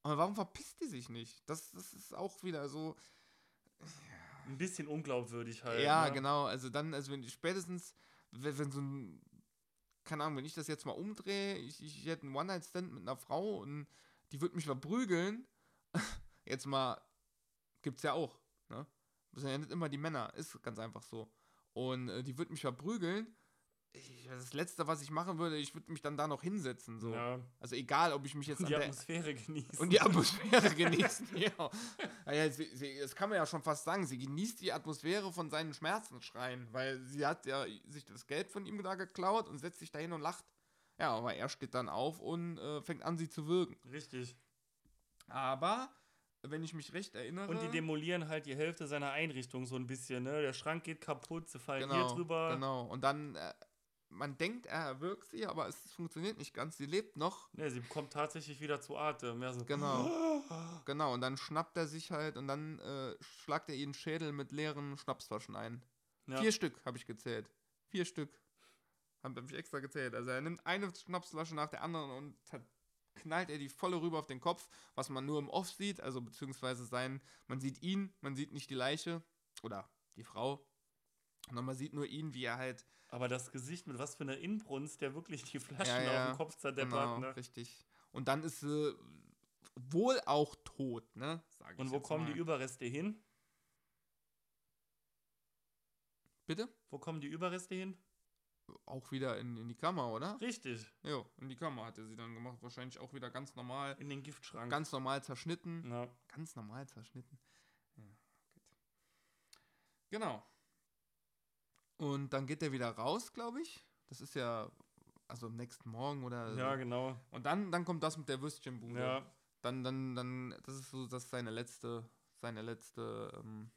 A: Und warum verpisst die sich nicht? Das, das ist auch wieder so.
B: Ein bisschen unglaubwürdig halt.
A: Ja,
B: ne?
A: genau. Also dann, also wenn spätestens, wenn, wenn so ein, keine Ahnung, wenn ich das jetzt mal umdrehe, ich, ich hätte einen One-Night-Stand mit einer Frau und die wird mich verprügeln. jetzt mal, gibt's ja auch, ne? Das sind ja nicht immer die Männer, ist ganz einfach so. Und äh, die wird mich verprügeln. Ich, das Letzte, was ich machen würde, ich würde mich dann da noch hinsetzen. So.
B: Ja.
A: Also egal, ob ich mich jetzt
B: Und
A: an
B: die
A: der,
B: Atmosphäre genießen.
A: und die Atmosphäre genießen. ja. Naja, sie, sie, das kann man ja schon fast sagen. Sie genießt die Atmosphäre von seinen Schmerzensschreien, weil sie hat ja sich das Geld von ihm da geklaut und setzt sich dahin und lacht. Ja, aber er steht dann auf und äh, fängt an, sie zu würgen.
B: Richtig.
A: Aber, wenn ich mich recht erinnere.
B: Und die demolieren halt die Hälfte seiner Einrichtung so ein bisschen, ne? Der Schrank geht kaputt, sie fallen
A: genau,
B: hier drüber.
A: Genau. Und dann, äh, man denkt, er erwürgt sie, aber es funktioniert nicht ganz. Sie lebt noch.
B: Ne, sie kommt tatsächlich wieder zu Atem. Ja, so.
A: Genau. Genau, und dann schnappt er sich halt und dann äh, schlagt er ihren Schädel mit leeren Schnapsflaschen ein.
B: Ja.
A: Vier Stück habe ich gezählt. Vier Stück. Habe hab ich extra gezählt. Also er nimmt eine Schnapsflasche nach der anderen und knallt er die volle rüber auf den Kopf, was man nur im Off sieht, also beziehungsweise sein, man sieht ihn, man sieht nicht die Leiche oder die Frau, sondern man sieht nur ihn, wie er halt
B: Aber das Gesicht mit was für einer Inbrunst, der wirklich die Flaschen
A: Ja, ja,
B: auf den Kopf zerdeppert,
A: genau,
B: ne?
A: richtig. Und dann ist sie wohl auch tot, ne? Sag ich
B: Und wo kommen
A: mal.
B: die Überreste hin?
A: Bitte?
B: Wo kommen die Überreste hin?
A: Auch wieder in, in die Kammer, oder?
B: Richtig,
A: Jo, in die Kammer hat er sie dann gemacht. Wahrscheinlich auch wieder ganz normal,
B: in den Giftschrank.
A: ganz normal zerschnitten.
B: ja.
A: Ganz normal zerschnitten. Ja, gut. Genau. Und dann geht er wieder raus, glaube ich. Das ist ja, also am nächsten Morgen oder
B: ja,
A: so.
B: genau.
A: Und dann, dann kommt das mit der Würstchenbude.
B: Ja.
A: Dann, dann, dann, das ist so, das ist seine letzte, seine letzte, ähm,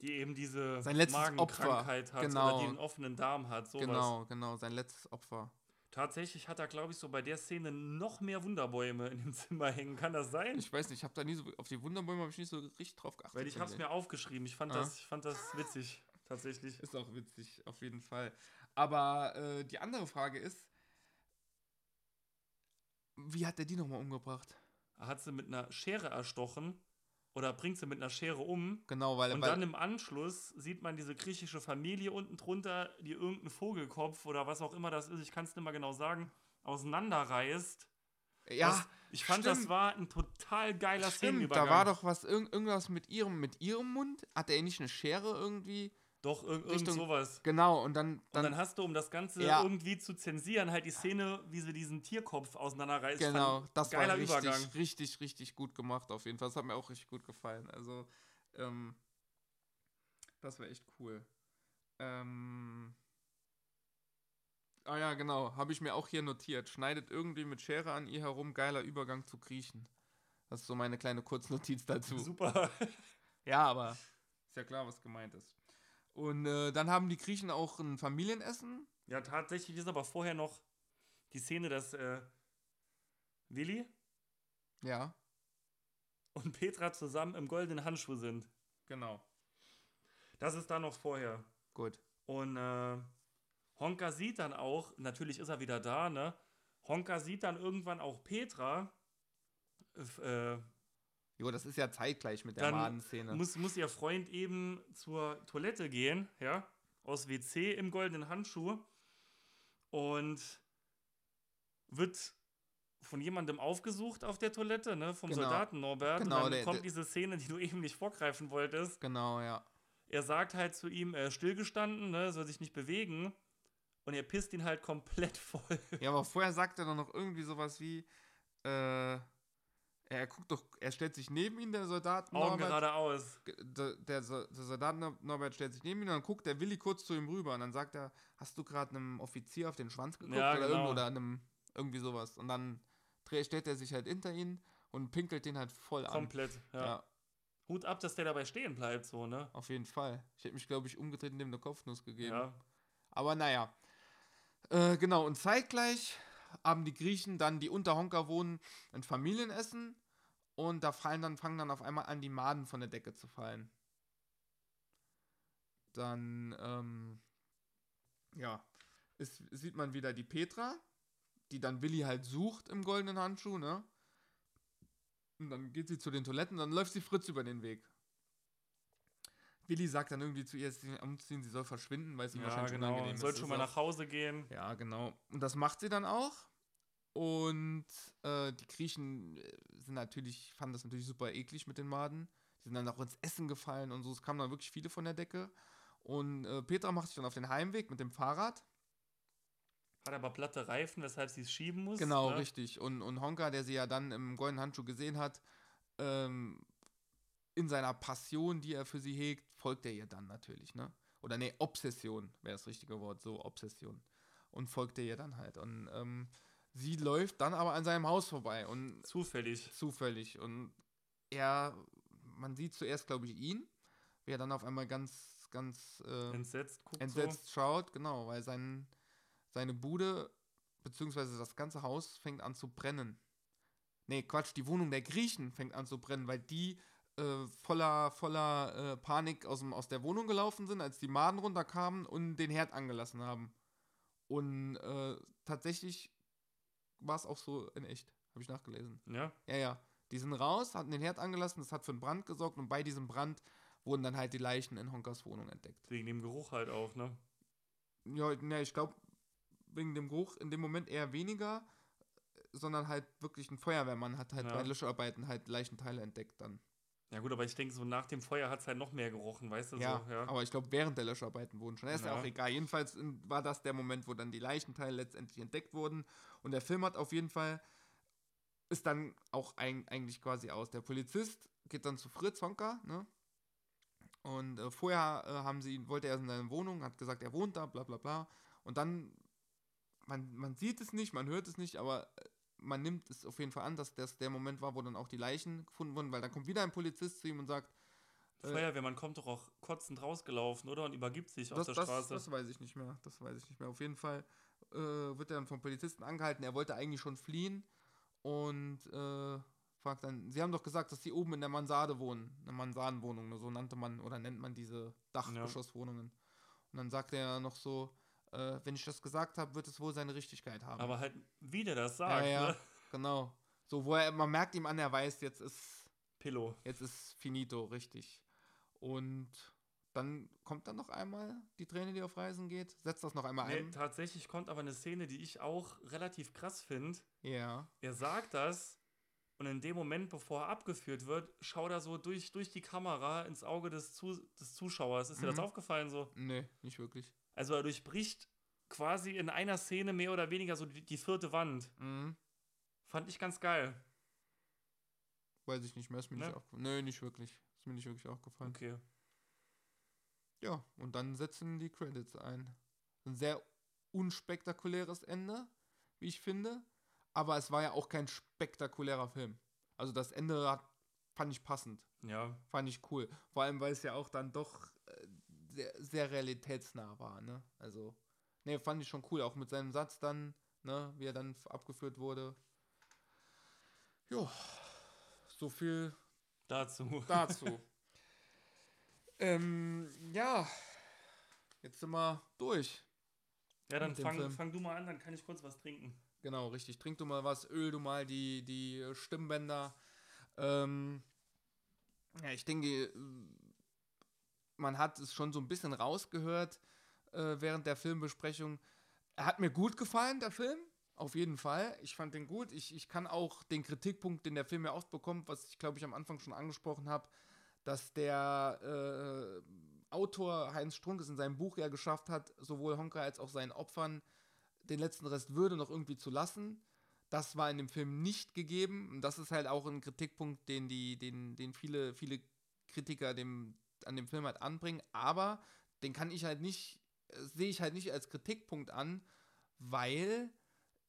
B: Die eben diese
A: Sein letztes
B: Magenkrankheit
A: Opfer,
B: hat
A: genau.
B: oder die einen offenen Darm hat. Sowas.
A: genau, genau, sein letztes Opfer.
B: Tatsächlich hat er, glaube ich, so bei der Szene noch mehr Wunderbäume in dem Zimmer hängen. Kann das sein?
A: Ich weiß nicht, ich habe da nie so, auf die Wunderbäume habe ich nicht so richtig drauf geachtet.
B: Weil ich habe es mir aufgeschrieben. Ich fand,
A: Ah.
B: das, ich fand das witzig. Tatsächlich.
A: Ist auch witzig, auf jeden Fall. Aber äh, die andere Frage ist, wie hat er die nochmal umgebracht?
B: Hat sie mit einer Schere erstochen oder bringt sie mit einer Schere um.
A: Genau, weil,
B: Und
A: weil
B: dann im Anschluss sieht man diese griechische Familie unten drunter, die irgendeinen Vogelkopf oder was auch immer das ist, ich kann es nicht mehr genau sagen, auseinanderreißt.
A: ja,
B: Was, ich fand, das
A: stimmt.
B: war ein total geiler
A: stimmt,
B: Szenenübergang.
A: da war doch was, irgend, irgendwas mit ihrem, mit ihrem Mund. Hatte er nicht eine Schere irgendwie?
B: Doch, ir irgend sowas.
A: Genau, und dann,
B: Und
A: dann,
B: dann hast du, um das Ganze
A: Ja.
B: irgendwie zu zensieren, halt die Szene, wie sie diesen Tierkopf auseinanderreißt.
A: genau, das
B: geiler
A: war richtig,
B: Übergang.
A: richtig, richtig gut gemacht auf jeden Fall. Das hat mir auch richtig gut gefallen. Also, ähm, das war echt cool. Ähm, ah ja, genau, habe ich mir auch hier notiert. Schneidet irgendwie mit Schere an ihr herum, geiler Übergang zu Griechen. Das ist so meine kleine Kurznotiz dazu.
B: Super.
A: Ja, aber ist ja klar, was gemeint ist. Und äh, dann haben die Griechen auch ein Familienessen.
B: Ja, tatsächlich ist aber vorher noch die Szene, dass äh, Willi
A: Ja,
B: und Petra zusammen im goldenen Handschuh sind.
A: genau.
B: Das ist dann noch vorher.
A: Gut.
B: Und äh, Honka sieht dann auch, natürlich ist er wieder da, ne? Honka sieht dann irgendwann auch Petra. Äh,
A: Jo, das ist ja zeitgleich mit der
B: Dann
A: Madenszene.
B: muss, muss ihr Freund eben zur Toilette gehen, ja, aus WC im goldenen Handschuh und wird von jemandem aufgesucht auf der Toilette, ne, vom
A: Genau.
B: Soldaten Norbert.
A: Genau,
B: und dann
A: der-
B: kommt
A: der-
B: diese Szene, die du eben nicht vorgreifen wolltest.
A: Genau, ja.
B: Er sagt halt zu ihm, er ist stillgestanden, ne, soll sich nicht bewegen. Und er pisst ihn halt komplett voll.
A: Ja, aber vorher sagt er doch noch irgendwie sowas wie, äh, er guckt doch, er stellt sich neben ihn, der Soldat
B: Augen
A: Norbert.
B: geradeaus.
A: Der, der, So- der Soldat Nor- Norbert stellt sich neben ihn und dann guckt der Willi kurz zu ihm rüber und dann sagt er, hast du gerade einem Offizier auf den Schwanz geguckt
B: Ja,
A: oder,
B: genau.
A: oder einem, irgendwie sowas. Und dann stellt er sich halt hinter ihn und pinkelt den halt voll an.
B: Komplett, ja.
A: Ja,
B: Hut ab, dass der dabei stehen bleibt, so, ne?
A: auf jeden Fall. Ich hätte mich, glaube ich, umgedreht und dem eine Kopfnuss gegeben.
B: Ja.
A: Aber naja. Äh, genau, und zeitgleich haben die Griechen dann, die unter Honka wohnen, ein Familienessen und da fallen dann, fangen dann auf einmal an, die Maden von der Decke zu fallen. Dann, ähm, ja, ist, sieht man wieder die Petra, die dann Willi halt sucht im goldenen Handschuh, ne? Und dann geht sie zu den Toiletten, dann läuft sie Fritz über den Weg. Willi sagt dann irgendwie zu ihr, sie umziehen, sie soll verschwinden, weil es ihm
B: Ja,
A: wahrscheinlich
B: genau.
A: unangenehm
B: Soll
A: ist.
B: schon
A: Das
B: mal nach Hause gehen.
A: ja, genau. Und das macht sie dann auch. Und äh, die Griechen äh, sind natürlich, fanden das natürlich super eklig mit den Maden. Die sind dann auch ins Essen gefallen und so. Es kamen dann wirklich viele von der Decke. Und äh, Petra macht sich dann auf den Heimweg mit dem Fahrrad.
B: Hat aber platte Reifen, weshalb sie es schieben muss.
A: Genau,
B: ne?
A: richtig. Und, und Honka, der sie ja dann im goldenen Handschuh gesehen hat, ähm, in seiner Passion, die er für sie hegt, folgt er ihr dann natürlich, ne? Oder nee, Obsession wäre das richtige Wort, so Obsession. Und folgt er ihr dann halt. Und ähm, sie läuft dann aber an seinem Haus vorbei und
B: Zufällig.
A: zufällig. Und er, man sieht zuerst, glaube ich, ihn, wie er dann auf einmal ganz, ganz äh,
B: Entsetzt guckt
A: entsetzt schaut, genau, weil sein, seine Bude, beziehungsweise das ganze Haus fängt an zu brennen. Nee, Quatsch, die Wohnung der Griechen fängt an zu brennen, weil die äh, voller, voller äh, Panik aus, dem, aus der Wohnung gelaufen sind, als die Maden runterkamen und den Herd angelassen haben. Und äh, tatsächlich war es auch so in echt, habe ich nachgelesen.
B: Ja.
A: Ja, ja. Die sind raus, hatten den Herd angelassen, das hat für einen Brand gesorgt und bei diesem Brand wurden dann halt die Leichen in Honkers Wohnung entdeckt.
B: Wegen dem Geruch halt auch, ne?
A: Ja, ne, ich glaube, wegen dem Geruch in dem Moment eher weniger, sondern halt wirklich ein Feuerwehrmann hat halt
B: Ja.
A: bei Löscharbeiten halt Leichenteile entdeckt dann.
B: Ja gut, aber ich denke, so nach dem Feuer hat es halt noch mehr gerochen, weißt du?
A: Ja,
B: so, ja.
A: aber ich glaube, während der Löscharbeiten wurden schon. Ist ja.
B: Ja.
A: auch egal. Jedenfalls in- war das der Moment, wo dann die Leichenteile letztendlich entdeckt wurden. Und der Film hat auf jeden Fall, ist dann auch ein, eigentlich quasi aus. Der Polizist geht dann zu Fritz Honka, ne? Und äh, vorher äh, haben sie ihn, wollte er in seine Wohnung, hat gesagt, er wohnt da, bla bla bla. Und dann, man, man sieht es nicht, man hört es nicht, aber äh, man nimmt es auf jeden Fall an, dass das der Moment war, wo dann auch die Leichen gefunden wurden, weil dann kommt wieder ein Polizist zu ihm und sagt, äh,
B: Feuerwehrmann kommt doch auch kotzend rausgelaufen, oder? Und übergibt sich auf
A: das,
B: der
A: das,
B: Straße.
A: das weiß ich nicht mehr. Das weiß ich nicht mehr. Auf jeden Fall äh, wird er dann vom Polizisten angehalten. Er wollte eigentlich schon fliehen und äh, fragt dann, Sie haben doch gesagt, dass Sie oben in der Mansarde wohnen. Eine Mansardenwohnung, ne, so nannte man oder nennt man diese Dachgeschosswohnungen. Und dann sagt er noch so, äh, wenn ich das gesagt habe, wird es wohl seine Richtigkeit haben.
B: aber halt, wie der das sagt,
A: ja, ja,
B: ne?
A: genau. So, wo er, man merkt ihm an, er weiß, jetzt ist
B: Pillow.
A: Jetzt ist finito, richtig. Und dann kommt dann noch einmal die Träne, die auf Reisen geht. Setzt das noch einmal
B: Nee,
A: ein.
B: tatsächlich kommt aber eine Szene, die ich auch relativ krass finde.
A: Ja.
B: Er sagt das und in dem Moment, bevor er abgeführt wird, schaut er so durch, durch die Kamera ins Auge des, Zu des Zuschauers. Ist dir das
A: Mhm.
B: aufgefallen so?
A: Nee, nicht wirklich.
B: Also er durchbricht quasi in einer Szene mehr oder weniger so die, die vierte Wand.
A: Mhm.
B: Fand ich ganz geil.
A: Weiß ich nicht mehr. Ist mir
B: Ne?
A: nicht aufgefallen. Nee, nicht wirklich. Ist mir nicht wirklich aufgefallen.
B: Okay.
A: Ja, und dann setzen die Credits ein. Ein sehr unspektakuläres Ende, wie ich finde. Aber es war ja auch kein spektakulärer Film. Also das Ende hat, fand ich passend.
B: Ja.
A: Fand ich cool. Vor allem, weil es ja auch dann doch äh, sehr, sehr realitätsnah war, ne? Also, ne, fand ich schon cool. Auch mit seinem Satz dann, ne, wie er dann abgeführt wurde. Jo, so viel
B: Dazu.
A: dazu. Ähm, ja, jetzt sind wir durch.
B: Ja, dann fang, fang du mal an, dann kann ich kurz was trinken.
A: Genau, richtig. Trink du mal was, öl du mal die, die Stimmbänder. Ähm, ja, ich denke, man hat es schon so ein bisschen rausgehört äh, während der Filmbesprechung. Er hat mir gut gefallen, der Film. Auf jeden Fall. Ich fand den gut. Ich, ich kann auch den Kritikpunkt, den der Film ja oft bekommt, was ich glaube ich am Anfang schon angesprochen habe, dass der äh, Autor Heinz Strunk es in seinem Buch ja geschafft hat, sowohl Honka als auch seinen Opfern den letzten Rest Würde noch irgendwie zu lassen. Das war in dem Film nicht gegeben. Und das ist halt auch ein Kritikpunkt, den, die, den, den viele, viele Kritiker dem, an dem Film halt anbringen. Aber den kann ich halt nicht, sehe ich halt nicht als Kritikpunkt an, weil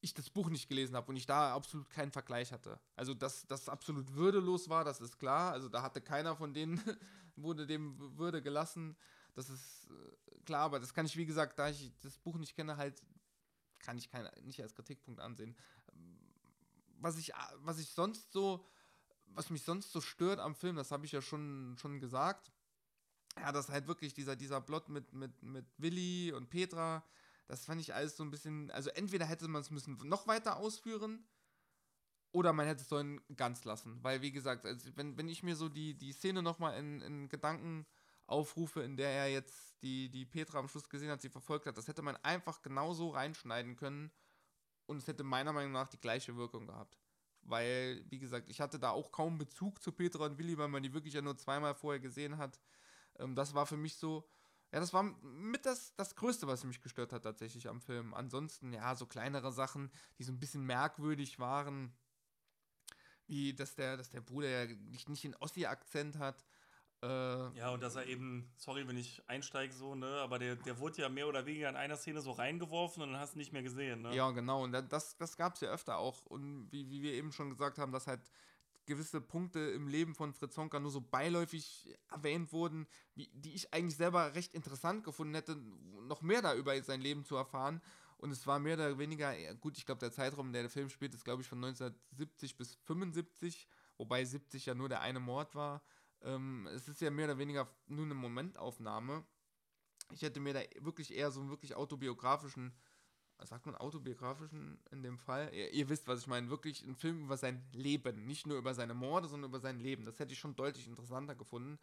A: ich das Buch nicht gelesen habe und ich da absolut keinen Vergleich hatte. Also, dass das absolut würdelos war, das ist klar. Also, da hatte keiner von denen, wurde dem Würde gelassen. Das ist äh, klar, aber das kann ich, wie gesagt, da ich das Buch nicht kenne, halt, kann ich kein, nicht als Kritikpunkt ansehen. Was ich, was ich sonst so, was mich sonst so stört am Film, das habe ich ja schon, schon gesagt, ja, das halt wirklich dieser, dieser Plot mit, mit, mit Willi und Petra, das fand ich alles so ein bisschen, also entweder hätte man es müssen noch weiter ausführen oder man hätte es sollen ganz lassen, weil wie gesagt, also wenn, wenn ich mir so die, die Szene nochmal in, in Gedanken aufrufe, in der er jetzt die, die Petra am Schluss gesehen hat, sie verfolgt hat, das hätte man einfach genauso reinschneiden können und es hätte meiner Meinung nach die gleiche Wirkung gehabt. Weil, wie gesagt, ich hatte da auch kaum Bezug zu Petra und Willi, weil man die wirklich ja nur zweimal vorher gesehen hat. Ähm, das war für mich so, ja, das war mit das, das Größte, was mich gestört hat tatsächlich am Film. Ansonsten, ja, so kleinere Sachen, die so ein bisschen merkwürdig waren, wie dass der, dass der Bruder ja nicht, nicht den Ossi-Akzent hat. Äh,
B: Ja, und dass er eben, sorry, wenn ich einsteige so, ne, aber der, der wurde ja mehr oder weniger in einer Szene so reingeworfen und dann hast du nicht mehr gesehen, ne?
A: Ja, genau. Und da- das, das gab es ja öfter auch. Und wie, wie wir eben schon gesagt haben, dass halt gewisse Punkte im Leben von Fritz Honka nur so beiläufig erwähnt wurden, wie, die ich eigentlich selber recht interessant gefunden hätte, noch mehr da über sein Leben zu erfahren. Und es war mehr oder weniger, ja, gut, ich glaube, der Zeitraum, in der der Film spielt, ist, glaube ich, von 1970 bis 75, wobei 70 ja nur der eine Mord war. Ähm, es ist ja mehr oder weniger nur eine Momentaufnahme. Ich hätte mir da wirklich eher so einen wirklich autobiografischen sagt man autobiografischen in dem Fall? Ihr, ihr wisst, was ich meine. Wirklich ein Film über sein Leben. Nicht nur über seine Morde, sondern über sein Leben. Das hätte ich schon deutlich interessanter gefunden.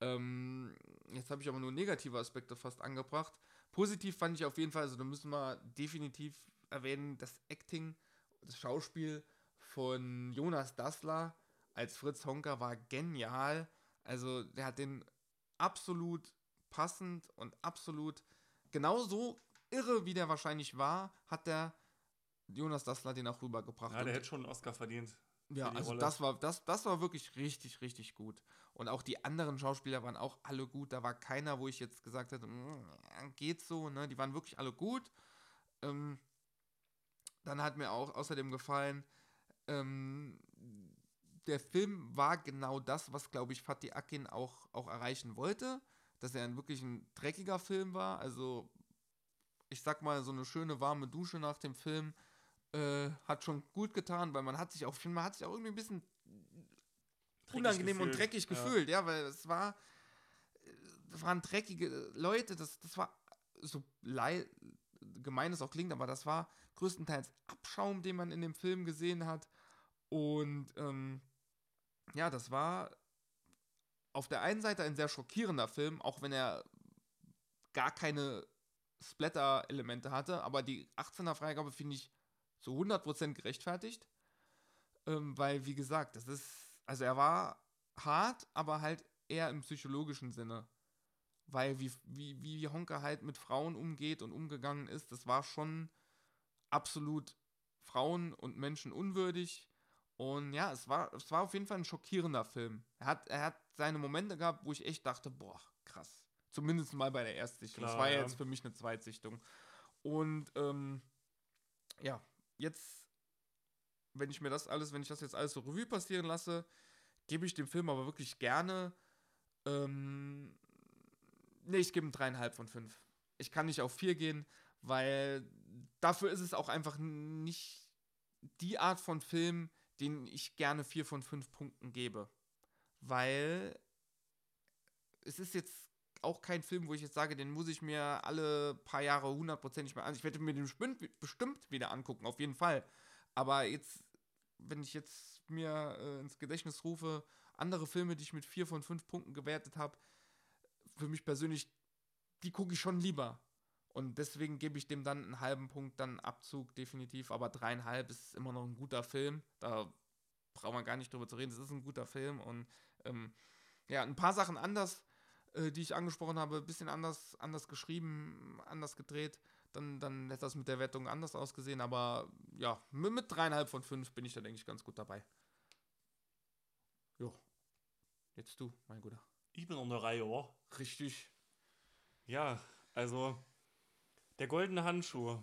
A: Ähm, jetzt habe ich aber nur negative Aspekte fast angebracht. Positiv fand ich auf jeden Fall, also da müssen wir definitiv erwähnen, das Acting, das Schauspiel von Jonas Dassler als Fritz Honka war genial. Also der hat den absolut passend und absolut genauso irre, wie der wahrscheinlich war, hat der Jonas Dassler den auch rübergebracht.
B: Ja, der hätte schon einen Oscar verdient.
A: ja, also
B: Rolle.
A: das war, das, das war wirklich richtig, richtig gut. Und auch die anderen Schauspieler waren auch alle gut. Da war keiner, wo ich jetzt gesagt hätte, "Mm, geht so, ne? Die waren wirklich alle gut. Ähm, dann hat mir auch außerdem gefallen, ähm, der Film war genau das, was, glaube ich, Fatih Akin auch, auch erreichen wollte. Dass er ein wirklich ein dreckiger Film war. Also, ich sag mal, so eine schöne warme Dusche nach dem Film äh, hat schon gut getan, weil man hat sich auch, man hat sich auch irgendwie ein bisschen
B: Dreckig
A: unangenehm und
B: gefühlt,
A: dreckig
B: ja.
A: gefühlt, ja, weil es war, das waren dreckige Leute, das, das war so gemein es auch klingt, aber das war größtenteils Abschaum, den man in dem Film gesehen hat. Und ähm, ja, das war auf der einen Seite ein sehr schockierender Film, auch wenn er gar keine Splatter-Elemente hatte, aber die 18er-Freigabe finde ich zu 100% gerechtfertigt. Ähm, weil, wie gesagt, das ist, also er war hart, aber halt eher im psychologischen Sinne. Weil wie, wie, wie Honka halt mit Frauen umgeht und umgegangen ist, das war schon absolut Frauen und Menschen unwürdig. Und ja, es war, es war auf jeden Fall ein schockierender Film. Er hat, er hat seine Momente gehabt, wo ich echt dachte, boah, krass. Zumindest mal bei der Erstsichtung. das
B: Klar,
A: war ja
B: ja.
A: jetzt für mich eine Zweitsichtung. Und ähm, ja, jetzt, wenn ich mir das alles, wenn ich das jetzt alles so Revue passieren lasse, gebe ich dem Film aber wirklich gerne. Ähm, nee, ich gebe ihm dreieinhalb von fünf. Ich kann nicht auf vier gehen, weil dafür ist es auch einfach nicht die Art von Film, den ich gerne vier von fünf Punkten gebe. Weil es ist jetzt auch kein Film, wo ich jetzt sage, den muss ich mir alle paar Jahre hundertprozentig mal an. Ich werde mir den bestimmt wieder angucken, auf jeden Fall. Aber jetzt, wenn ich jetzt mir äh, ins Gedächtnis rufe, andere Filme, die ich mit vier von fünf Punkten gewertet habe, für mich persönlich, die gucke ich schon lieber. Und deswegen gebe ich dem dann einen halben Punkt dann Abzug, definitiv. Aber dreieinhalb ist immer noch ein guter Film. Da braucht man gar nicht drüber zu reden. Es ist ein guter Film. Und ähm, ja, ein paar Sachen anders, äh, die ich angesprochen habe, ein bisschen anders, anders geschrieben, anders gedreht. Dann, dann hätte das mit der Wertung anders ausgesehen. Aber ja, mit, mit dreieinhalb von fünf bin ich da, denke ich, ganz gut dabei. Jo. Jetzt du, mein Guter.
B: Ich bin an der Reihe, oder?
A: Richtig.
B: Ja, also der goldene Handschuh.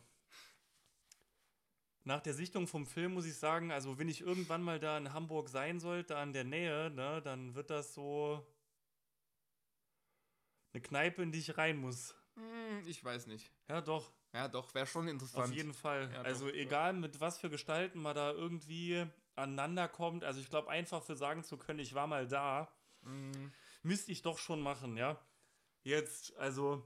B: Nach der Sichtung vom Film muss ich sagen, also wenn ich irgendwann mal da in Hamburg sein sollte, da in der Nähe, ne, dann wird das so eine Kneipe, in die ich rein muss.
A: Hm, ich weiß nicht.
B: Ja, doch.
A: Ja, doch, wäre schon interessant.
B: Auf jeden Fall.
A: Ja,
B: also
A: doch,
B: egal mit was für Gestalten man da irgendwie aneinander kommt. Also ich glaube einfach für sagen zu können, ich war mal da,
A: Mhm.
B: müsste ich doch schon machen, ja. Jetzt, also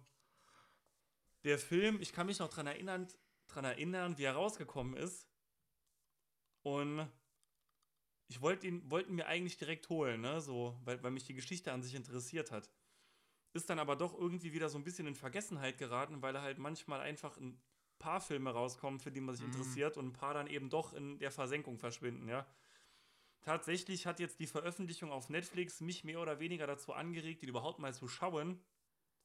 B: der Film, ich kann mich noch dran erinnern, dran erinnern, wie er rausgekommen ist. Und ich wollte ihn, wollten mir eigentlich direkt holen, ne, so, weil, weil mich die Geschichte an sich interessiert hat. Ist dann aber doch irgendwie wieder so ein bisschen in Vergessenheit geraten, weil er halt manchmal einfach ein paar Filme rauskommen, für die man sich
A: Mhm.
B: interessiert und ein paar dann eben doch in der Versenkung verschwinden, ja. Tatsächlich hat jetzt die Veröffentlichung auf Netflix mich mehr oder weniger dazu angeregt, ihn überhaupt mal zu schauen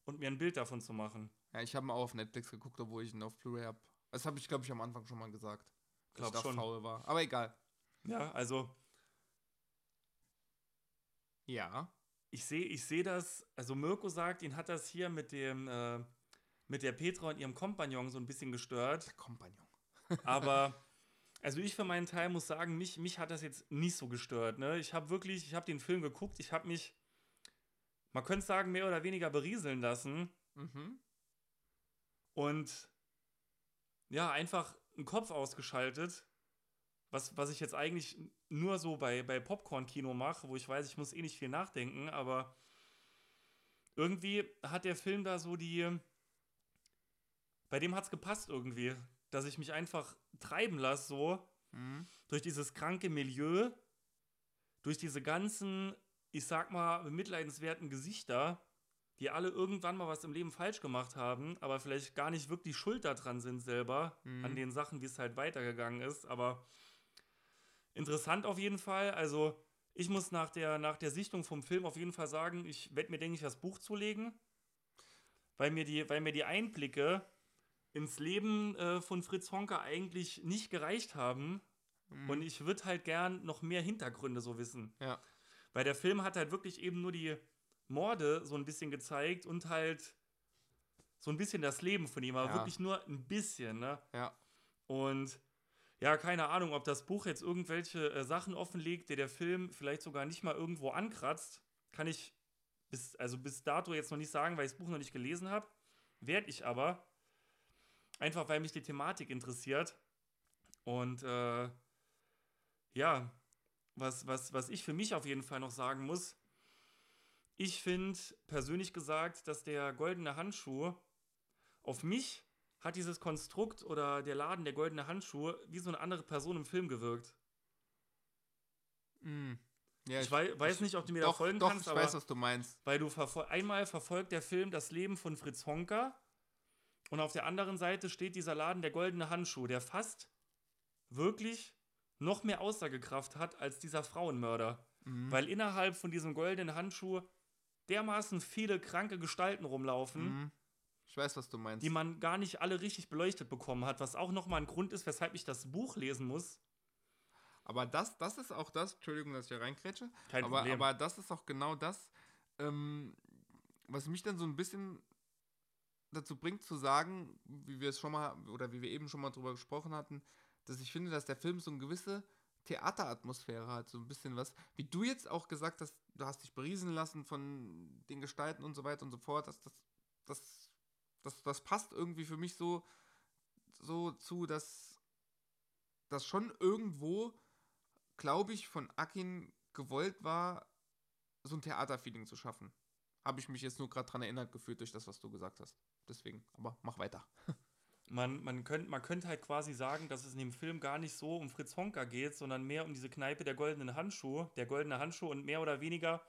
B: und mir ein Bild davon zu machen.
A: Ja, ich habe ihn auch auf Netflix geguckt, obwohl ich ihn auf Blu-ray habe. Das habe ich, glaube ich, am Anfang schon mal gesagt. Dass
B: Glaub
A: ich da
B: schon.
A: faul war. Aber egal.
B: Ja, also
A: Ja.
B: ich sehe ich seh das, also Mirko sagt, ihn hat das hier mit dem, äh, mit der Petra und ihrem Kompagnon so ein bisschen gestört.
A: Der Kompagnon.
B: Aber, also ich für meinen Teil muss sagen, mich, mich hat das jetzt nicht so gestört. Ne? Ich habe wirklich, ich habe den Film geguckt, ich habe mich, man könnte sagen, mehr oder weniger berieseln lassen.
A: Mhm.
B: und ja, einfach einen Kopf ausgeschaltet, was, was ich jetzt eigentlich nur so bei, bei Popcorn-Kino mache, wo ich weiß, ich muss eh nicht viel nachdenken, aber irgendwie hat der Film da so die. Bei dem hat es gepasst irgendwie, dass ich mich einfach treiben lasse, so
A: Mhm.
B: durch dieses kranke Milieu, durch diese ganzen, ich sag mal, bemitleidenswerten Gesichter, die alle irgendwann mal was im Leben falsch gemacht haben, aber vielleicht gar nicht wirklich schuld daran sind selber,
A: Mhm.
B: an den Sachen, wie es halt weitergegangen ist. Aber interessant auf jeden Fall. Also, ich muss nach der, nach der Sichtung vom Film auf jeden Fall sagen, ich werde mir, denke ich, das Buch zulegen, weil mir die, weil mir die Einblicke ins Leben äh, von Fritz Honka eigentlich nicht gereicht haben.
A: Mhm.
B: Und ich würde halt gern noch mehr Hintergründe so wissen.
A: Ja.
B: Weil der Film hat halt wirklich eben nur die Morde so ein bisschen gezeigt und halt so ein bisschen das Leben von ihm, aber
A: Ja.
B: wirklich nur ein bisschen, ne?
A: Ja.
B: Und ja, keine Ahnung, ob das Buch jetzt irgendwelche äh, Sachen offenlegt, die der Film vielleicht sogar nicht mal irgendwo ankratzt, kann ich bis, also bis dato jetzt noch nicht sagen, weil ich das Buch noch nicht gelesen habe. Werde ich aber. Einfach weil mich die Thematik interessiert. Und äh, ja, was, was, was ich für mich auf jeden Fall noch sagen muss, ich finde persönlich gesagt, dass der goldene Handschuh auf mich hat dieses Konstrukt oder der Laden der goldene Handschuh wie so eine andere Person im Film gewirkt.
A: Mhm. ja
B: ich wei weiß nicht, ob du mir da
A: doch,
B: folgen
A: doch,
B: kannst,
A: ich
B: aber
A: weiß, was du meinst.
B: weil du verfol einmal verfolgt der Film das Leben von Fritz Honka und auf der anderen Seite steht dieser Laden der goldene Handschuh, der fast wirklich noch mehr Aussagekraft hat als dieser Frauenmörder.
A: Mhm.
B: Weil innerhalb von diesem goldenen Handschuh dermaßen viele kranke Gestalten rumlaufen,
A: Mhm. Ich weiß, was du meinst.
B: die man gar nicht alle richtig beleuchtet bekommen hat, was auch nochmal ein Grund ist, weshalb ich das Buch lesen muss.
A: Aber das, das ist auch das, Entschuldigung, dass ich hier reinkrätsche,
B: Kein
A: aber,
B: Problem.
A: aber das ist auch genau das, ähm, was mich dann so ein bisschen dazu bringt zu sagen, wie wir es schon mal, oder wie wir eben schon mal drüber gesprochen hatten, dass ich finde, dass der Film so eine gewisse Theateratmosphäre hat, so ein bisschen was, wie du jetzt auch gesagt hast, du hast dich beriesen lassen von den Gestalten und so weiter und so fort, dass das, das, das, das passt irgendwie für mich so, so zu, dass das schon irgendwo, glaube ich, von Akin gewollt war, so ein Theaterfeeling zu schaffen. habe ich mich jetzt nur gerade dran erinnert gefühlt durch das, was du gesagt hast. Deswegen, aber mach weiter.
B: Man, man könnte man könnt halt quasi sagen, dass es in dem Film gar nicht so um Fritz Honka geht, sondern mehr um diese Kneipe der goldenen Handschuh, der goldene Handschuh und mehr oder weniger,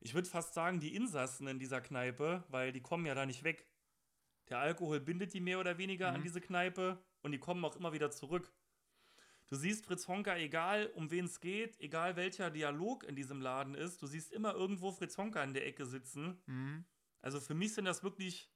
B: ich würde fast sagen, die Insassen in dieser Kneipe, weil die kommen ja da nicht weg. Der Alkohol bindet die mehr oder weniger
A: Mhm.
B: an diese Kneipe und die kommen auch immer wieder zurück. Du siehst Fritz Honka, egal um wen es geht, egal welcher Dialog in diesem Laden ist, du siehst immer irgendwo Fritz Honka in der Ecke sitzen.
A: Mhm.
B: Also für mich sind das wirklich,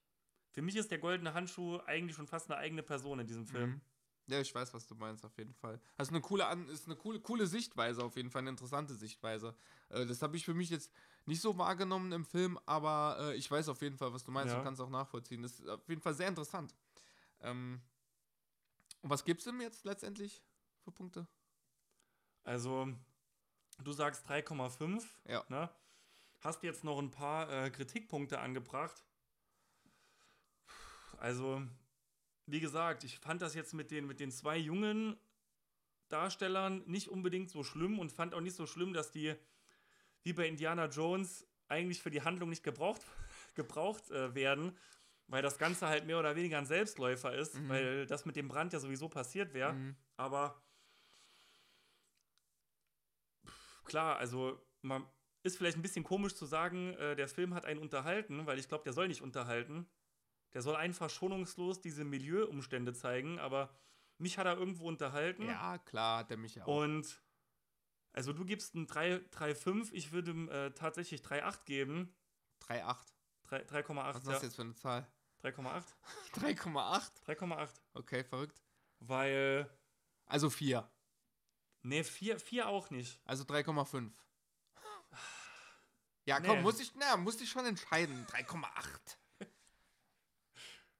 B: für mich ist der goldene Handschuh eigentlich schon fast eine eigene Person in diesem Film.
A: Mhm. Ja, ich weiß, was du meinst, auf jeden Fall. Also eine coole, An ist eine coole, coole Sichtweise, auf jeden Fall, eine interessante Sichtweise. Äh, das habe ich für mich jetzt nicht so wahrgenommen im Film, aber äh, ich weiß auf jeden Fall, was du meinst
B: Ja.
A: und kann es auch nachvollziehen. Das ist auf jeden Fall sehr interessant. Ähm, und was gibt's ihm jetzt letztendlich für Punkte?
B: Also, du sagst 3,5.
A: Ja.
B: Ne? Hast jetzt noch ein paar äh, Kritikpunkte angebracht. Also, wie gesagt, ich fand das jetzt mit den, mit den zwei jungen Darstellern nicht unbedingt so schlimm und fand auch nicht so schlimm, dass die, wie bei Indiana Jones, eigentlich für die Handlung nicht gebraucht, gebraucht äh, werden, weil das Ganze halt mehr oder weniger ein Selbstläufer ist,
A: Mhm.
B: weil das mit dem Brand ja sowieso passiert wäre.
A: Mhm.
B: Aber klar, also man ist vielleicht ein bisschen komisch zu sagen, äh, der Film hat einen unterhalten, weil ich glaube, der soll nicht unterhalten. Der soll einfach schonungslos diese Milieuumstände zeigen, aber mich hat er irgendwo unterhalten.
A: Ja, klar, hat der mich auch.
B: Und also du gibst ein 3,5, ich würde ihm äh, tatsächlich 3,8 geben.
A: 3,8.
B: 3 3,8.
A: Was ist
B: ja.
A: das jetzt für eine Zahl?
B: 3,8.
A: 3,8?
B: 3,8.
A: Okay, verrückt.
B: Weil.
A: Also 4.
B: Ne, 4, 4 auch nicht.
A: Also 3,5. Ja, komm,
B: Nee.
A: muss ich, na, muss ich schon entscheiden. 3,8.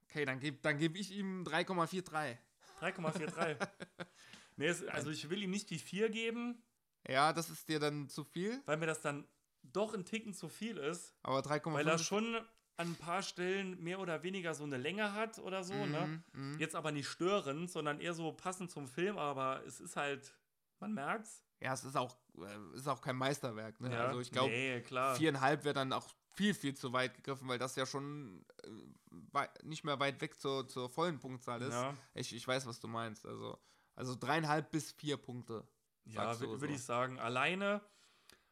A: Okay, dann gebe dann geb ich ihm 3,43.
B: 3,43. nee, es, also ich will ihm nicht die 4 geben,
A: Ja, das ist dir dann zu viel,
B: weil mir das dann doch ein Ticken zu viel ist,
A: aber 3,5.
B: weil er schon an ein paar Stellen mehr oder weniger so eine Länge hat oder so, ne?
A: Mhm, mhm.
B: Jetzt aber nicht störend, sondern eher so passend zum Film, aber es ist halt, man merkt's.
A: Ja, es ist auch, ist auch kein Meisterwerk. Ne?
B: Ja,
A: Also ich glaube,
B: nee,
A: viereinhalb wäre dann auch viel, viel zu weit gegriffen, weil das ja schon äh, nicht mehr weit weg zur, zur vollen Punktzahl ist.
B: Ja,
A: Ich, ich weiß, was du meinst. Also, also dreieinhalb bis vier Punkte.
B: ja würde
A: so.
B: ich sagen. Alleine,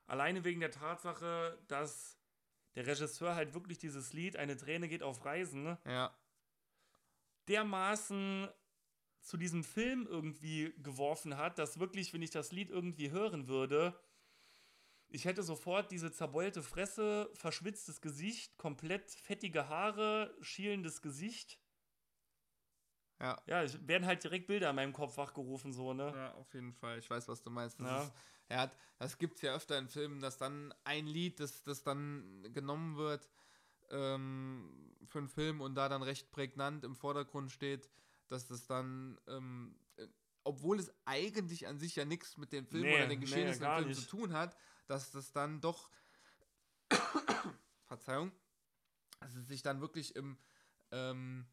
B: alleine wegen der Tatsache, dass der Regisseur halt wirklich dieses Lied Eine Träne geht auf Reisen, ne?
A: Ja.
B: dermaßen zu diesem Film irgendwie geworfen hat, dass wirklich, wenn ich das Lied irgendwie hören würde, ich hätte sofort diese zerbeulte Fresse, verschwitztes Gesicht, komplett fettige Haare, schielendes Gesicht.
A: Ja.
B: Ja, es werden halt direkt Bilder in meinem Kopf wachgerufen, so, ne?
A: Ja, auf jeden Fall. Ich weiß, was du meinst. Das,
B: Ja.
A: ist, er hat, das gibt es ja öfter in Filmen, dass dann ein Lied, das, das dann genommen wird ähm, für einen Film und da dann recht prägnant im Vordergrund steht, dass das dann, ähm, äh, obwohl es eigentlich an sich ja nichts mit dem Film
B: Nee,
A: oder den
B: nee,
A: Geschehnissen im
B: gar
A: Film
B: nicht.
A: zu tun hat, dass das dann doch, Verzeihung, dass es sich dann wirklich im, ähm,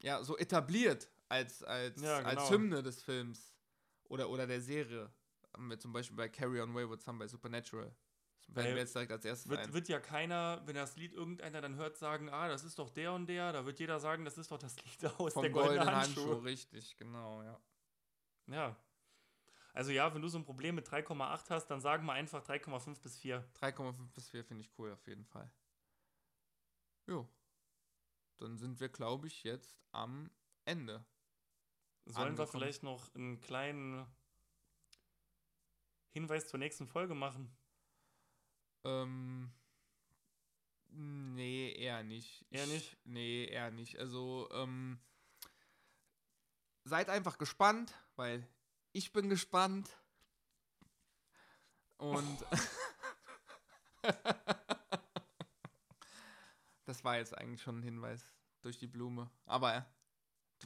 A: ja, so etabliert als, als,
B: Ja,
A: als
B: genau.
A: Hymne des Films oder, oder der Serie. Haben wir zum Beispiel bei Carry on Wayward Son bei Supernatural. Werden
B: Weil
A: wir jetzt direkt als erstes
B: Wird,
A: ein.
B: wird ja keiner, wenn das Lied irgendeiner dann hört, sagen, ah, das ist doch der und der, da wird jeder sagen, das ist doch das Lied aus
A: Vom
B: der
A: goldenen
B: goldenen
A: Handschuh.
B: Handschuh.
A: richtig, genau, ja.
B: Ja. Also ja, wenn du so ein Problem mit 3,8 hast, dann sagen wir einfach 3,5 bis 4.
A: 3,5 bis 4 finde ich cool, auf jeden Fall. Jo. Dann sind wir, glaube ich, jetzt am Ende.
B: Sollen wir
A: Angekommen.
B: vielleicht noch einen kleinen Hinweis zur nächsten Folge machen?
A: Ähm. Nee, eher nicht.
B: Eher
A: Ich-
B: nicht?
A: Nee, eher nicht. Also, ähm. Seid einfach gespannt, weil ich bin gespannt. Und. das war jetzt eigentlich schon ein Hinweis durch die Blume. Aber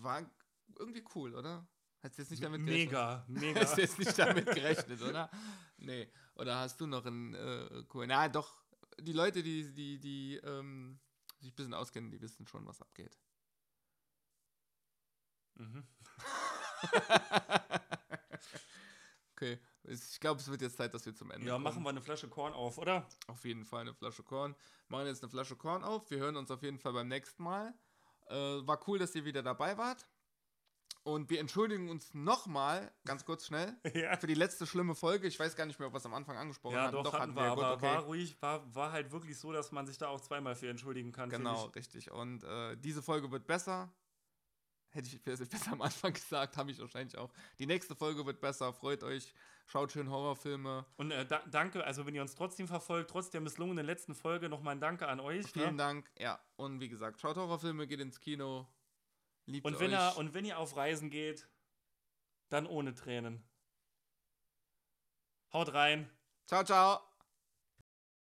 A: war irgendwie cool, oder? Hättest du jetzt nicht damit gerechnet?
B: Mega, mega.
A: Hast du jetzt nicht damit gerechnet, oder? Nee. Oder hast du noch einen äh, coolen? Na, doch. Die Leute, die, die, die ähm, sich ein bisschen auskennen, die wissen schon, was abgeht.
B: mhm.
A: okay. Ich glaube, es wird jetzt Zeit, dass wir zum Ende
B: Ja,
A: kommen.
B: machen wir eine Flasche Korn auf, oder?
A: Auf jeden Fall eine Flasche Korn. Machen jetzt eine Flasche Korn auf. Wir hören uns auf jeden Fall beim nächsten Mal. Äh, war cool, dass ihr wieder dabei wart. Und wir entschuldigen uns nochmal, ganz kurz schnell,
B: Ja.
A: für die letzte schlimme Folge. Ich weiß gar nicht mehr, ob wir es am Anfang angesprochen
B: Ja,
A: hatten.
B: doch, hatten
A: hatten
B: wir,
A: Gut,
B: aber
A: okay.
B: war ruhig, war, war halt wirklich so, dass man sich da auch zweimal für entschuldigen kann.
A: Genau, richtig. Und äh, diese Folge wird besser. Hätte ich besser besser am Anfang gesagt, habe ich wahrscheinlich auch. Die nächste Folge wird besser. Freut euch. Schaut schön Horrorfilme.
B: Und äh, da, danke, also wenn ihr uns trotzdem verfolgt, trotz der misslungenen letzten Folge, nochmal ein Danke an euch.
A: Vielen
B: ne?
A: Dank. Ja, und wie gesagt, schaut Horrorfilme, geht ins Kino. Liebt
B: Und wenn,
A: euch.
B: er, und wenn ihr auf Reisen geht, dann ohne Tränen. Haut rein.
A: ciao, ciao.